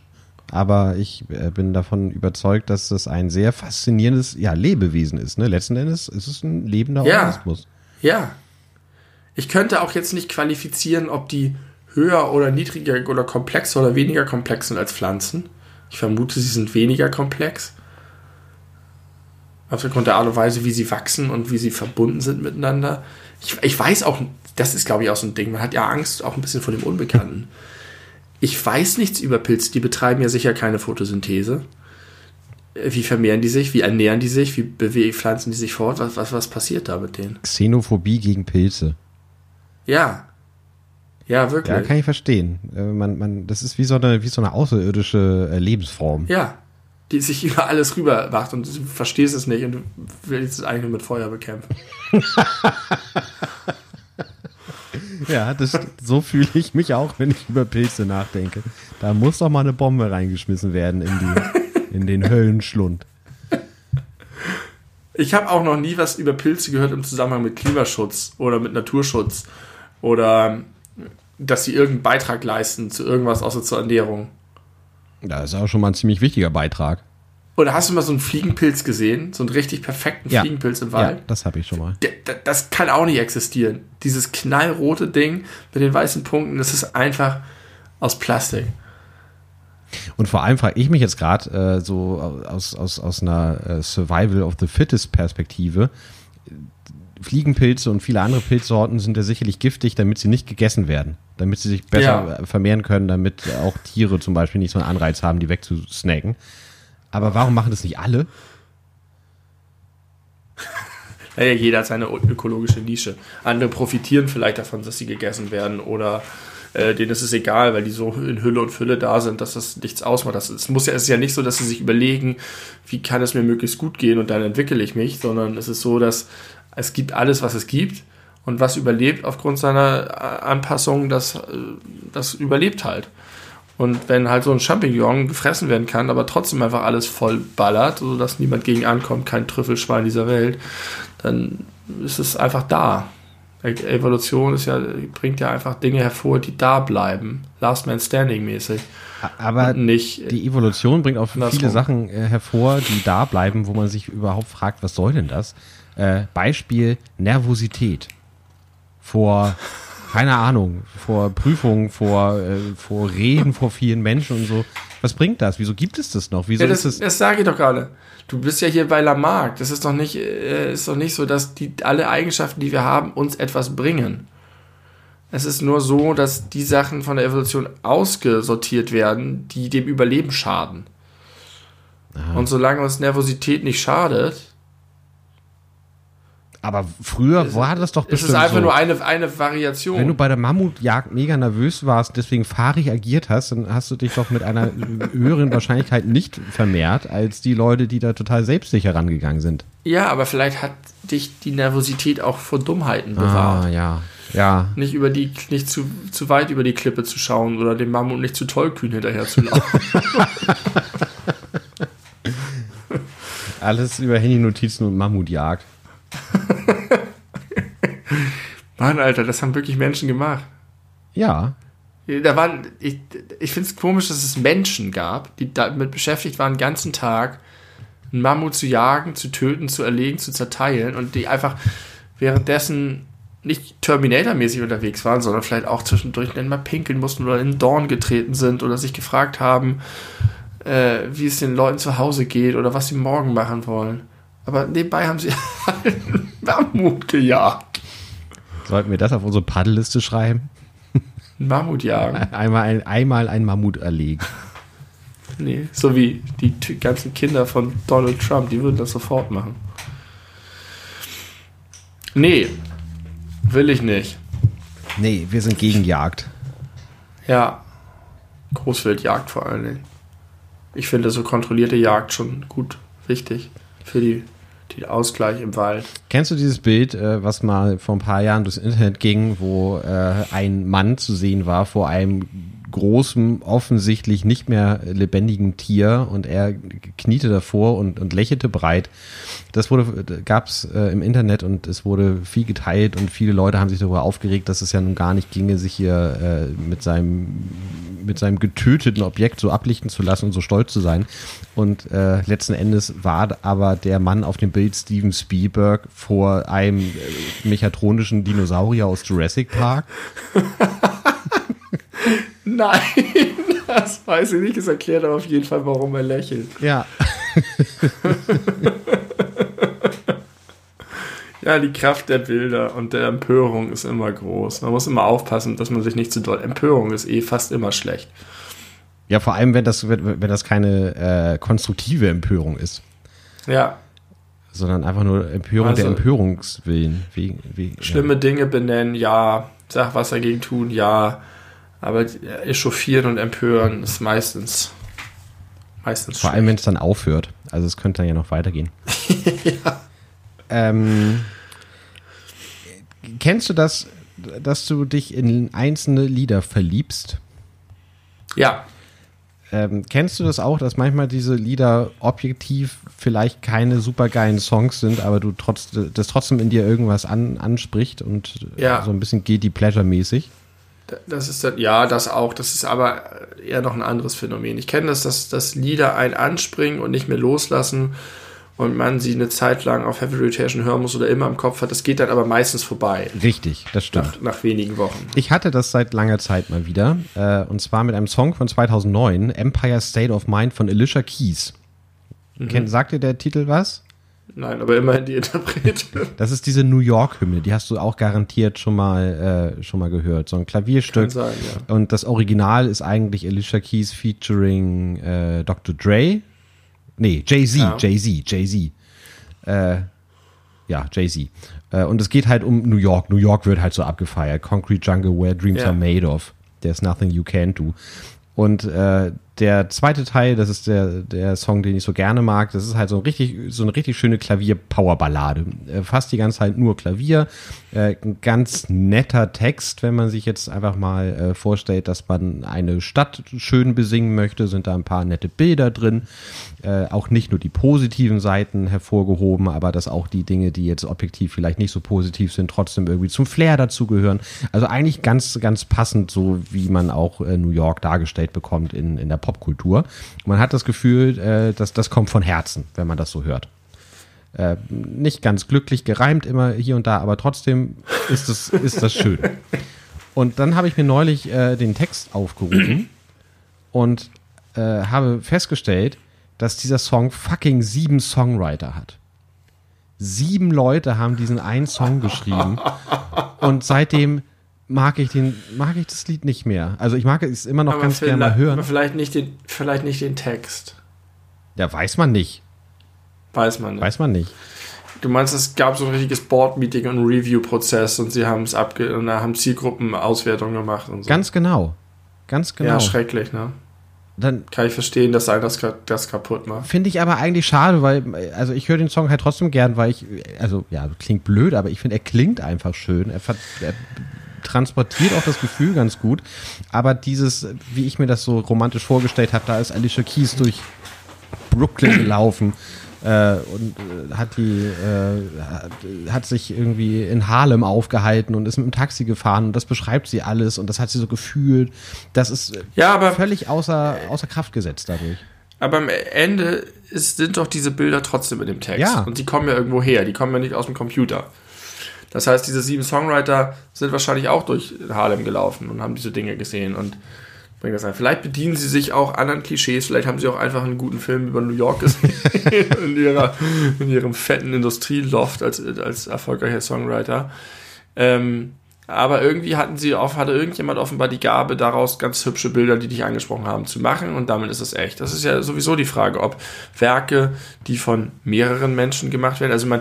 Aber ich äh, bin davon überzeugt, dass das ein sehr faszinierendes ja, Lebewesen ist. Ne? Letzten Endes ist es ein lebender Ja. Organismus. Ja. Ich könnte auch jetzt nicht qualifizieren, ob die höher oder niedriger oder komplexer oder weniger komplex sind als Pflanzen. Ich vermute, sie sind weniger komplex. Aufgrund der Art und Weise, wie sie wachsen und wie sie verbunden sind miteinander. Ich, ich weiß auch, das ist glaube ich auch so ein Ding, man hat ja Angst auch ein bisschen vor dem Unbekannten. Ich weiß nichts über Pilze, die betreiben ja sicher keine Photosynthese. Äh, Wie vermehren die sich? Wie ernähren die sich? Wie bewegen, pflanzen die sich fort? Was, was, was passiert da mit denen? Xenophobie gegen Pilze. Ja. Ja, wirklich. Ja, Ja, kann ich verstehen. Äh, man, man, das ist wie so eine, wie so eine außerirdische äh, Lebensform. Die sich <laughs> über alles rüber wacht und du verstehst es nicht und du willst es eigentlich nur mit Feuer bekämpfen. <laughs> Ja, das, so fühle ich mich auch, wenn ich über Pilze nachdenke. Da muss doch mal eine Bombe reingeschmissen werden in, die, <laughs> in den Höllenschlund. Ich habe auch noch nie was über Pilze gehört im Zusammenhang mit Klimaschutz oder mit Naturschutz oder dass sie irgendeinen Beitrag leisten zu irgendwas außer zur Ernährung. Das ist auch schon mal ein ziemlich wichtiger Beitrag. Oder hast du mal so einen Fliegenpilz gesehen? So einen richtig perfekten Ja. Fliegenpilz im Ja, Wald? das habe ich schon mal. Das kann auch nicht existieren. Dieses knallrote Ding mit den weißen Punkten, das ist einfach aus Plastik. Und vor allem frage ich mich jetzt gerade äh, so aus, aus, aus einer äh, Survival of the Fittest Perspektive. Fliegenpilze und viele andere Pilzsorten sind ja sicherlich giftig, damit sie nicht gegessen werden. Damit sie sich besser Ja. äh, vermehren können, damit auch Tiere zum Beispiel nicht so einen Anreiz haben, die wegzusnacken. Aber warum machen das nicht alle? <laughs> Naja, jeder hat seine ökologische Nische. Andere profitieren vielleicht davon, dass sie gegessen werden oder äh, denen ist es egal, weil die so in Hülle und Fülle da sind, dass das nichts ausmacht. Das, es, muss ja, es ist ja nicht so, dass sie sich überlegen, wie kann es mir möglichst gut gehen und dann entwickle ich mich, sondern es ist so, dass es gibt alles, was es gibt und was überlebt aufgrund seiner äh, Anpassung, das, äh, das überlebt halt. Und wenn halt so ein Champignon gefressen werden kann, aber trotzdem einfach alles voll ballert, sodass niemand gegen ankommt, kein Trüffelschwein dieser Welt, dann ist es einfach da. E- Evolution ist ja, bringt ja einfach Dinge hervor, die da bleiben. Last Man Standing mäßig. Aber nicht. die Evolution bringt auch viele Sachen äh, hervor, die da bleiben, wo man sich überhaupt fragt, was soll denn das? Äh, Beispiel Nervosität. Vor, keine Ahnung, vor Prüfungen, vor, äh, vor Reden vor vielen Menschen und so. Was bringt das? Wieso gibt es das noch? Wieso Ja, das, ist es? das sage ich doch gerade. Du bist ja hier bei Lamarck. Das ist doch nicht, äh, ist doch nicht so, dass die, alle Eigenschaften, die wir haben, uns etwas bringen. Es ist nur so, dass die Sachen von der Evolution ausgesortiert werden, die dem Überleben schaden. Und solange uns Nervosität nicht schadet, Aber früher war das doch ist bestimmt es einfach so. nur eine, eine Variation. Wenn du bei der Mammutjagd mega nervös warst, deswegen fahrig agiert hast, dann hast du dich doch mit einer <laughs> höheren Wahrscheinlichkeit nicht vermehrt als die Leute, die da total selbstsicher rangegangen sind. ja, aber vielleicht hat dich die Nervosität auch vor Dummheiten bewahrt. Ah, ja. Ja. Nicht über die, nicht zu, zu weit über die Klippe zu schauen oder dem Mammut nicht zu tollkühn hinterher zu laufen. <laughs> Alles über Handy-Notizen und Mammutjagd. <laughs> <laughs> Mann, Alter, das haben wirklich Menschen gemacht. Ja. Da waren, ich, ich finde es komisch, dass es Menschen gab, die damit beschäftigt waren, den ganzen Tag einen Mammut zu jagen, zu töten, zu erlegen, zu zerteilen und die einfach währenddessen nicht Terminator-mäßig unterwegs waren, sondern vielleicht auch zwischendurch dann mal pinkeln mussten oder in den Dorn getreten sind oder sich gefragt haben, äh, wie es den Leuten zu Hause geht oder was sie morgen machen wollen. Aber nebenbei haben sie einen <laughs> Mammut gejagt. Sollten wir das auf unsere Paddelliste schreiben? Mammut jagen. <laughs> Einmal ein, einmal ein Mammut erlegen. Nee, so wie die ganzen Kinder von Donald Trump, die würden das sofort machen. Nee, will ich nicht. Nee, wir sind gegen Jagd. Ja, Großwildjagd vor allen Dingen. Ich finde so kontrollierte Jagd schon gut wichtig für die, die Ausgleich im Wald. Kennst du dieses Bild, äh, was mal vor ein paar Jahren durchs Internet ging, wo äh, ein Mann zu sehen war vor einem großen, offensichtlich nicht mehr lebendigen Tier und er kniete davor und, und lächelte breit. Das wurde, gab es äh, im Internet und es wurde viel geteilt und viele Leute haben sich darüber aufgeregt, dass es ja nun gar nicht ginge, sich hier äh, mit seinem mit seinem getöteten Objekt so ablichten zu lassen und so stolz zu sein. Und äh, letzten Endes war aber der Mann auf dem Bild Steven Spielberg vor einem äh, mechatronischen Dinosaurier aus Jurassic Park. <laughs> Nein, <laughs> das weiß ich nicht. Es erklärt aber auf jeden Fall, warum er lächelt. Ja. <laughs> Ja, die Kraft der Bilder und der Empörung ist immer groß. Man muss immer aufpassen, dass man sich nicht zu doll. Empörung ist eh fast immer schlecht. Ja, vor allem, wenn das, wenn, wenn das keine äh, konstruktive Empörung ist, Ja, sondern einfach nur Empörung Also- der Empörungswillen. Wie, wie, schlimme Dinge benennen, ja. Sag was dagegen tun, ja. Aber echauffieren und empören ist meistens, meistens Ja. Vor allem, wenn es dann aufhört. Also es könnte dann ja noch weitergehen. <laughs> ähm, kennst du das, dass du dich in einzelne Lieder verliebst? Ja, Ähm, kennst du das auch, dass manchmal diese Lieder objektiv vielleicht keine supergeilen Songs sind, aber du trotz, das trotzdem in dir irgendwas an, anspricht und Ja. so ein bisschen guilty pleasure mäßig? Das ist dann, ja, das auch. Das ist aber eher noch ein anderes Phänomen. Ich kenne das, dass, dass Lieder einen anspringen und nicht mehr loslassen und man sie eine Zeit lang auf Heavy Rotation hören muss oder immer im Kopf hat. Das geht dann aber meistens vorbei. Richtig, das stimmt. Nach, nach wenigen Wochen. Ich hatte das seit langer Zeit mal wieder, äh, und zwar mit einem Song von 2009, Empire State of Mind von Alicia Keys. Kennt, sagt dir der Titel was? Nein, aber immerhin die Interpretin. <laughs> Das ist diese New York-Hymne, die hast du auch garantiert schon mal, äh, schon mal gehört. So ein Klavierstück. Sein, ja. Und das Original ist eigentlich Alicia Keys featuring äh, Dr. Dre. Nee, Jay-Z, Ja. Jay-Z, Jay-Z. Äh, ja, Jay-Z. Äh, und es geht halt um New York. New York wird halt so abgefeiert. Concrete Jungle, where dreams Ja. are made of. There's nothing you can't do. Und äh, der zweite Teil, das ist der, der Song, den ich so gerne mag, das ist halt so, ein richtig, so eine richtig schöne Klavier-Power-Ballade. Äh, fast die ganze Zeit nur Klavier. Äh, ein ganz netter Text, wenn man sich jetzt einfach mal äh, vorstellt, dass man eine Stadt schön besingen möchte, sind da ein paar nette Bilder drin. Äh, auch nicht nur die positiven Seiten hervorgehoben, aber dass auch die Dinge, die jetzt objektiv vielleicht nicht so positiv sind, trotzdem irgendwie zum Flair dazugehören. Also eigentlich ganz, ganz passend, so wie man auch äh, New York dargestellt bekommt in, in der Popkultur. Man hat das Gefühl, äh, dass das kommt von Herzen, wenn man das so hört. Äh, nicht ganz glücklich gereimt immer hier und da, aber trotzdem ist das, ist das schön. Und dann habe ich mir neulich äh, den Text aufgerufen und äh, habe festgestellt, dass dieser Song fucking sieben Songwriter hat. Sieben Leute haben diesen einen Song geschrieben und seitdem mag ich den, mag ich das Lied nicht mehr. Also ich mag es immer noch ganz gerne mal hören. aber vielleicht, nicht den, vielleicht nicht den Text. Ja, weiß man nicht. Weiß man nicht. Weiß man nicht. Du meinst, es gab so ein richtiges Board-Meeting und Review-Prozess und sie haben es abge und da haben Zielgruppenauswertungen gemacht und so. Ganz genau. Ganz genau. Ja, schrecklich, ne? Dann Kann ich verstehen, dass einer das, das kaputt macht. finde ich aber eigentlich schade, weil, also ich höre den Song halt trotzdem gern, weil ich, also ja, klingt blöd, aber ich finde, er klingt einfach schön. Er, er transportiert auch das Gefühl ganz gut. Aber dieses, wie ich mir das so romantisch vorgestellt habe, da ist Alicia Keys durch Brooklyn gelaufen äh, und äh, hat die äh, hat, sich irgendwie in Harlem aufgehalten und ist mit dem Taxi gefahren und das beschreibt sie alles und das hat sie so gefühlt. Das ist äh, Ja, aber, völlig außer, außer Kraft gesetzt dadurch. aber am Ende ist, sind doch diese Bilder trotzdem in dem Text. Ja. Und die kommen ja irgendwo her, die kommen ja nicht aus dem Computer. Das heißt, diese sieben Songwriter sind wahrscheinlich auch durch Harlem gelaufen und haben diese Dinge gesehen. Und das sein. Vielleicht bedienen sie sich auch anderen Klischees, vielleicht haben sie auch einfach einen guten Film über New York gesehen <laughs> <laughs> in, ihrer, in ihrem fetten Industrieloft als, als erfolgreicher Songwriter. Ähm, aber irgendwie hatten sie auf, hatte irgendjemand offenbar die Gabe, daraus ganz hübsche Bilder, die dich angesprochen haben, zu machen und damit ist es echt. Das ist ja sowieso die Frage, ob Werke, die von mehreren Menschen gemacht werden, also man,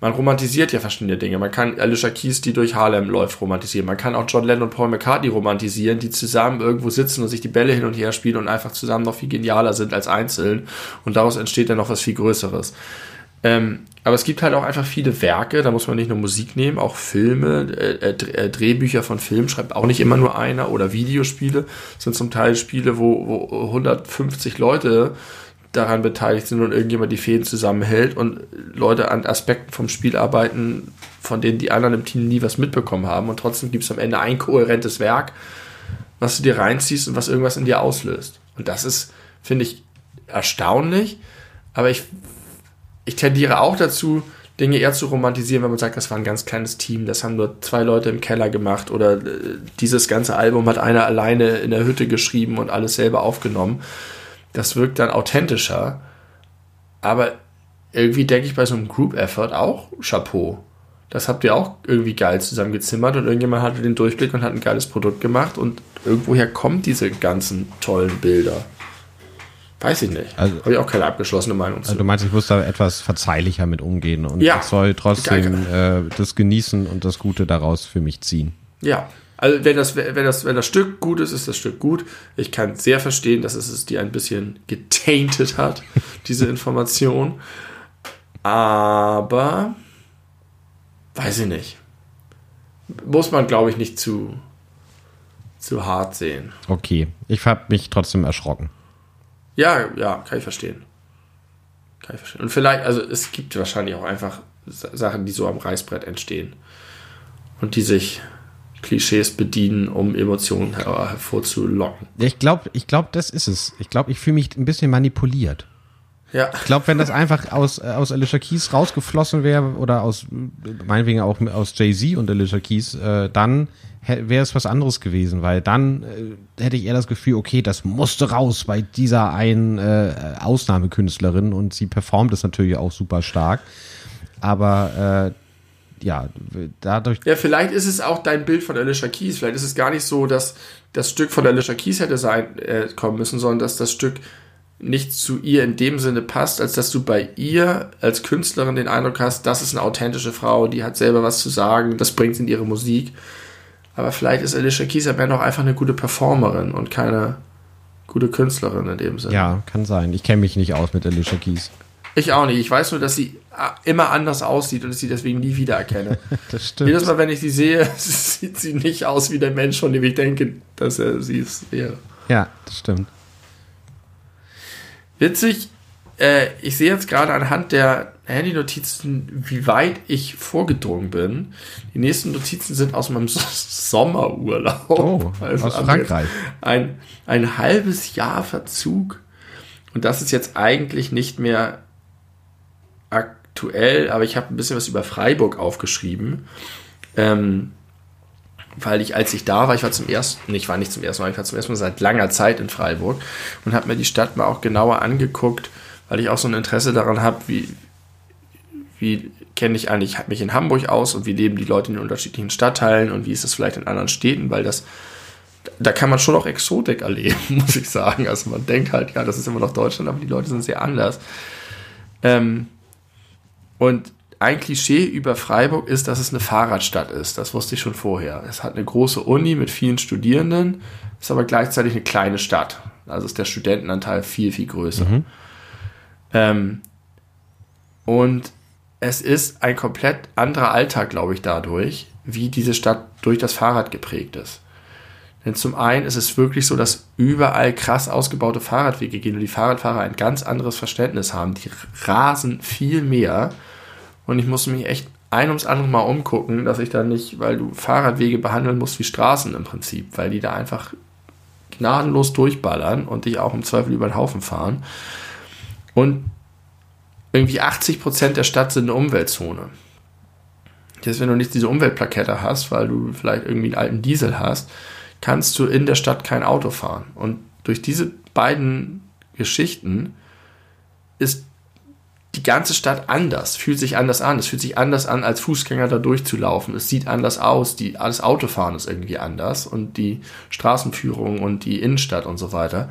man romantisiert ja verschiedene Dinge. Man kann Alicia Keys, die durch Harlem läuft, romantisieren. Man kann auch John Lennon und Paul McCartney romantisieren, die zusammen irgendwo sitzen und sich die Bälle hin und her spielen und einfach zusammen noch viel genialer sind als einzeln. Und daraus entsteht dann noch was viel Größeres. Ähm, aber es gibt halt auch einfach viele Werke, da muss man nicht nur Musik nehmen, auch Filme, äh, äh, Drehbücher von Filmen schreibt auch nicht immer nur einer oder Videospiele, sind zum Teil Spiele, wo, wo 150 Leute daran beteiligt sind und irgendjemand die Fäden zusammenhält und Leute an Aspekten vom Spiel arbeiten, von denen die anderen im Team nie was mitbekommen haben und trotzdem gibt es am Ende ein kohärentes Werk, was du dir reinziehst und was irgendwas in dir auslöst. Und das ist, finde ich, erstaunlich, aber ich ich tendiere auch dazu, Dinge eher zu romantisieren, wenn man sagt, das war ein ganz kleines Team, das haben nur zwei Leute im Keller gemacht oder äh, dieses ganze Album hat einer alleine in der Hütte geschrieben und alles selber aufgenommen. Das wirkt dann authentischer. Aber irgendwie denke ich bei so einem Group Effort auch Chapeau. Das habt ihr auch irgendwie geil zusammengezimmert und irgendjemand hatte den Durchblick und hat ein geiles Produkt gemacht und irgendwoher kommen diese ganzen tollen Bilder. Weiß ich nicht. Also, Habe ich auch keine abgeschlossene Meinung zu. Also du meinst, ich muss da etwas verzeihlicher mit umgehen und ja, soll trotzdem äh, das genießen und das Gute daraus für mich ziehen. Ja, also wenn das, wenn das, wenn das Stück gut ist, ist das Stück gut. Ich kann sehr verstehen, dass es dir ein bisschen getainted hat, <laughs> diese Information. Aber weiß ich nicht. Muss man, glaube ich, nicht zu, zu hart sehen. Okay, ich habe mich trotzdem erschrocken. Ja, ja, kann ich verstehen. Kann ich verstehen. Und vielleicht, also es gibt wahrscheinlich auch einfach Sachen, die so am Reißbrett entstehen. Und die sich Klischees bedienen, um Emotionen her hervorzulocken. Ich glaube, ich glaub, das ist es. Ich glaube, ich fühle mich ein bisschen manipuliert. Ja. Ich glaube, wenn das einfach aus, äh, aus Alicia Keys rausgeflossen wäre oder aus, meinetwegen auch aus Jay-Z und Alicia Keys, äh, dann wäre es was anderes gewesen, weil dann äh, hätte ich eher das Gefühl, okay, das musste raus bei dieser einen äh, Ausnahmekünstlerin und sie performt es natürlich auch super stark. Aber äh, ja, dadurch. Ja, vielleicht ist es auch dein Bild von Alicia Keys. Vielleicht ist es gar nicht so, dass das Stück von Alicia Keys hätte sein äh, kommen müssen, sondern dass das Stück nicht zu ihr in dem Sinne passt, als dass du bei ihr als Künstlerin den Eindruck hast, das ist eine authentische Frau, die hat selber was zu sagen, das bringt sie in ihre Musik. Aber vielleicht ist Alicia Keys am Ende auch einfach eine gute Performerin und keine gute Künstlerin in dem Sinne. Ja, kann sein. Ich kenne mich nicht aus mit Alicia Keys. Ich auch nicht. Ich weiß nur, dass sie immer anders aussieht und ich sie deswegen nie wiedererkenne. <laughs> das stimmt. Jedes Mal, wenn ich sie sehe, <laughs> sieht sie nicht aus wie der Mensch, von dem ich denke, dass er sie wäre. Ja, das stimmt. Witzig, äh, ich sehe jetzt gerade anhand der Handy-Notizen, wie weit ich vorgedrungen bin. Die nächsten Notizen sind aus meinem <laughs> Sommerurlaub. Oh, also aus Frankreich. Ein, ein halbes Jahr Verzug. Und das ist jetzt eigentlich nicht mehr aktuell, aber ich habe ein bisschen was über Freiburg aufgeschrieben. Ähm, weil ich, als ich da war, ich war zum ersten, ich war nicht zum ersten Mal, ich war zum ersten Mal seit langer Zeit in Freiburg und habe mir die Stadt mal auch genauer angeguckt, weil ich auch so ein Interesse daran habe, wie, wie kenne ich eigentlich mich in Hamburg aus und wie leben die Leute in den unterschiedlichen Stadtteilen und wie ist es vielleicht in anderen Städten, weil das, da kann man schon auch Exotik erleben, <laughs> muss ich sagen. Also man denkt halt, ja, das ist immer noch Deutschland, aber die Leute sind sehr anders. Ähm, und ein Klischee über Freiburg ist, dass es eine Fahrradstadt ist. Das wusste ich schon vorher. Es hat eine große Uni mit vielen Studierenden, ist aber gleichzeitig eine kleine Stadt. Also ist der Studentenanteil viel, viel größer. Mhm. Ähm, und es ist ein komplett anderer Alltag, glaube ich, dadurch, wie diese Stadt durch das Fahrrad geprägt ist. Denn zum einen ist es wirklich so, dass überall krass ausgebaute Fahrradwege gehen und die Fahrradfahrer ein ganz anderes Verständnis haben. Die rasen viel mehr. Und ich muss mich echt ein ums andere Mal umgucken, dass ich da nicht, weil du Fahrradwege behandeln musst wie Straßen im Prinzip, weil die da einfach gnadenlos durchballern und dich auch im Zweifel über den Haufen fahren. Und irgendwie 80 Prozent der Stadt sind eine Umweltzone. Jetzt, wenn du nicht diese Umweltplakette hast, weil du vielleicht irgendwie einen alten Diesel hast, kannst du in der Stadt kein Auto fahren. Und durch diese beiden Geschichten ist die ganze Stadt anders, fühlt sich anders an. Es fühlt sich anders an, als Fußgänger da durchzulaufen. Es sieht anders aus. Die, alles Autofahren ist irgendwie anders und die Straßenführung und die Innenstadt und so weiter.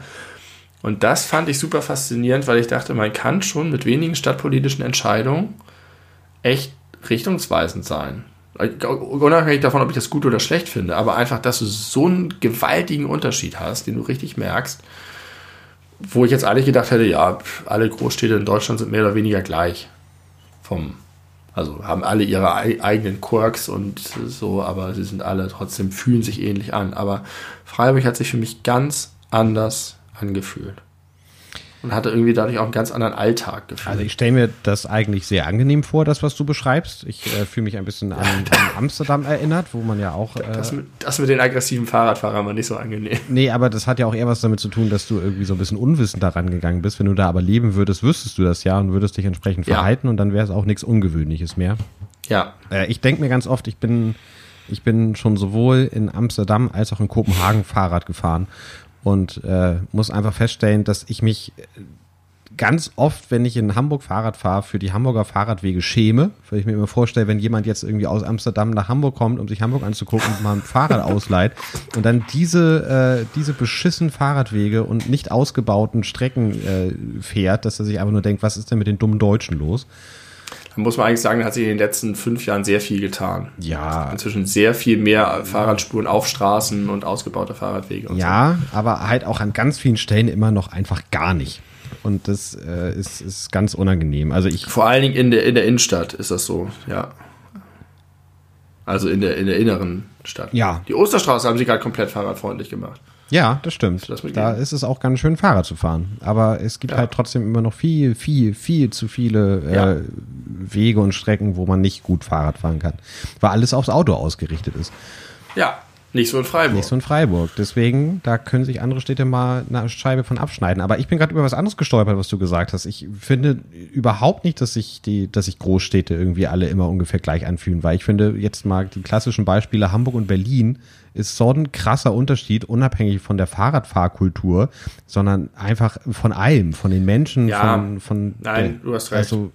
Und das fand ich super faszinierend, weil ich dachte, man kann schon mit wenigen stadtpolitischen Entscheidungen echt richtungsweisend sein. Unabhängig davon, ob ich das gut oder schlecht finde, aber einfach, dass du so einen gewaltigen Unterschied hast, den du richtig merkst, wo ich jetzt eigentlich gedacht hätte, ja, alle Großstädte in Deutschland sind mehr oder weniger gleich. Vom, also haben alle ihre eigenen Quirks und so, aber sie sind alle trotzdem, fühlen sich ähnlich an. Aber Freiburg hat sich für mich ganz anders angefühlt und hatte irgendwie dadurch auch einen ganz anderen Alltag gefühlt. Also ich stelle mir das eigentlich sehr angenehm vor, das, was du beschreibst. Ich äh, fühle mich ein bisschen an, an, Amsterdam erinnert, wo man ja auch... Äh, das, mit, das mit den aggressiven Fahrradfahrern war nicht so angenehm. Nee, aber das hat ja auch eher was damit zu tun, dass du irgendwie so ein bisschen unwissend daran gegangen bist. Wenn du da aber leben würdest, wüsstest du das ja und würdest dich entsprechend verhalten ja. und dann wäre es auch nichts Ungewöhnliches mehr. Ja. Äh, ich denke mir ganz oft, ich bin... Ich bin schon sowohl in Amsterdam als auch in Kopenhagen Fahrrad gefahren und äh, muss einfach feststellen, dass ich mich ganz oft, wenn ich in Hamburg Fahrrad fahre, für die Hamburger Fahrradwege schäme, weil ich mir immer vorstelle, wenn jemand jetzt irgendwie aus Amsterdam nach Hamburg kommt, um sich Hamburg anzugucken und mal ein Fahrrad ausleiht <laughs> und dann diese, äh, diese beschissen Fahrradwege und nicht ausgebauten Strecken äh, fährt, dass er sich einfach nur denkt, was ist denn mit den dummen Deutschen los? Muss man eigentlich sagen, hat sich in den letzten fünf Jahren sehr viel getan. Ja. Inzwischen sehr viel mehr Fahrradspuren auf Straßen und ausgebaute Fahrradwege. Und ja, so. aber halt auch an ganz vielen Stellen immer noch einfach gar nicht. Und das äh, ist, ist ganz unangenehm. Also ich Vor allen Dingen in der, in der Innenstadt ist das so, ja. Also in der, in der inneren Stadt. Ja. Die Osterstraße haben sie gerade komplett fahrradfreundlich gemacht. Ja, das stimmt. Das da ist es auch ganz schön, Fahrrad zu fahren. Aber es gibt ja. halt trotzdem immer noch viel, viel, viel zu viele äh, ja. Wege und Strecken, wo man nicht gut Fahrrad fahren kann. Weil alles aufs Auto ausgerichtet ist. Ja, nicht so in Freiburg. Nicht so in Freiburg. Deswegen, da können sich andere Städte mal eine Scheibe von abschneiden. Aber ich bin gerade über was anderes gestolpert, was du gesagt hast. Ich finde überhaupt nicht, dass sich die, dass sich Großstädte irgendwie alle immer ungefähr gleich anfühlen, weil ich finde jetzt mal die klassischen Beispiele Hamburg und Berlin ist so ein krasser Unterschied, unabhängig von der Fahrradfahrkultur, sondern einfach von allem, von den Menschen, ja, von, von Nein, der, du hast recht. Also,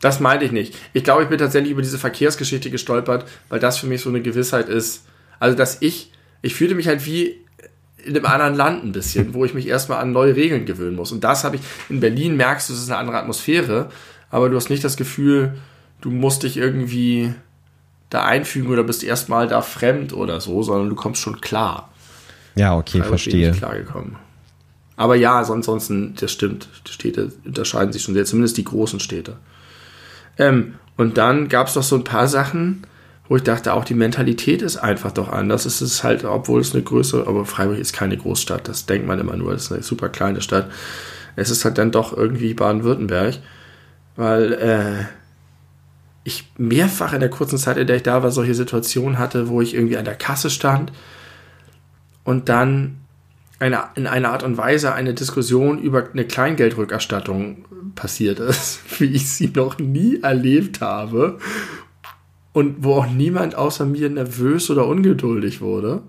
das meinte ich nicht. Ich glaube, ich bin tatsächlich über diese Verkehrsgeschichte gestolpert, weil das für mich so eine Gewissheit ist. Also, dass ich, ich fühlte mich halt wie in einem anderen Land ein bisschen, wo ich mich erstmal an neue Regeln gewöhnen muss. Und das habe ich, in Berlin merkst du, es ist eine andere Atmosphäre, aber du hast nicht das Gefühl, du musst dich irgendwie da einfügen oder bist erstmal da fremd oder so, sondern du kommst schon klar. Ja, okay, Freiburg verstehe. Klar gekommen. Aber ja, ansonsten, das stimmt, die Städte unterscheiden sich schon sehr, zumindest die großen Städte. Ähm, und dann gab es doch so ein paar Sachen, wo ich dachte, auch die Mentalität ist einfach doch anders. Es ist halt, obwohl es eine größere, aber Freiburg ist keine Großstadt, das denkt man immer nur, das ist eine super kleine Stadt. Es ist halt dann doch irgendwie Baden-Württemberg, weil äh, ich mehrfach in der kurzen Zeit, in der ich da war, solche Situationen hatte, wo ich irgendwie an der Kasse stand und dann eine, in einer Art und Weise eine Diskussion über eine Kleingeldrückerstattung passiert ist, <laughs> wie ich sie noch nie erlebt habe und wo auch niemand außer mir nervös oder ungeduldig wurde,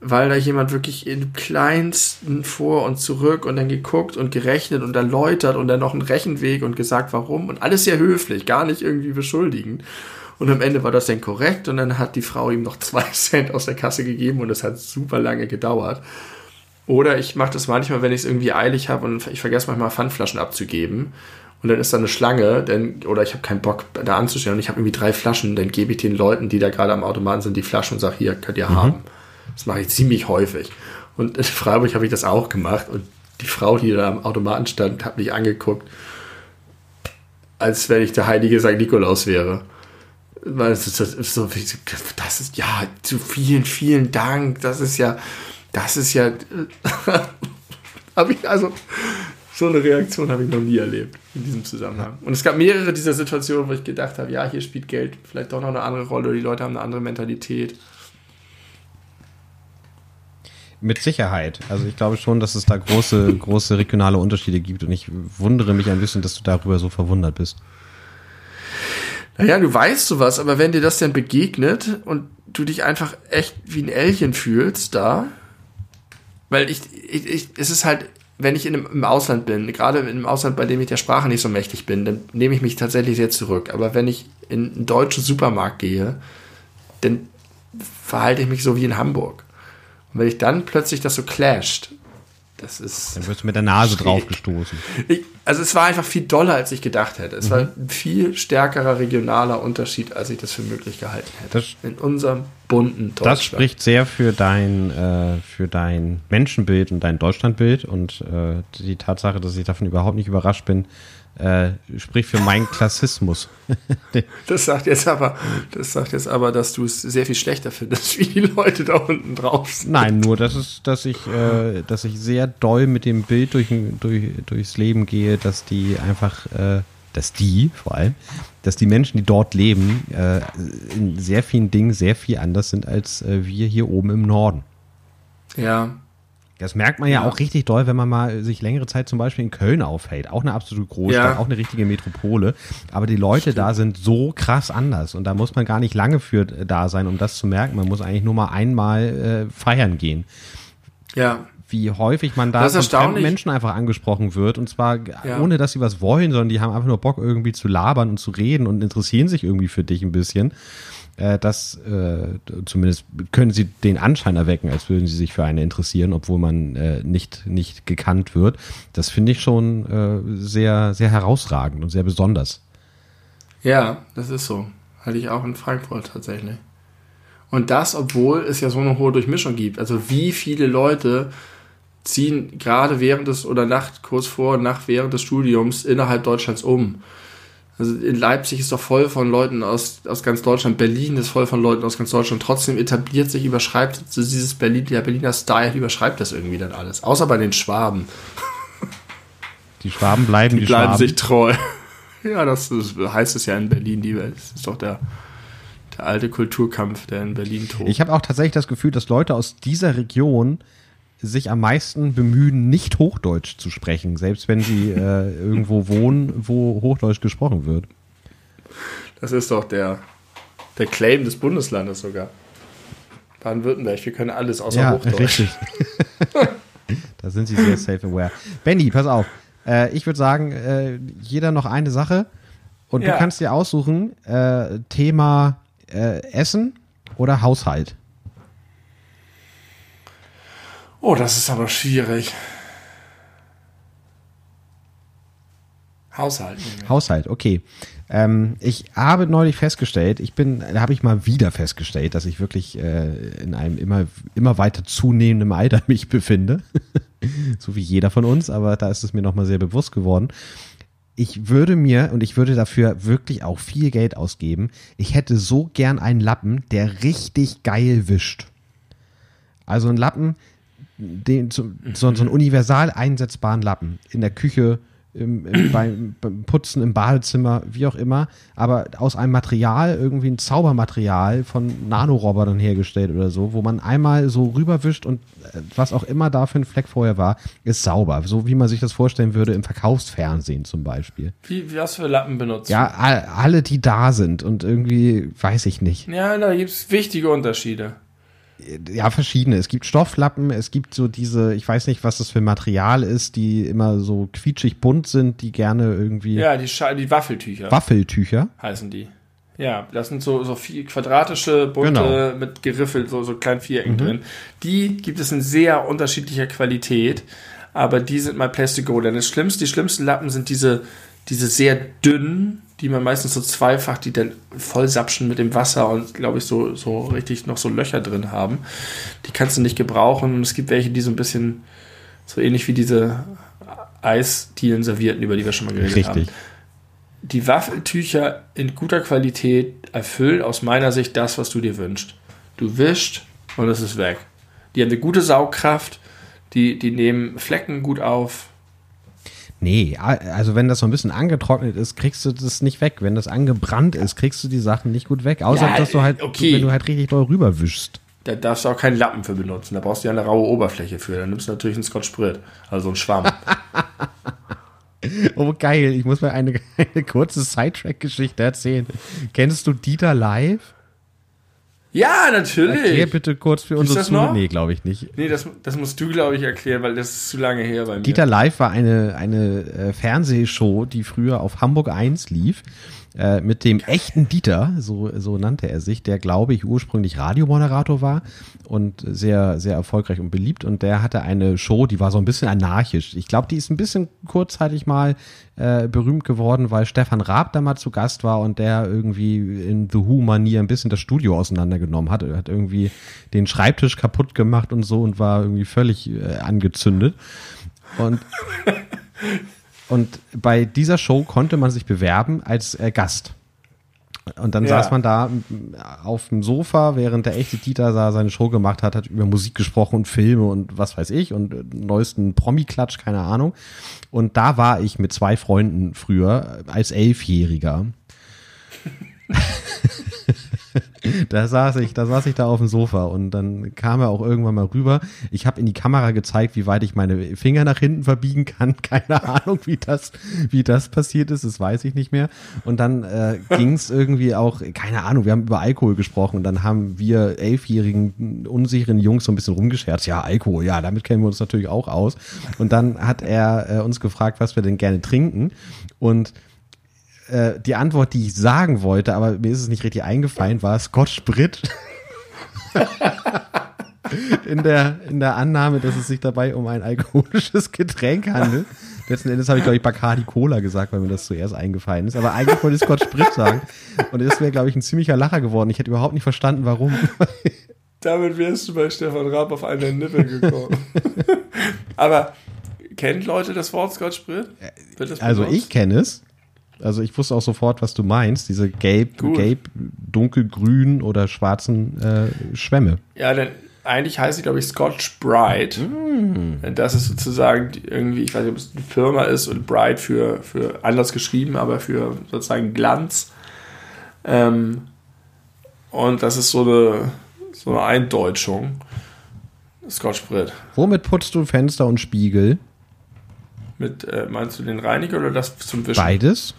weil da jemand wirklich im kleinsten vor und zurück und dann geguckt und gerechnet und erläutert und dann noch einen Rechenweg und gesagt, warum und alles sehr höflich, gar nicht irgendwie beschuldigend. Und am Ende war das dann korrekt und dann hat die Frau ihm noch <laughs> zwei Cent aus der Kasse gegeben und es hat super lange gedauert. Oder ich mache das manchmal, wenn ich es irgendwie eilig habe und ich vergesse manchmal Pfandflaschen abzugeben. Und dann ist da eine Schlange, denn, oder ich habe keinen Bock da anzustellen und ich habe irgendwie drei Flaschen, dann gebe ich den Leuten, die da gerade am Automaten sind, die Flaschen und sage, hier, könnt ihr mhm. haben. Das mache ich ziemlich häufig. Und in Freiburg habe ich das auch gemacht und die Frau, die da am Automaten stand, hat mich angeguckt, als wenn ich der heilige St. Nikolaus wäre. Weil es ist, so, das ist, ja, zu vielen, vielen Dank, das ist ja, das ist ja. <laughs> habe ich also. So eine Reaktion habe ich noch nie erlebt in diesem Zusammenhang. Und es gab mehrere dieser Situationen, wo ich gedacht habe, ja, hier spielt Geld vielleicht doch noch eine andere Rolle die Leute haben eine andere Mentalität. Mit Sicherheit. Also ich glaube schon, dass es da große, große regionale Unterschiede gibt und ich wundere mich ein bisschen, dass du darüber so verwundert bist. Naja, du weißt sowas, aber wenn dir das dann begegnet und du dich einfach echt wie ein Alien fühlst da, weil ich, ich, ich es ist halt, wenn ich in einem, im Ausland bin, gerade im Ausland, bei dem ich der Sprache nicht so mächtig bin, dann nehme ich mich tatsächlich sehr zurück. Aber wenn ich in einen deutschen Supermarkt gehe, dann verhalte ich mich so wie in Hamburg. Und wenn ich dann plötzlich das so clasht, das ist. Dann wirst du mit der Nase draufgestoßen. Ich, also es war einfach viel doller, als ich gedacht hätte. Es mhm. war ein viel stärkerer regionaler Unterschied, als ich das für möglich gehalten hätte. Das, in unserem bunten Deutschland. Das spricht sehr für dein, äh, für dein Menschenbild und dein Deutschlandbild und äh, die Tatsache, dass ich davon überhaupt nicht überrascht bin, äh, spricht für meinen Klassismus. <laughs> das sagt jetzt aber, das sagt jetzt aber, dass du es sehr viel schlechter findest, wie die Leute da unten drauf sind. Nein, nur, dass, es, dass, ich, äh, dass ich sehr doll mit dem Bild durch, durch, durchs Leben gehe, dass die einfach, äh, dass die vor allem, dass die Menschen, die dort leben, äh, in sehr vielen Dingen sehr viel anders sind als äh, wir hier oben im Norden. Ja, das merkt man ja, ja, auch richtig doll, wenn man mal sich längere Zeit zum Beispiel in Köln aufhält. Auch eine absolute Großstadt, ja. auch eine richtige Metropole. Aber die Leute Stimmt. da sind so krass anders. Und da muss man gar nicht lange für äh, da sein, um das zu merken. Man muss eigentlich nur mal einmal äh, feiern gehen. Ja. Wie häufig man da von Menschen einfach angesprochen wird. Und zwar ja. ohne, dass sie was wollen, sondern die haben einfach nur Bock, irgendwie zu labern und zu reden und interessieren sich irgendwie für dich ein bisschen äh, das äh, zumindest können sie den Anschein erwecken, als würden sie sich für eine interessieren, obwohl man äh, nicht, nicht gekannt wird. Das finde ich schon äh, sehr, sehr herausragend und sehr besonders. Ja, das ist so. Hatte ich auch in Frankfurt tatsächlich. Und das, obwohl es ja so eine hohe Durchmischung gibt. Also wie viele Leute ziehen gerade während des oder nach, kurz vor und nach während des Studiums innerhalb Deutschlands um. Also in Leipzig ist doch voll von Leuten aus, aus ganz Deutschland. Berlin ist voll von Leuten aus ganz Deutschland. Trotzdem etabliert sich, überschreibt so dieses Berlin, der Berliner Style überschreibt das irgendwie dann alles. Außer bei den Schwaben. <laughs> Die Schwaben bleiben die, die bleiben Schwaben. sich treu. <laughs> Ja, das, ist, heißt es ja in Berlin. Die, das ist doch der, der alte Kulturkampf, der in Berlin tobt. Ich habe auch tatsächlich das Gefühl, dass Leute aus dieser Region sich am meisten bemühen, nicht Hochdeutsch zu sprechen, selbst wenn sie äh, <laughs> irgendwo wohnen, wo Hochdeutsch gesprochen wird. Das ist doch der, der Claim des Bundeslandes sogar. Baden-Württemberg, wir können alles außer ja, Hochdeutsch. Richtig. <laughs> da sind sie sehr self-aware. Benny, pass auf. Äh, ich würde sagen, äh, jeder noch eine Sache und ja. du kannst dir aussuchen, äh, Thema äh, Essen oder Haushalt. Oh, das ist aber schwierig. Haushalt. Haushalt, okay. Ähm, ich habe neulich festgestellt, ich bin, da habe ich mal wieder festgestellt, dass ich wirklich äh, in einem immer, immer weiter zunehmenden Alter <laughs> mich befinde. <laughs> so wie jeder von uns, aber da ist es mir nochmal sehr bewusst geworden. Ich würde mir, und ich würde dafür wirklich auch viel Geld ausgeben, ich hätte so gern einen Lappen, der richtig geil wischt. Also ein Lappen, den, so, so, so einen universal einsetzbaren Lappen in der Küche, im, im, <clears throat> beim, beim, Putzen im Badezimmer, wie auch immer, aber aus einem Material, irgendwie ein Zaubermaterial von Nanorobotern hergestellt oder so, wo man einmal so rüberwischt und äh, was auch immer da für ein Fleck vorher war, ist sauber. So wie man sich das vorstellen würde im Verkaufsfernsehen zum Beispiel. Wie, wie was für Lappen benutzt Ja, alle, die da sind und irgendwie weiß ich nicht. Ja, da gibt es wichtige Unterschiede ja, verschiedene. Es gibt Stofflappen, es gibt so diese, ich weiß nicht, was das für Material ist, die immer so quietschig bunt sind, die gerne irgendwie. Ja, die, Scha die Waffeltücher. Waffeltücher. Heißen die. Ja, das sind so, so viel quadratische, bunte, genau. mit Geriffel, so, so kleinen Vierecken mhm. drin. Die gibt es in sehr unterschiedlicher Qualität, aber die sind my place to go. Denn das Schlimmste, die schlimmsten Lappen sind diese, diese sehr dünnen, die man meistens so zweifach, die dann voll sapschen mit dem Wasser und glaube ich so, so richtig noch so Löcher drin haben. Die kannst du nicht gebrauchen. Und es gibt welche, die so ein bisschen so ähnlich wie diese Eisdielen servierten, über die wir schon mal geredet richtig. haben. Die Waffeltücher in guter Qualität erfüllen aus meiner Sicht das, was du dir wünschst. Du wischst und es ist weg. Die haben eine gute Saugkraft, die, die nehmen Flecken gut auf, Nee, also wenn das so ein bisschen angetrocknet ist, kriegst du das nicht weg. Wenn das angebrannt ist, kriegst du die Sachen nicht gut weg. Außer, ja, dass du halt, okay. wenn du halt richtig doll rüberwischst. Da darfst du auch keinen Lappen für benutzen. Da brauchst du ja eine raue Oberfläche für. Dann nimmst du natürlich einen Scotch Sprit, also einen Schwamm. <laughs> Oh, geil. Ich muss mal eine, <laughs> eine kurze Sidetrack-Geschichte erzählen. Kennst du Dieter live? Ja, natürlich. Erklär bitte kurz für unsere? Zuhörer. Nee, glaube ich nicht. Nee, das, das musst du, glaube ich, erklären, weil das ist zu lange her bei mir. Dieter Live war eine, eine äh, Fernsehshow, die früher auf Hamburg 1 lief. Äh, mit dem echten Dieter, so, so nannte er sich, der, glaube ich, ursprünglich Radiomoderator war und sehr, sehr erfolgreich und beliebt. Und der hatte eine Show, die war so ein bisschen anarchisch. Ich glaube, die ist ein bisschen kurzzeitig mal äh, berühmt geworden, weil Stefan Raab da mal zu Gast war und der irgendwie in The Who-Manier ein bisschen das Studio auseinandergenommen hat. Er hat irgendwie den Schreibtisch kaputt gemacht und so und war irgendwie völlig äh, angezündet. Und <laughs> und bei dieser Show konnte man sich bewerben als äh, Gast. Und dann Ja. saß man da m, auf dem Sofa, während der echte Dieter da seine Show gemacht hat, hat über Musik gesprochen und Filme und was weiß ich und äh, neuesten Promi-Klatsch, keine Ahnung. Und da war ich mit zwei Freunden früher äh, als Elfjähriger. <laughs> da saß ich, da saß ich da auf dem Sofa und dann kam er auch irgendwann mal rüber. Ich habe in die Kamera gezeigt, wie weit ich meine Finger nach hinten verbiegen kann. <laughs> Keine Ahnung, wie das, wie das passiert ist, das weiß ich nicht mehr. Und dann äh, ging es irgendwie auch, keine Ahnung, wir haben über Alkohol gesprochen und dann haben wir elfjährigen, unsicheren Jungs so ein bisschen rumgescherzt. Ja, Alkohol, ja, damit kennen wir uns natürlich auch aus. Und dann hat er äh, uns gefragt, was wir denn gerne trinken. Und äh, die Antwort, die ich sagen wollte, aber mir ist es nicht richtig eingefallen, war Scotch Brit. <laughs> in, der, in der Annahme, dass es sich dabei um ein alkoholisches Getränk handelt. Letzten Endes habe ich, glaube ich, Bacardi Cola gesagt, weil mir das zuerst eingefallen ist. Aber eigentlich wollte ich Scotch Brit sagen. Und das wäre, glaube ich, ein ziemlicher Lacher geworden. Ich hätte überhaupt nicht verstanden, warum. <laughs> Damit wärst du bei Stefan Raab auf einen Nippel gekommen. <laughs> Aber kennt Leute das Wort Scotch das Also ich kenne es. Also ich wusste auch sofort, was du meinst. Diese gelb, Gut. gelb, dunkelgrün oder schwarzen äh, Schwämme. Ja, denn eigentlich heißt sie, glaube ich, Scotch Brite. Mm. Das ist sozusagen irgendwie, ich weiß nicht, ob es eine Firma ist und Brite für, für anders geschrieben, aber für sozusagen Glanz. Ähm, und das ist so eine, so eine Eindeutschung. Scotch Brit. Womit putzt du Fenster und Spiegel? Mit, äh, meinst du den Reiniger oder das zum Wischen? Beides?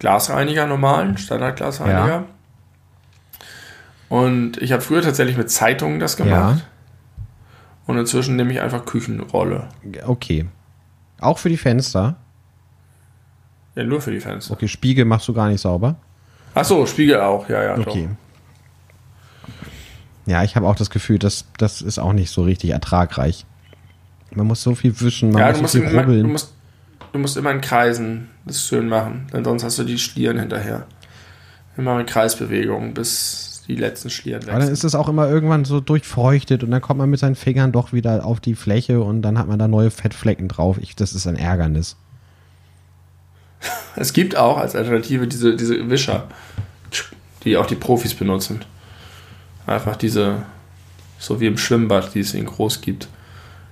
Glasreiniger normalen, Standardglasreiniger. Ja. Und ich habe früher tatsächlich mit Zeitungen das gemacht. Und inzwischen nehme ich einfach Küchenrolle. Okay. Auch für die Fenster? Ja, nur für die Fenster. Okay, Spiegel machst du gar nicht sauber? Ach so, Spiegel auch, ja, ja, Okay. Ja, ich habe auch das Gefühl, dass das ist auch nicht so richtig ertragreich. Man muss so viel wischen, doch. man Ja, du muss so viel immer, du, rubbeln. musst, du musst immer in Kreisen das schön machen, denn sonst hast du die Schlieren hinterher. Immer in Kreisbewegungen, bis die letzten Schlieren weg Aber dann sind. ist es auch immer irgendwann so durchfeuchtet und dann kommt man mit seinen Fingern doch wieder auf die Fläche und dann hat man da neue Fettflecken drauf. Ich, das ist ein Ärgernis. <laughs> Es gibt auch als Alternative diese, diese Wischer, die auch die Profis benutzen. Einfach diese, so wie im Schwimmbad, die es in groß gibt,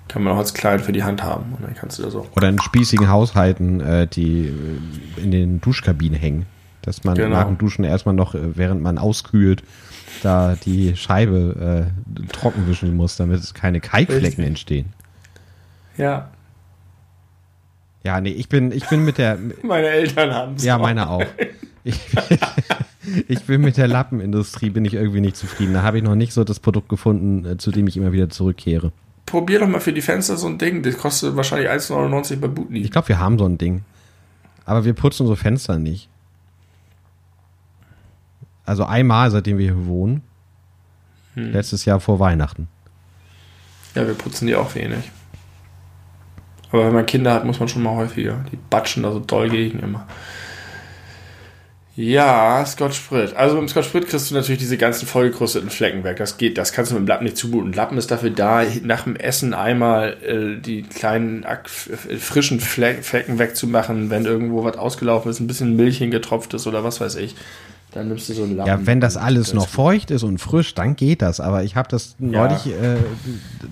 kann man auch als klein für die Hand haben. Und dann kannst du da so. Oder in spießigen Haushalten, äh, die äh, in den Duschkabinen hängen. Dass man Genau. nach dem Duschen erstmal noch, äh, während man auskühlt, da die Scheibe äh, trocken wischen muss, damit keine Kalkflecken entstehen. Ja, Ja, nee, ich bin, ich bin mit der, meine Eltern haben es. ja, meine auch. <laughs> Ich, <laughs> ich bin mit der Lappenindustrie, bin ich irgendwie nicht zufrieden. Da habe ich noch nicht so das Produkt gefunden, äh, zu dem ich immer wieder zurückkehre. Probier doch mal für die Fenster so ein Ding. Das kostet wahrscheinlich 1,99 bei Butni. Ich glaube, wir haben so ein Ding. Aber wir putzen unsere Fenster nicht. Also einmal, seitdem wir hier wohnen. Hm. Letztes Jahr vor Weihnachten. Ja, wir putzen die auch wenig. Aber wenn man Kinder hat, muss man schon mal häufiger. Die batschen da so doll gegen immer. Ja, Scotch Sprit. Also beim Scotch Sprit kriegst du natürlich diese ganzen vollgekrusteten Flecken weg. Das geht, das kannst du mit dem Lappen nicht zumuten. Lappen ist dafür da, nach dem Essen einmal äh, die kleinen f- frischen Fle Flecken wegzumachen, wenn irgendwo was ausgelaufen ist, ein bisschen Milch hingetropft ist oder was weiß ich. Dann nimmst du so einen Lappen. Ja, wenn das alles noch feucht ist und frisch, dann geht das. Aber ich habe das neulich, äh,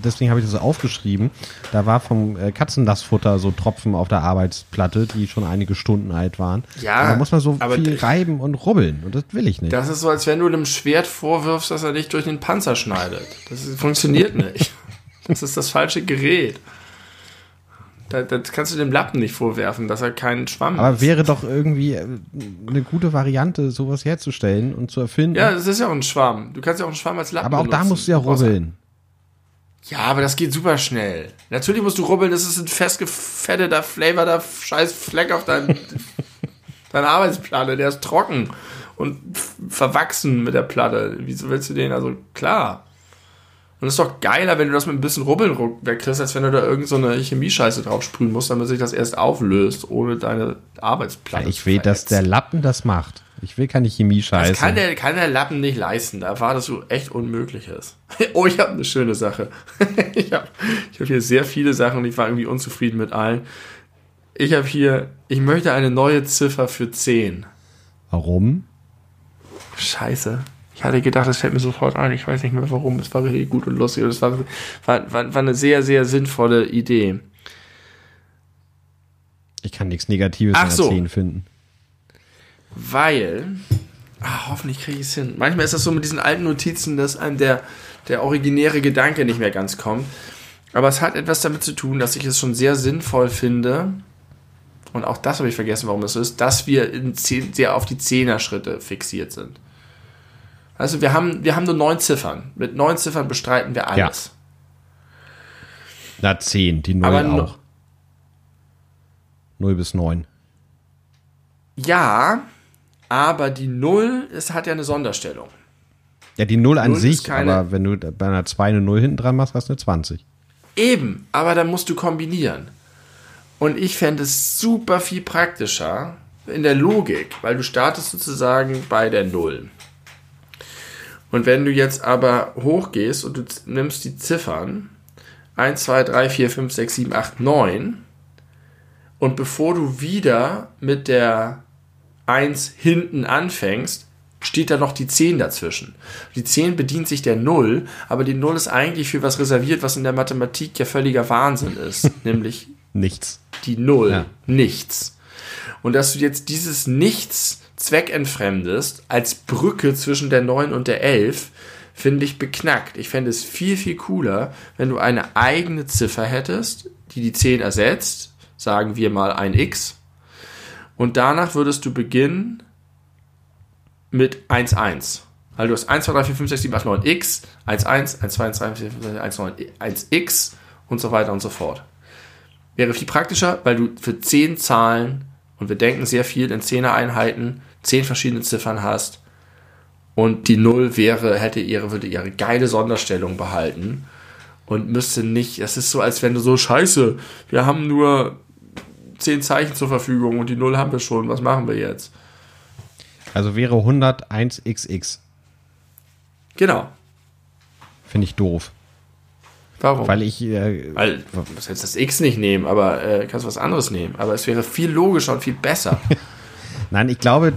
deswegen habe ich das aufgeschrieben. Da war vom äh, Katzenlastfutter so Tropfen auf der Arbeitsplatte, die schon einige Stunden alt waren. Ja, Und da muss man so viel reiben und rubbeln. Und das will ich nicht. Das ist so, als wenn du dem Schwert vorwirfst, dass er dich durch den Panzer schneidet. Das funktioniert nicht. <laughs> Das ist das falsche Gerät. Das kannst du dem Lappen nicht vorwerfen, dass er keinen Schwamm Aber wäre doch irgendwie äh, eine gute Variante, sowas herzustellen und zu erfinden. Ja, das ist ja auch ein Schwamm. Du kannst ja auch einen Schwamm als Lappen Aber auch da benutzen. musst du ja rubbeln. Ja, aber das geht super schnell. Natürlich musst du rubbeln, das ist ein festgefetteter, flavorter scheiß Fleck auf deinem <laughs> deine Arbeitsplatte, der ist trocken und verwachsen mit der Platte. Wieso willst du den? Also klar. Und es ist doch geiler, wenn du das mit ein bisschen Rubbeln wegkriegst, als wenn du da irgendeine so Chemiescheiße drauf sprühen musst, damit sich das erst auflöst, ohne deine Arbeitsplatte Ich will, dass der Lappen das macht. Ich will keine Chemie-Scheiße. Das kann der, kann der Lappen nicht leisten. Da war das so echt Unmögliches. <laughs> oh, ich habe eine schöne Sache. <laughs> ich habe ich hab hier sehr viele Sachen und ich war irgendwie unzufrieden mit allen. Ich habe hier, ich möchte eine neue Ziffer für 10. Warum? Scheiße. Ich hatte gedacht, das fällt mir sofort ein. Ich weiß nicht mehr warum. Es war richtig gut und lustig. Und es war, war, war, war eine sehr, sehr sinnvolle Idee. Ich kann nichts Negatives Ach so. 10 finden. Weil, ah, hoffentlich kriege ich es hin. Manchmal ist das so mit diesen alten Notizen, dass einem der, der originäre Gedanke nicht mehr ganz kommt. Aber es hat etwas damit zu tun, dass ich es schon sehr sinnvoll finde, und auch das habe ich vergessen, warum es so ist, dass wir in sehr auf die Zehner-Schritte fixiert sind. Also wir haben, wir haben nur neun Ziffern. Mit neun Ziffern bestreiten wir alles. Na, 10, die 0 Aber auch. 0 bis 9. Ja, aber die Null, es hat ja eine Sonderstellung. Ja, die 0 an Null sich, keine- aber wenn du bei einer 2 eine 0 hinten dran machst, hast du eine 20. Eben, aber dann musst du kombinieren. Und ich fände es super viel praktischer in der Logik, weil du startest sozusagen bei der Null. Und wenn du jetzt aber hochgehst und du nimmst die Ziffern 1, 2, 3, 4, 5, 6, 7, 8, 9 und bevor du wieder mit der 1 hinten anfängst, steht da noch die 10 dazwischen. Die 10 bedient sich der 0, aber die 0 ist eigentlich für was reserviert, was in der Mathematik ja völliger Wahnsinn ist, <laughs> nämlich Nichts. die Null, Ja. nichts. Und dass du jetzt dieses Nichts zweckentfremdest als Brücke zwischen der 9 und der 11, finde ich beknackt. Ich fände es viel, viel cooler, wenn du eine eigene Ziffer hättest, die die 10 ersetzt, sagen wir mal ein X, und danach würdest du beginnen mit 1, 1. Also du hast 1, 2, 3, 4, 5, 6, 7, 8, 9, X, 1, 1, 1, 2, 1, 3, 4, 5, 6, 1, 9, 1, X und so weiter und so fort wäre viel praktischer, weil du für zehn Zahlen, und wir denken sehr viel in Zehner-Einheiten, zehn verschiedene Ziffern hast und die Null wäre, hätte ihre, würde ihre geile Sonderstellung behalten und müsste nicht, es ist so, als wenn du so, scheiße, wir haben nur zehn Zeichen zur Verfügung und die Null haben wir schon, was machen wir jetzt? Also wäre 101xx. Genau. Finde ich doof. Warum? Weil ich, äh, Weil, du musst jetzt das X nicht nehmen, aber äh, kannst was anderes nehmen. Aber es wäre viel logischer und viel besser. <laughs> nein, ich glaube,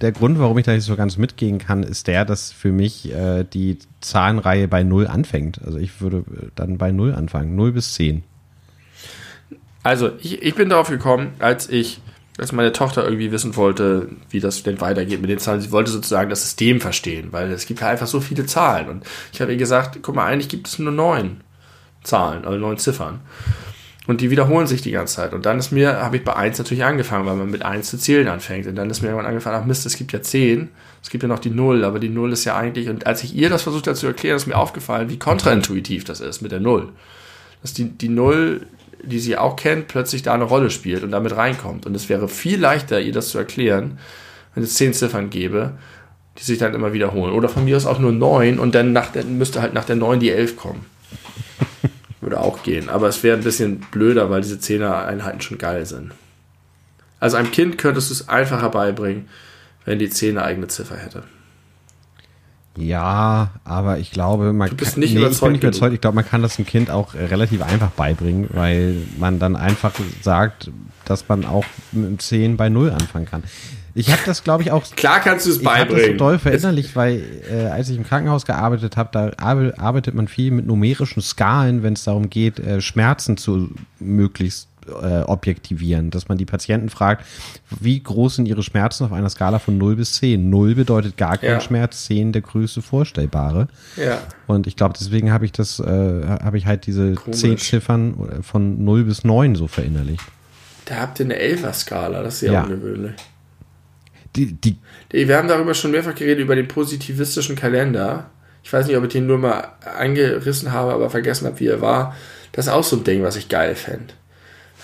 der Grund, warum ich da nicht so ganz mitgehen kann, ist der, dass für mich äh, die Zahlenreihe bei 0 anfängt. Also ich würde äh, dann bei 0 anfangen. 0 bis 10. Also, ich, ich bin darauf gekommen, als ich, als meine Tochter irgendwie wissen wollte, wie das denn weitergeht mit den Zahlen. Sie wollte sozusagen das System verstehen, weil es gibt ja einfach so viele Zahlen. Und ich habe ihr gesagt, guck mal, eigentlich gibt es nur neun Zahlen, also neun Ziffern. Und die wiederholen sich die ganze Zeit. Und dann ist mir, habe ich bei 1 natürlich angefangen, weil man mit 1 zu zählen anfängt. Und dann ist mir irgendwann angefangen, ach Mist, es gibt ja 10, es gibt ja noch die 0, aber die 0 ist ja eigentlich, und als ich ihr das versucht habe zu erklären, ist mir aufgefallen, wie kontraintuitiv das ist mit der 0. Dass die, die 0, die sie auch kennt, plötzlich da eine Rolle spielt und damit reinkommt. Und es wäre viel leichter, ihr das zu erklären, wenn es 10 Ziffern gäbe, die sich dann immer wiederholen. Oder von mir aus auch nur 9 und dann nach der, müsste halt nach der 9 die 11 kommen. Würde auch gehen. Aber es wäre ein bisschen blöder, weil diese Zehner-Einheiten schon geil sind. Also einem Kind könntest du es einfacher beibringen, wenn die 10 eine eigene Ziffer hätte. Ja, aber ich glaube, man Du bist kann, nicht ich bin nicht überzeugt. Ich glaube, man kann das dem Kind auch äh, relativ einfach beibringen, weil man dann einfach sagt, dass man auch mit dem 10 bei 0 anfangen kann. Ich habe das, glaube ich, auch <laughs> Klar kannst du es ich habe das so beibringen. doll verinnerlicht, weil äh, als ich im Krankenhaus gearbeitet habe, da arbe- arbeitet man viel mit numerischen Skalen, wenn es darum geht, äh, Schmerzen zu möglichst äh, objektivieren, dass man die Patienten fragt, wie groß sind ihre Schmerzen auf einer Skala von 0 bis 10. 0 bedeutet gar kein Ja. Schmerz, 10 der größte vorstellbare. Ja. Und ich glaube, deswegen habe ich das, äh, habe ich halt diese Komisch. 10 Ziffern von 0 bis 9 so verinnerlicht. Da habt ihr eine Elfer-Skala, das ist sehr Ja. ungewöhnlich. Die, die, Wir haben darüber schon mehrfach geredet, über den positivistischen Kalender. Ich weiß nicht, ob ich den nur mal angerissen habe, aber vergessen habe, wie er war. Das ist auch so ein Ding, was ich geil fände.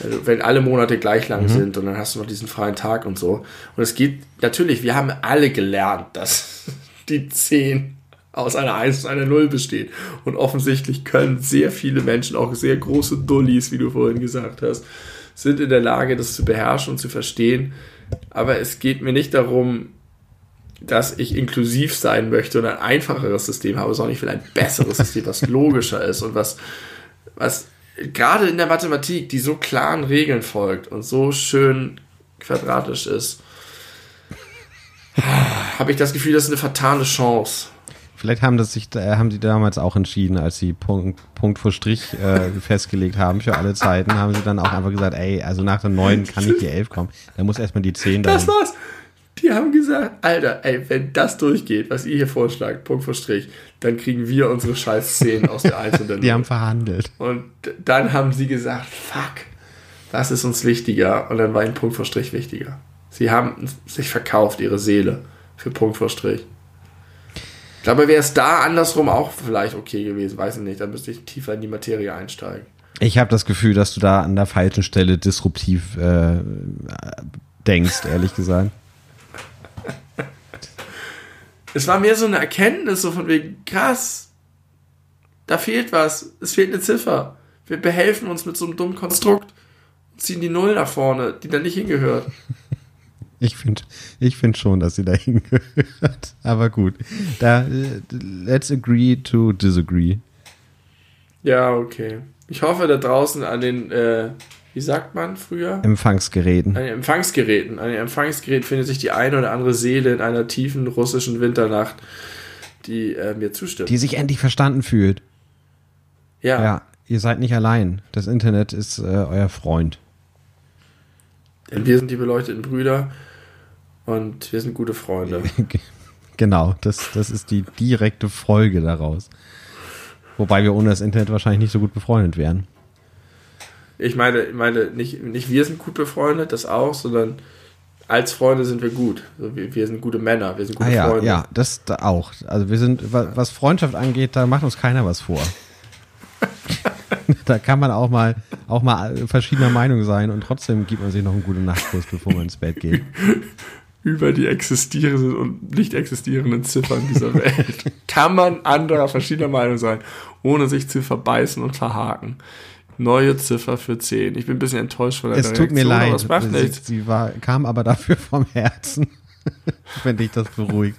Also, Wenn alle Monate gleich lang sind und dann hast du noch diesen freien Tag und so. Und es geht, natürlich, wir haben alle gelernt, dass <laughs> die 10 aus einer 1 und einer 0 besteht. Und offensichtlich können sehr viele Menschen, auch sehr große Dullis, wie du vorhin gesagt hast, sind in der Lage, das zu beherrschen und zu verstehen. Aber es geht mir nicht darum, dass ich inklusiv sein möchte und ein einfacheres System habe, sondern ich will ein besseres System, was <laughs> logischer ist und was, was gerade in der Mathematik, die so klaren Regeln folgt und so schön quadratisch ist, <laughs> habe ich das Gefühl, das ist eine fatale Chance. Vielleicht haben das sich, äh, haben sie damals auch entschieden, als sie Punkt, Punkt vor Strich äh, <laughs> festgelegt haben für alle Zeiten, haben sie dann auch einfach gesagt, ey, also nach der 9 kann nicht die 11 kommen. Da muss erstmal die 10 Das dahin. war's. Die haben gesagt, Alter, ey, wenn das durchgeht, was ihr hier vorschlagt, Punkt vor Strich, dann kriegen wir unsere scheiß 10 aus der einzelnen. <laughs> Die haben verhandelt. Und dann haben sie gesagt, fuck, das ist uns wichtiger. Und dann war ihnen Punkt vor Strich wichtiger. Sie haben sich verkauft, ihre Seele, für Punkt vor Strich. Ich glaube, wäre es da andersrum auch vielleicht okay gewesen, weiß ich nicht. Dann müsste ich tiefer in die Materie einsteigen. Ich habe das Gefühl, dass du da an der falschen Stelle disruptiv äh, denkst, ehrlich gesagt. <laughs> Es war mehr so eine Erkenntnis, so von wegen, krass, da fehlt was, es fehlt eine Ziffer. Wir behelfen uns mit so einem dummen Konstrukt und ziehen die Null nach vorne, die da nicht hingehört. Ich finde ich find schon, dass sie da <laughs> hingehört. Aber gut. Da, äh, let's agree to disagree. Ja, okay. Ich hoffe da draußen an den, äh, wie sagt man früher? Empfangsgeräten. An den Empfangsgeräten. An den Empfangsgeräten findet sich die eine oder andere Seele in einer tiefen russischen Winternacht, die äh, mir zustimmt. Die sich endlich verstanden fühlt. ja. Ja, ihr seid nicht allein. Das Internet ist äh, euer Freund. Denn wir sind die beleuchteten Brüder und wir sind gute Freunde. <laughs> genau, das, das ist die direkte Folge daraus. Wobei wir ohne das Internet wahrscheinlich nicht so gut befreundet wären. Ich meine, ich meine nicht, nicht wir sind gut befreundet, das auch, sondern als Freunde sind wir gut. Also wir, wir sind gute Männer, wir sind gute Ah ja, Freunde. ja, das da auch. Also wir sind, wa- was Freundschaft angeht, da macht uns keiner was vor. <laughs> da kann man auch mal, auch mal verschiedener Meinung sein und trotzdem gibt man sich noch einen guten Nachtkuss, bevor man ins Bett geht. <laughs> Über die existierenden und nicht existierenden Ziffern dieser <laughs> Welt kann man anderer verschiedener Meinung sein, ohne sich zu verbeißen und verhaken. Neue Ziffer für 10. Ich bin ein bisschen enttäuscht von deiner Es tut mir Reaktion, aber leid. es macht Sie, nichts. sie war, kam aber dafür <laughs> vom Herzen. <laughs> Wenn dich das beruhigt.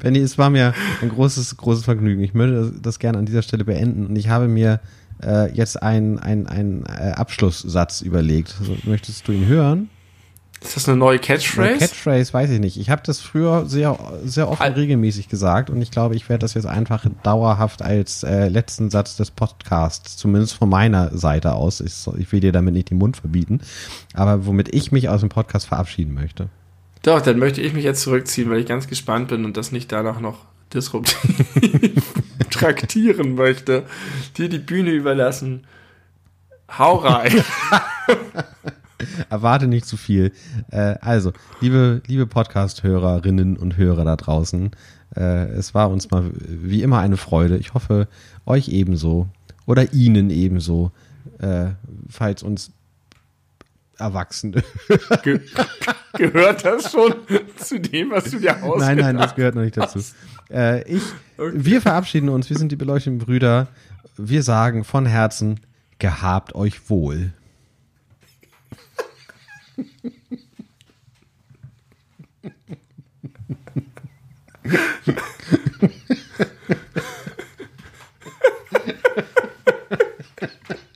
Benny, es war mir ein großes, großes Vergnügen. Ich möchte das, das gerne an dieser Stelle beenden und ich habe mir äh, jetzt einen ein äh, Abschlusssatz überlegt. Also, möchtest du ihn hören? Ist das eine neue Eine Catchphrase? Catchphrase weiß ich nicht. Ich habe das früher sehr, sehr oft Al- regelmäßig gesagt und ich glaube, ich werde das jetzt einfach dauerhaft als äh, letzten Satz des Podcasts, zumindest von meiner Seite aus, ich, ich will dir damit nicht den Mund verbieten, aber womit ich mich aus dem Podcast verabschieden möchte. Doch, dann möchte ich mich jetzt zurückziehen, weil ich ganz gespannt bin und das nicht danach noch disruptiv <laughs> traktieren möchte. Dir die Bühne überlassen. Hau rein. <laughs> <laughs> Erwarte nicht zu viel. Äh, also, liebe, liebe Podcast-Hörerinnen und Hörer da draußen, äh, es war uns mal wie immer eine Freude. Ich hoffe, euch ebenso oder Ihnen ebenso, äh, falls uns Erwachsene. <laughs> Ge gehört das schon zu dem, was du dir ausgedacht nein, nein, das gehört noch nicht dazu. Äh, ich, wir verabschieden uns. Wir sind die beleuchteten Brüder. Wir sagen von Herzen, gehabt euch wohl. Ha ha ha ha ha.